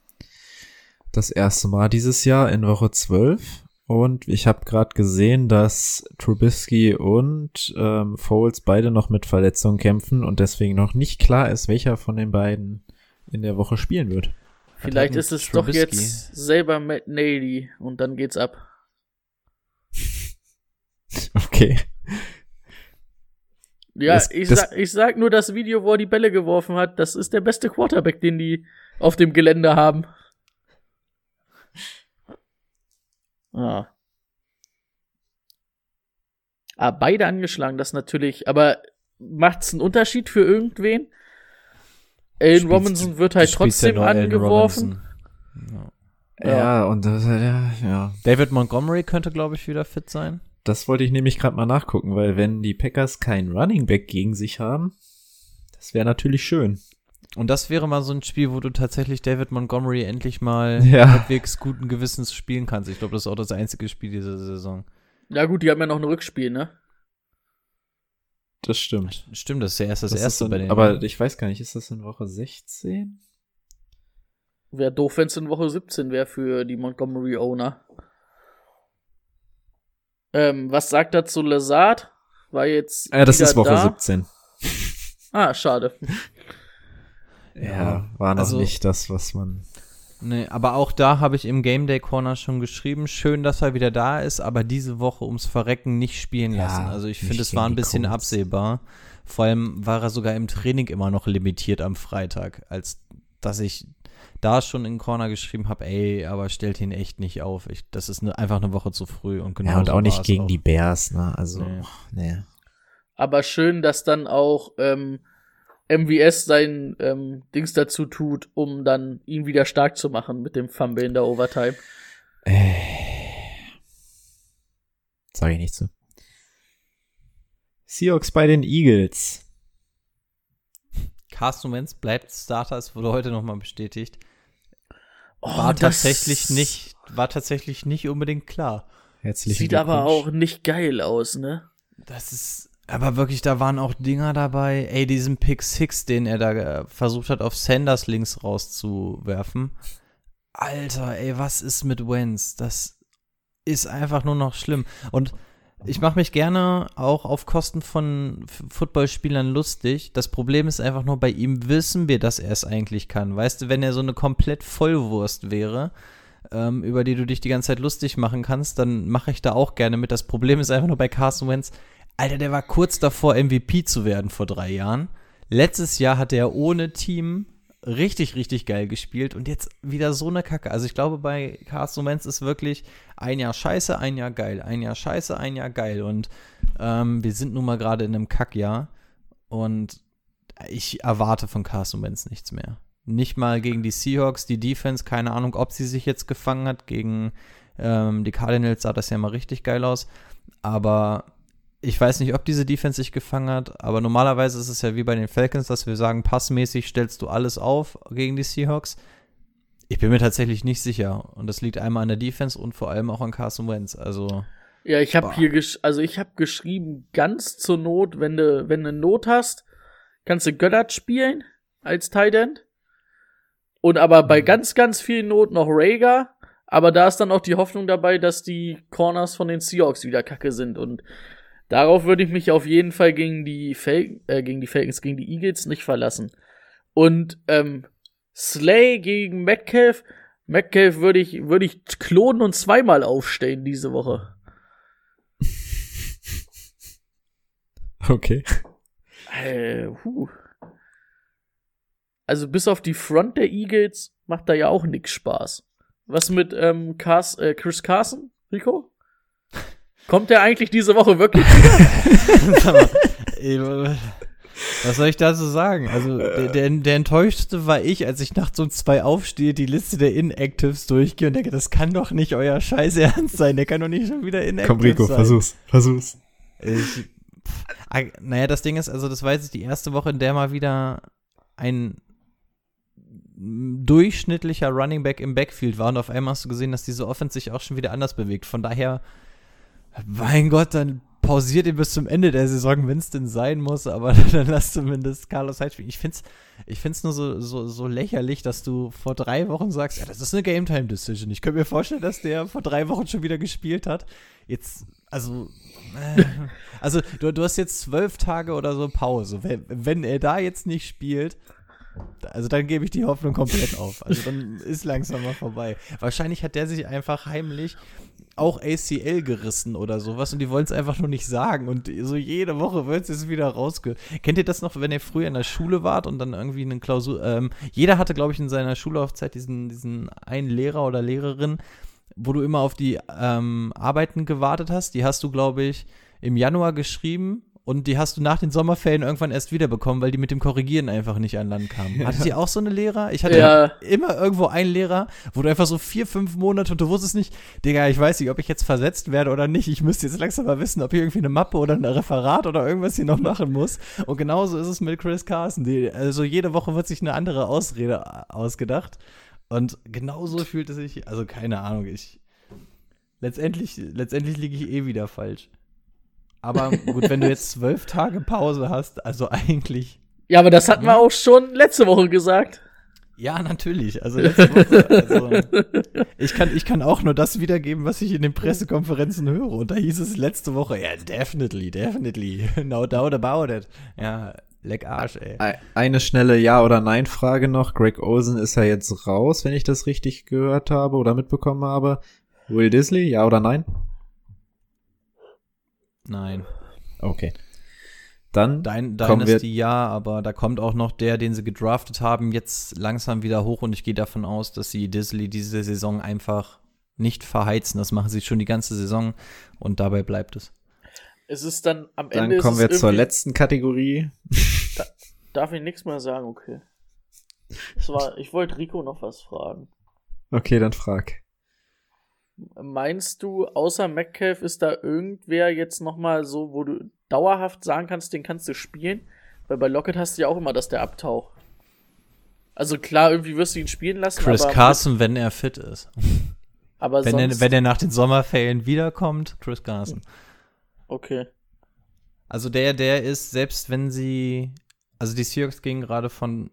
Das erste Mal dieses Jahr in Woche 12. Und ich habe gerade gesehen, dass Trubisky und ähm, Foles beide noch mit Verletzungen kämpfen und deswegen noch nicht klar ist, welcher von den beiden in der Woche spielen wird. Vielleicht ist es doch Trubisky? jetzt selber Matt Nady und dann geht's ab. Okay. Ja, Das- ich, das- sag, ich sag nur das Video, wo er die Bälle geworfen hat. Das ist der beste Quarterback, den die auf dem Gelände haben. Ah. Ah, beide angeschlagen, das natürlich. Aber macht's einen Unterschied für irgendwen? Alan Spielst- Robinson wird halt ja trotzdem Allen angeworfen. Ja. Ja, und das, ja, ja. David Montgomery könnte, glaube ich, wieder fit sein. Das wollte ich nämlich gerade mal nachgucken, weil wenn die Packers keinen Running Back gegen sich haben, das wäre natürlich schön. Und das wäre mal so ein Spiel, wo du tatsächlich David Montgomery endlich mal Ja. halbwegs guten Gewissens spielen kannst. Ich glaube, das ist auch das einzige Spiel dieser Saison. Ja gut, die haben ja noch ein Rückspiel, ne? Das stimmt. Stimmt, das ist ja erst das, Das erste in, bei den. aber ich weiß gar nicht, ist das in Woche 16? Wäre doof, wenn es in Woche 17 wäre für die Montgomery Owner. Ähm, was sagt er zu Lazard? War jetzt. Ja, das ist Woche da. 17. Ah, schade. Ja, war noch also- nicht das, was man. Nee, aber auch da habe ich im Game Day Corner schon geschrieben, schön, dass er wieder da ist, aber diese Woche ums Verrecken nicht spielen Ja, lassen. Also ich finde, es war ein bisschen Colts. absehbar. Vor allem war er sogar im Training immer noch limitiert am Freitag, als dass ich da schon in Corner geschrieben habe, ey, aber stellt ihn echt nicht auf. Ich, das ist ne, einfach eine Woche zu früh und genau ja, und auch nicht gegen auch. die Bears, ne? Also, Nee. nee. Aber schön, dass dann auch ähm, MVS sein ähm, Dings dazu tut, um dann ihn wieder stark zu machen mit dem Fumble in der Overtime. Sag ich nicht zu. Seahawks bei den Eagles. Carsten Wentz bleibt Starter, es wurde heute nochmal bestätigt. Oh, War tatsächlich nicht, war tatsächlich nicht unbedingt klar. Herzlichen Sieht aber auch nicht geil aus, ne? Das ist, aber wirklich, da waren auch Dinger dabei. Ey, diesen Pick Six, den er da äh, versucht hat, auf Sanders links rauszuwerfen. Alter, ey, was ist mit Wentz? Das ist einfach nur noch schlimm. Und ich mache mich gerne auch auf Kosten von Footballspielern lustig. Das Problem ist einfach nur, bei ihm wissen wir, dass er es eigentlich kann. Weißt du, wenn er so eine komplett Vollwurst wäre, ähm, über die du dich die ganze Zeit lustig machen kannst, dann mache ich da auch gerne mit. Das Problem ist einfach nur bei Carson Wentz, Alter, der war kurz davor, MVP zu werden vor drei Jahren. Letztes Jahr hat er ohne Team richtig, richtig geil gespielt und jetzt wieder so eine Kacke. Also ich glaube, bei Carson Wentz ist wirklich ein Jahr scheiße, ein Jahr geil, ein Jahr scheiße, ein Jahr geil. Und ähm, wir sind nun mal gerade in einem Kackjahr und ich erwarte von Carson Wentz nichts mehr. Nicht mal gegen die Seahawks, die Defense, keine Ahnung, ob sie sich jetzt gefangen hat. Gegen ähm, die Cardinals sah das ja mal richtig geil aus. Aber ich weiß nicht, ob diese Defense sich gefangen hat, aber normalerweise ist es ja wie bei den Falcons, dass wir sagen, passmäßig stellst du alles auf gegen die Seahawks. Ich bin mir tatsächlich nicht sicher. Und das liegt einmal an der Defense und vor allem auch an Carson Wentz. Also, Ja, ich habe hier gesch also ich habe geschrieben, ganz zur Not, wenn du wenn du Not hast, kannst du Göttert spielen als Tight End. Und aber bei ganz ganz viel Not noch Rager, aber da ist dann auch die Hoffnung dabei, dass die Corners von den Seahawks wieder kacke sind und darauf würde ich mich auf jeden Fall gegen die Fal äh, gegen die Falcons, gegen die Eagles nicht verlassen. Und ähm, Slay gegen Metcalf, Metcalf würde ich würde ich klonen und zweimal aufstellen diese Woche. Okay. Äh, huh. Also bis auf die Front der Eagles macht da ja auch nix Spaß. Was mit ähm, Cars äh, Chris Carson, Rico? Kommt der eigentlich diese Woche wirklich? Ey, was soll ich dazu sagen? Also, der, der, der enttäuschteste war ich, als ich nachts um zwei aufstehe, die Liste der Inactives durchgehe und denke, das kann doch nicht euer Scheiß Ernst sein. Der kann doch nicht schon wieder inactive Komm, Rico, sein. versuch's. Versuch's. Ich, pff, ah, naja, das Ding ist, also das weiß ich, die erste Woche, in der mal wieder ein durchschnittlicher Running Back im Backfield war und auf einmal hast du gesehen, dass diese Offense sich auch schon wieder anders bewegt. Von daher, mein Gott, dann pausiert ihr bis zum Ende der Saison, wenn es denn sein muss, aber dann lass zumindest Carlos Hyde spielen. Ich find's, ich find's nur so, so, so lächerlich, dass du vor drei Wochen sagst, ja, das ist eine Game Time Decision. Ich könnte mir vorstellen, dass der vor drei Wochen schon wieder gespielt hat. Jetzt, also, äh, also du, du hast jetzt zwölf Tage oder so Pause. Wenn, wenn er da jetzt nicht spielt, also dann gebe ich die Hoffnung komplett auf. Also dann ist langsam mal vorbei. Wahrscheinlich hat der sich einfach heimlich auch ACL gerissen oder sowas und die wollen es einfach nur nicht sagen und so jede Woche wird es wieder rausge... Kennt ihr das noch, wenn ihr früher in der Schule wart und dann irgendwie eine Klausur... Ähm, jeder hatte, glaube ich, in seiner Schullaufzeit diesen, diesen einen Lehrer oder Lehrerin, wo du immer auf die ähm, Arbeiten gewartet hast. Die hast du, glaube ich, im Januar geschrieben und die hast du nach den Sommerferien irgendwann erst wiederbekommen, weil die mit dem Korrigieren einfach nicht an Land kamen. Hattet ihr auch so eine Lehrer? Ich hatte Ja. immer irgendwo einen Lehrer, wo du einfach so vier, fünf Monate und du wusstest nicht, Digga, ich weiß nicht, ob ich jetzt versetzt werde oder nicht. Ich müsste jetzt langsam mal wissen, ob ich irgendwie eine Mappe oder ein Referat oder irgendwas hier noch machen muss. Und genauso ist es mit Chris Carson. Die, also jede Woche wird sich eine andere Ausrede ausgedacht. Und genauso fühlt es sich, also keine Ahnung, ich. Letztendlich, letztendlich liege ich eh wieder falsch. Aber gut, wenn du jetzt zwölf Tage Pause hast, also eigentlich. ja, aber das hatten wir auch schon letzte Woche gesagt. Ja, natürlich. Also letzte Woche. Also, ich, kann, ich kann auch nur das wiedergeben, was ich in den Pressekonferenzen höre. Und da hieß es letzte Woche, ja, definitely, definitely. No doubt about it. Ja, Leck Arsch, ey. Ei- Eine schnelle Ja- oder Nein-Frage noch. Greg Olsen ist ja jetzt raus, wenn ich das richtig gehört habe oder mitbekommen habe. Will Disley, ja oder nein? Nein. Okay. Dann Dein, kommen wir, Dynasty ja, aber da kommt auch noch der, den sie gedraftet haben, jetzt langsam wieder hoch und ich gehe davon aus, dass sie Disley diese Saison einfach nicht verheizen. Das machen sie schon die ganze Saison und dabei bleibt es. Es ist dann am dann Ende. ist kommen wir zur letzten Kategorie. Darf ich nichts mehr sagen, okay. War, ich wollte Rico noch was fragen. Okay, dann frag. Meinst du, außer Metcalf ist da irgendwer jetzt nochmal so, wo du dauerhaft sagen kannst, den kannst du spielen? Weil bei Lockett hast du ja auch immer, dass der abtaucht. Also klar, irgendwie wirst du ihn spielen lassen, Chris Carson, wenn er fit ist. aber Wenn er, sonst, wenn er nach den Sommerferien wiederkommt, Chris Carson. okay. Also der, der ist, selbst wenn sie, also die Seahawks gingen gerade von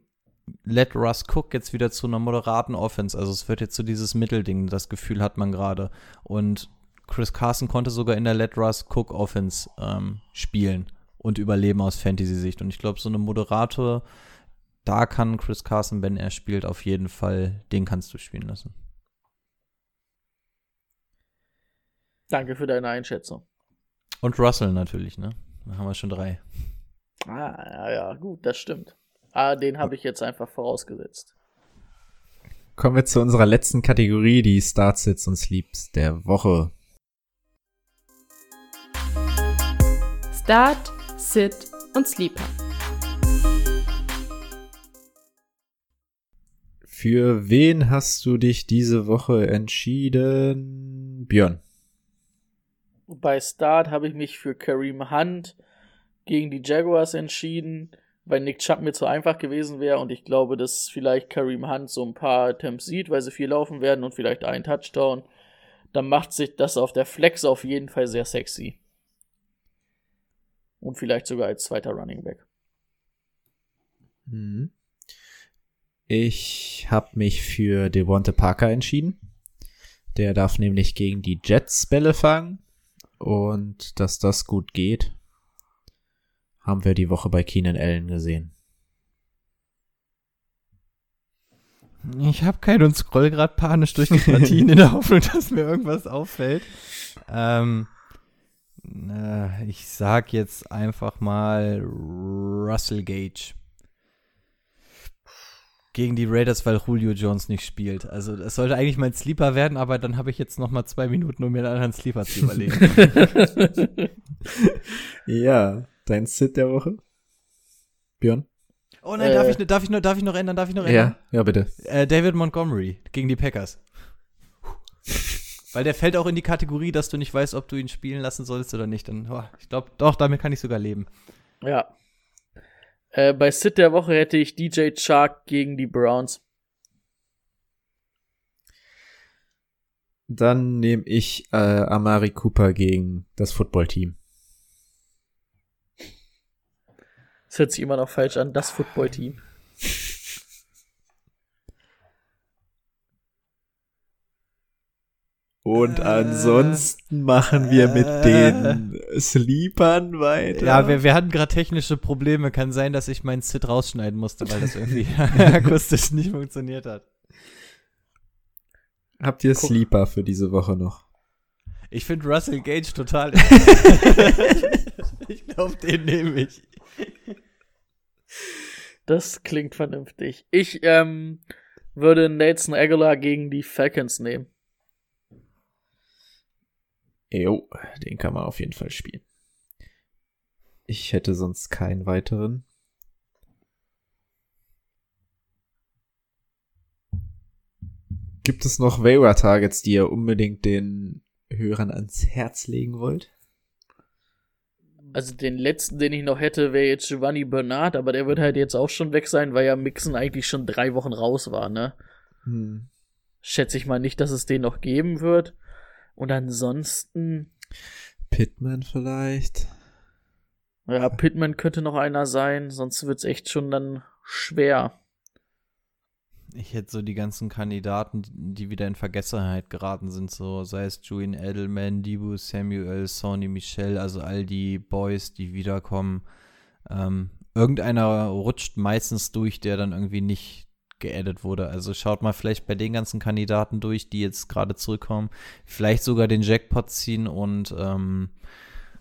Let Russ Cook jetzt wieder zu einer moderaten Offense. Also es wird jetzt so dieses Mittelding, das Gefühl hat man gerade. Und Chris Carson konnte sogar in der Let Russ Cook Offense ähm, spielen und überleben aus Fantasy-Sicht. Und ich glaube, so eine moderate, da kann Chris Carson, wenn er spielt, auf jeden Fall, den kannst du spielen lassen. Danke für deine Einschätzung. Und Russell natürlich, ne? Da haben wir schon drei. Ah, ja, ja, gut, das stimmt. Ah, den habe ich jetzt einfach vorausgesetzt. Kommen wir zu unserer letzten Kategorie, die Startsits und Sleeps der Woche. Start, Sit und Sleeper. Für wen hast du dich diese Woche entschieden? Björn. Bei Start habe ich mich für Kareem Hunt gegen die Jaguars entschieden, weil Nick Chubb mir zu einfach gewesen wäre und ich glaube, dass vielleicht Kareem Hunt so ein paar Attempts sieht, weil sie viel laufen werden und vielleicht einen Touchdown. Dann macht sich das auf der Flex auf jeden Fall sehr sexy. Und vielleicht sogar als zweiter Running Back. Mhm. Ich habe mich für Devonte Parker entschieden. Der darf nämlich gegen die Jets Bälle fangen. Und dass das gut geht, haben wir die Woche bei Keenan Allen gesehen. Ich habe keinen und scroll gerade panisch durch die Partien in der Hoffnung, dass mir irgendwas auffällt. Ähm, äh, ich sag jetzt einfach mal Russell Gage. Gegen die Raiders, weil Julio Jones nicht spielt. Also es sollte eigentlich mein Sleeper werden, aber dann habe ich jetzt noch mal zwei Minuten, um mir einen anderen Sleeper zu überlegen. Ja, dein Sit der Woche? Björn? oh nein, Äh. darf, ich, darf, ich noch, darf ich noch ändern? Darf ich noch ändern? Ja, ja, bitte. Äh, David Montgomery gegen die Packers. Weil der fällt auch in die Kategorie, dass du nicht weißt, ob du ihn spielen lassen sollst oder nicht. Und, oh, ich glaube, doch, damit kann ich sogar leben. Ja. Äh, bei Sit der Woche hätte ich DJ Chark gegen die Browns. Dann nehme ich äh, Amari Cooper gegen das Footballteam. Das hört sich immer noch falsch an, das Footballteam. Und ansonsten machen wir mit den Sleepern weiter. Ja, wir, wir hatten gerade technische Probleme. Kann sein, dass ich meinen Sit rausschneiden musste, weil das irgendwie akustisch nicht funktioniert hat. Habt ihr Sleeper für diese Woche noch? Ich finde Russell Gage total. ich glaube, den nehme ich. Das klingt vernünftig. Ich ähm, würde Nelson Aguilar gegen die Falcons nehmen. Jo, den kann man auf jeden Fall spielen. Ich hätte sonst keinen weiteren. Gibt es noch Waiver-Targets, die ihr unbedingt den Hörern ans Herz legen wollt? Also den letzten, den ich noch hätte, wäre jetzt Giovanni Bernard, aber der wird halt jetzt auch schon weg sein, weil ja Mixon eigentlich schon drei Wochen raus war, ne? Hm. Schätze ich mal nicht, dass es den noch geben wird. Und ansonsten, Pittman vielleicht? ja, Pittman könnte noch einer sein, sonst wird's echt schon dann schwer. Ich hätte so die ganzen Kandidaten, die- wieder in Vergessenheit geraten sind, so sei es Julian Edelman, Dibu Samuel, Sonny Michel, also all die Boys, die wiederkommen. Ähm, irgendeiner rutscht meistens durch, der dann irgendwie nicht geaddet wurde. Also schaut mal vielleicht bei den ganzen Kandidaten durch, die jetzt gerade zurückkommen. Vielleicht sogar den Jackpot ziehen und ähm,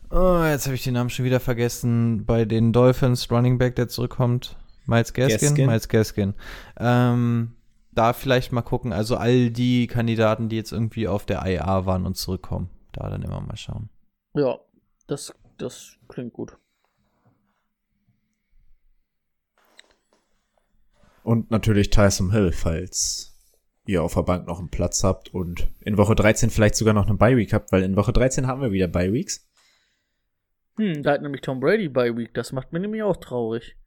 oh, jetzt habe ich den Namen schon wieder vergessen. Bei den Dolphins Running Back, der zurückkommt. Miles Gaskin? Gaskin. Miles Gaskin. Ähm, da vielleicht mal gucken. Also all die Kandidaten, die jetzt irgendwie auf der IA waren und zurückkommen. Da dann immer mal schauen. Ja, das, das klingt gut. Und natürlich Tyson Hill, falls ihr auf der Bank noch einen Platz habt und in Woche 13 vielleicht sogar noch eine Bye-Week habt, weil in Woche 13 haben wir wieder Bye-Weeks. Hm, da hat nämlich Tom Brady bei Week. Das macht mir nämlich auch traurig.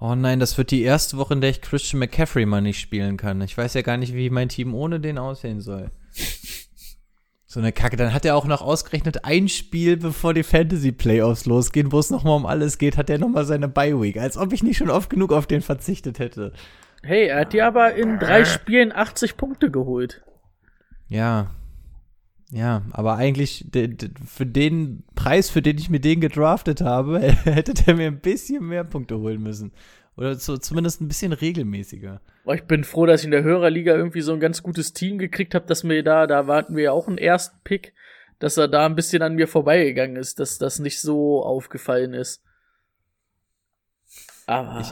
Oh nein, das wird die erste Woche, in der ich Christian McCaffrey mal nicht spielen kann. Ich weiß ja gar nicht, wie mein Team ohne den aussehen soll. So eine Kacke. Dann hat er auch noch ausgerechnet ein Spiel, bevor die Fantasy-Playoffs losgehen, wo es nochmal um alles geht, hat er nochmal seine Bye-Week. Als ob ich nicht schon oft genug auf den verzichtet hätte. Hey, er hat dir aber in drei Spielen 80 Punkte geholt. Ja. Ja, aber eigentlich de- de- für den Preis, für den ich mir den gedraftet habe, hätte der mir ein bisschen mehr Punkte holen müssen. Oder so, zumindest ein bisschen regelmäßiger. Ich bin froh, dass ich in der Hörerliga irgendwie so ein ganz gutes Team gekriegt habe, dass mir da, da warten wir ja auch einen ersten Pick, dass er da ein bisschen an mir vorbeigegangen ist, dass das nicht so aufgefallen ist. Aber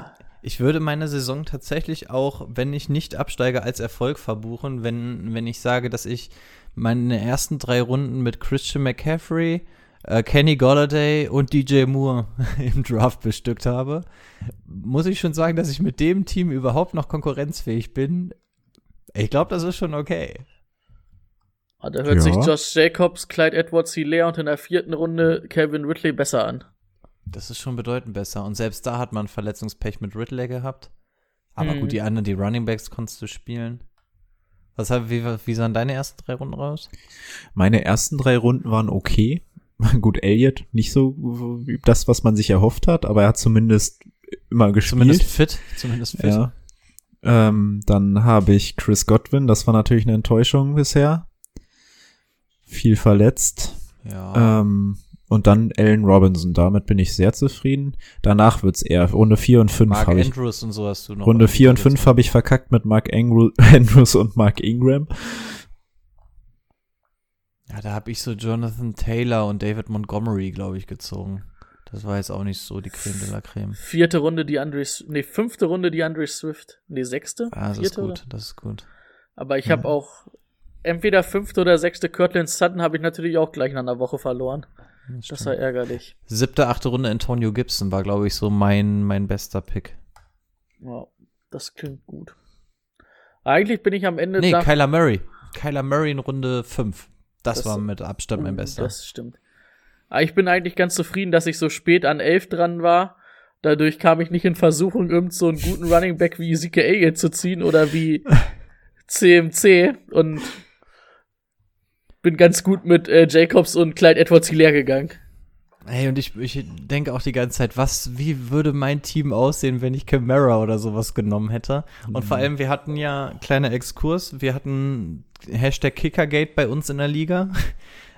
Ich würde meine Saison tatsächlich auch, wenn ich nicht absteige, als Erfolg verbuchen, wenn, wenn ich sage, dass ich meine ersten drei Runden mit Christian McCaffrey, äh, Kenny Golladay und DJ Moore im Draft bestückt habe, muss ich schon sagen, dass ich mit dem Team überhaupt noch konkurrenzfähig bin. Ich glaube, das ist schon okay. Ah, da hört Ja. sich Josh Jacobs, Clyde Edwards Hilaire und in der vierten Runde Kevin Ridley besser an. Das ist schon bedeutend besser. Und selbst da hat man Verletzungspech mit Ridley gehabt. Aber Mhm. gut, die anderen, die Running Backs konntest du spielen. Was, wie, wie sahen deine ersten drei Runden raus? Meine ersten drei Runden waren okay. Gut, Elliot, nicht so wie das, was man sich erhofft hat, aber er hat zumindest immer gespielt. Zumindest fit. Zumindest fit. Ja. Ähm, dann habe ich Chris Godwin, das war natürlich eine Enttäuschung bisher. Viel verletzt. Ja. Ähm, und dann Allen Robinson, damit bin ich sehr zufrieden. Danach wird's eher Runde 4 und 5 Mark habe ich. Andrews und so hast du noch. Runde 4 und 5 habe ich verkackt mit Mark Angru Andrews und Mark Ingram. Ja, da habe ich so Jonathan Taylor und David Montgomery, glaube ich, gezogen. Das war jetzt auch nicht so die Creme de la Creme. Vierte Runde die Andre, nee, fünfte Runde die Andre Swift. Nee, sechste? Ah, das ist Vierte, gut, oder? das ist gut. Aber ich habe auch entweder fünfte oder sechste Kirtland Sutton habe ich natürlich auch gleich nach einer Woche verloren. Das Das war ärgerlich. Siebte, achte Runde Antonio Gibson war, glaube ich, so mein, mein bester Pick. Ja, das klingt gut. Eigentlich bin ich am Ende Nee, Kyler Murray. Kyler Murray in Runde 5. Das, Das- war mit Abstand mein bester. Das stimmt. Aber ich bin eigentlich ganz zufrieden, dass ich so spät an 11 dran war. Dadurch kam ich nicht in Versuchung, irgend so einen guten Running Back wie Ezekiel zu ziehen oder wie CMC und bin ganz gut mit äh, Jacobs und Clyde Edwards Hilaire gegangen. Hey, und ich, ich denke auch die ganze Zeit, was, wie würde mein Team aussehen, wenn ich Camara oder sowas genommen hätte? Und vor allem, wir hatten ja, kleiner Exkurs, wir hatten Hashtag Kickergate bei uns in der Liga.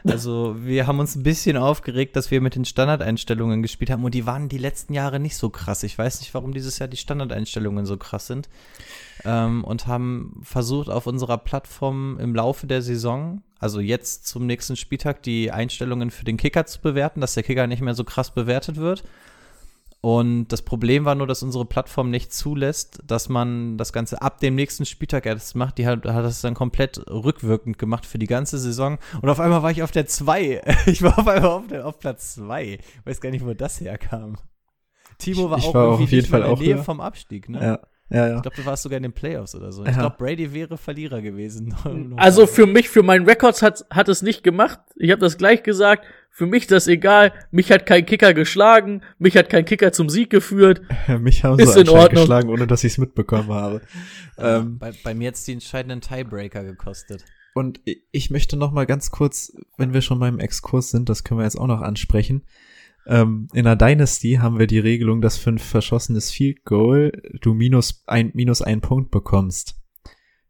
Also, wir haben uns ein bisschen aufgeregt, dass wir mit den Standardeinstellungen gespielt haben und die waren die letzten Jahre nicht so krass. Ich weiß nicht, warum dieses Jahr die Standardeinstellungen so krass sind. Ähm, und haben versucht, auf unserer Plattform im Laufe der Saison, also jetzt zum nächsten Spieltag, die Einstellungen für den Kicker zu bewerten, dass der Kicker nicht mehr so krass bewertet wird. Und das Problem war nur, dass unsere Plattform nicht zulässt, dass man das Ganze ab dem nächsten Spieltag erst macht. Die hat, hat das dann komplett rückwirkend gemacht für die ganze Saison. Und auf einmal war ich auf der 2. Ich war auf einmal auf, der, auf Platz 2. Weiß gar nicht, wo das herkam. Timo war Ich auch war irgendwie auf jeden Fall in auch der Nähe höher. vom Abstieg, ne? Ja, ja, ja. Ich glaube, du warst sogar in den Playoffs oder so. Ich Ja. glaube, Brady wäre Verlierer gewesen. Also für mich, für meinen Records hat, hat es nicht gemacht. Ich habe das gleich gesagt. Für mich ist das egal. Mich hat kein Kicker geschlagen. Mich hat kein Kicker zum Sieg geführt. Mich haben Ist sie in Ordnung. geschlagen, ohne dass ich es mitbekommen habe. ähm, bei, bei mir jetzt die entscheidenden Tiebreaker gekostet. Und ich möchte noch mal ganz kurz, wenn wir schon beim Exkurs sind, das können wir jetzt auch noch ansprechen. Ähm, in der Dynasty haben wir die Regelung, dass für ein verschossenes Field Goal du minus ein, minus einen Punkt bekommst.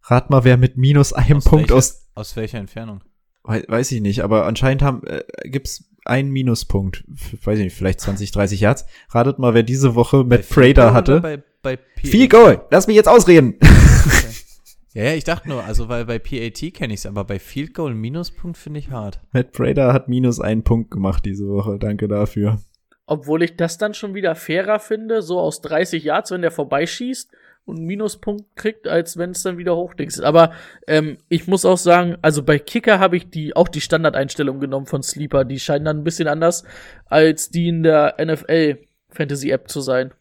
Rat mal, wer mit minus einem Aus Punkt welcher, aus, aus welcher Entfernung? wei- weiß ich nicht, aber anscheinend haben, äh, gibt's einen Minuspunkt. Weiß ich nicht, vielleicht 20, 30 Yards. Ratet mal, wer diese Woche Matt Field Prater hatte. Bei, bei? Viel Goal. Lass mich jetzt ausreden. Ja, ja, ich dachte nur, also weil bei PAT kenne ich es, aber bei Field Goal einen Minuspunkt finde ich hart. Matt Prater hat minus einen Punkt gemacht diese Woche. Danke dafür. Obwohl ich das dann schon wieder fairer finde, so aus 30 Yards, wenn der vorbeischießt und einen Minuspunkt kriegt, als wenn es dann wieder hochdings ist. Aber ähm, ich muss auch sagen, also bei Kicker habe ich die auch die Standardeinstellung genommen von Sleeper. Die scheinen dann ein bisschen anders als die in der NFL Fantasy App zu sein.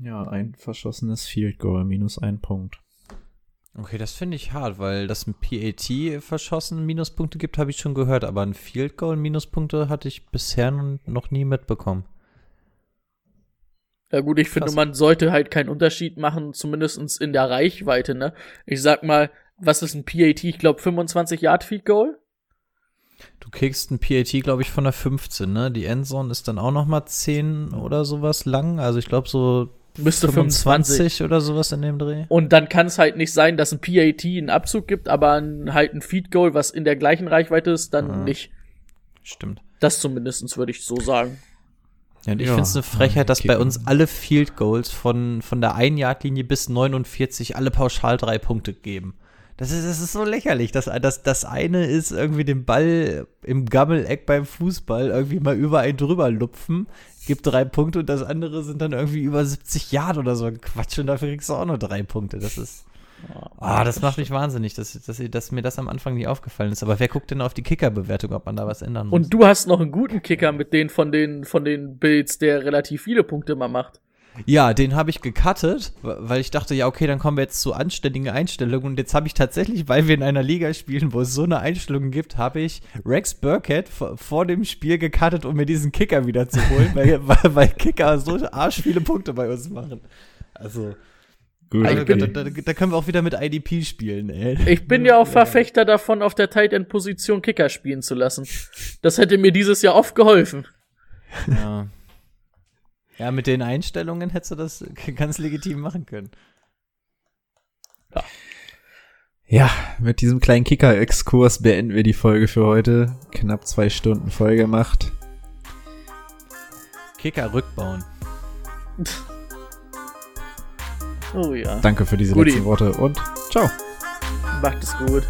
Ja, ein verschossenes Field Goal, minus ein Punkt. Okay, das finde ich hart, weil das ein PAT verschossen Minuspunkte gibt, habe ich schon gehört, aber ein Field Goal Minuspunkte hatte ich bisher nun noch nie mitbekommen. Ja gut, ich finde, Krass. man sollte halt keinen Unterschied machen, zumindestens in der Reichweite, ne? Ich sag mal, was ist ein PAT? Ich glaube 25 Yard Feed Goal. Du kriegst ein PAT, glaube ich, von der 15, ne? Die Endzone ist dann auch noch mal 10 oder sowas lang, also ich glaube so Müsste 25. 25 oder sowas in dem Dreh. Und dann kann es halt nicht sein, dass ein PAT einen Abzug gibt, aber ein, halt ein Feed Goal, was in der gleichen Reichweite ist, dann Mhm. nicht. Stimmt. Das zumindestens würde ich so sagen. Ja, und ich Ja, finde es eine Frechheit, dass bei Kicker. uns alle Field Goals von, von der 1-Yard-Linie bis 49 alle pauschal drei Punkte geben. Das ist, das ist so lächerlich. Das, das, das eine ist irgendwie den Ball im Gammeleck beim Fußball irgendwie mal über einen drüber lupfen, gibt drei Punkte und das andere sind dann irgendwie über 70 Yard oder so. ein Quatsch und dafür kriegst du auch nur drei Punkte. Das ist. Ah, das macht mich wahnsinnig, dass, dass, dass mir das am Anfang nie aufgefallen ist. Aber wer guckt denn auf die Kicker-Bewertung, ob man da was ändern muss? Und du hast noch einen guten Kicker mit denen von den, von den Bills, der relativ viele Punkte mal macht. Ja, den habe ich gecuttet, weil ich dachte, ja, okay, dann kommen wir jetzt zu anständigen Einstellungen. Und jetzt habe ich tatsächlich, weil wir in einer Liga spielen, wo es so eine Einstellung gibt, habe ich Rex Burkhead vor, dem Spiel gecuttet, um mir diesen Kicker wieder zu holen, weil, weil, weil Kicker so arsch viele Punkte bei uns machen. Also, Gut. also da, da, da können wir auch wieder mit IDP spielen, ey. Ich bin ja auch Verfechter davon, auf der Tight End Position Kicker spielen zu lassen. Das hätte mir dieses Jahr oft geholfen. Ja. Ja, mit den Einstellungen hättest du das ganz legitim machen können. Ja, mit diesem kleinen Kicker-Exkurs beenden wir die Folge für heute. Knapp zwei Stunden voll gemacht. Kicker rückbauen. Oh ja. Danke für diese Guti. letzten Worte und ciao. Macht es gut.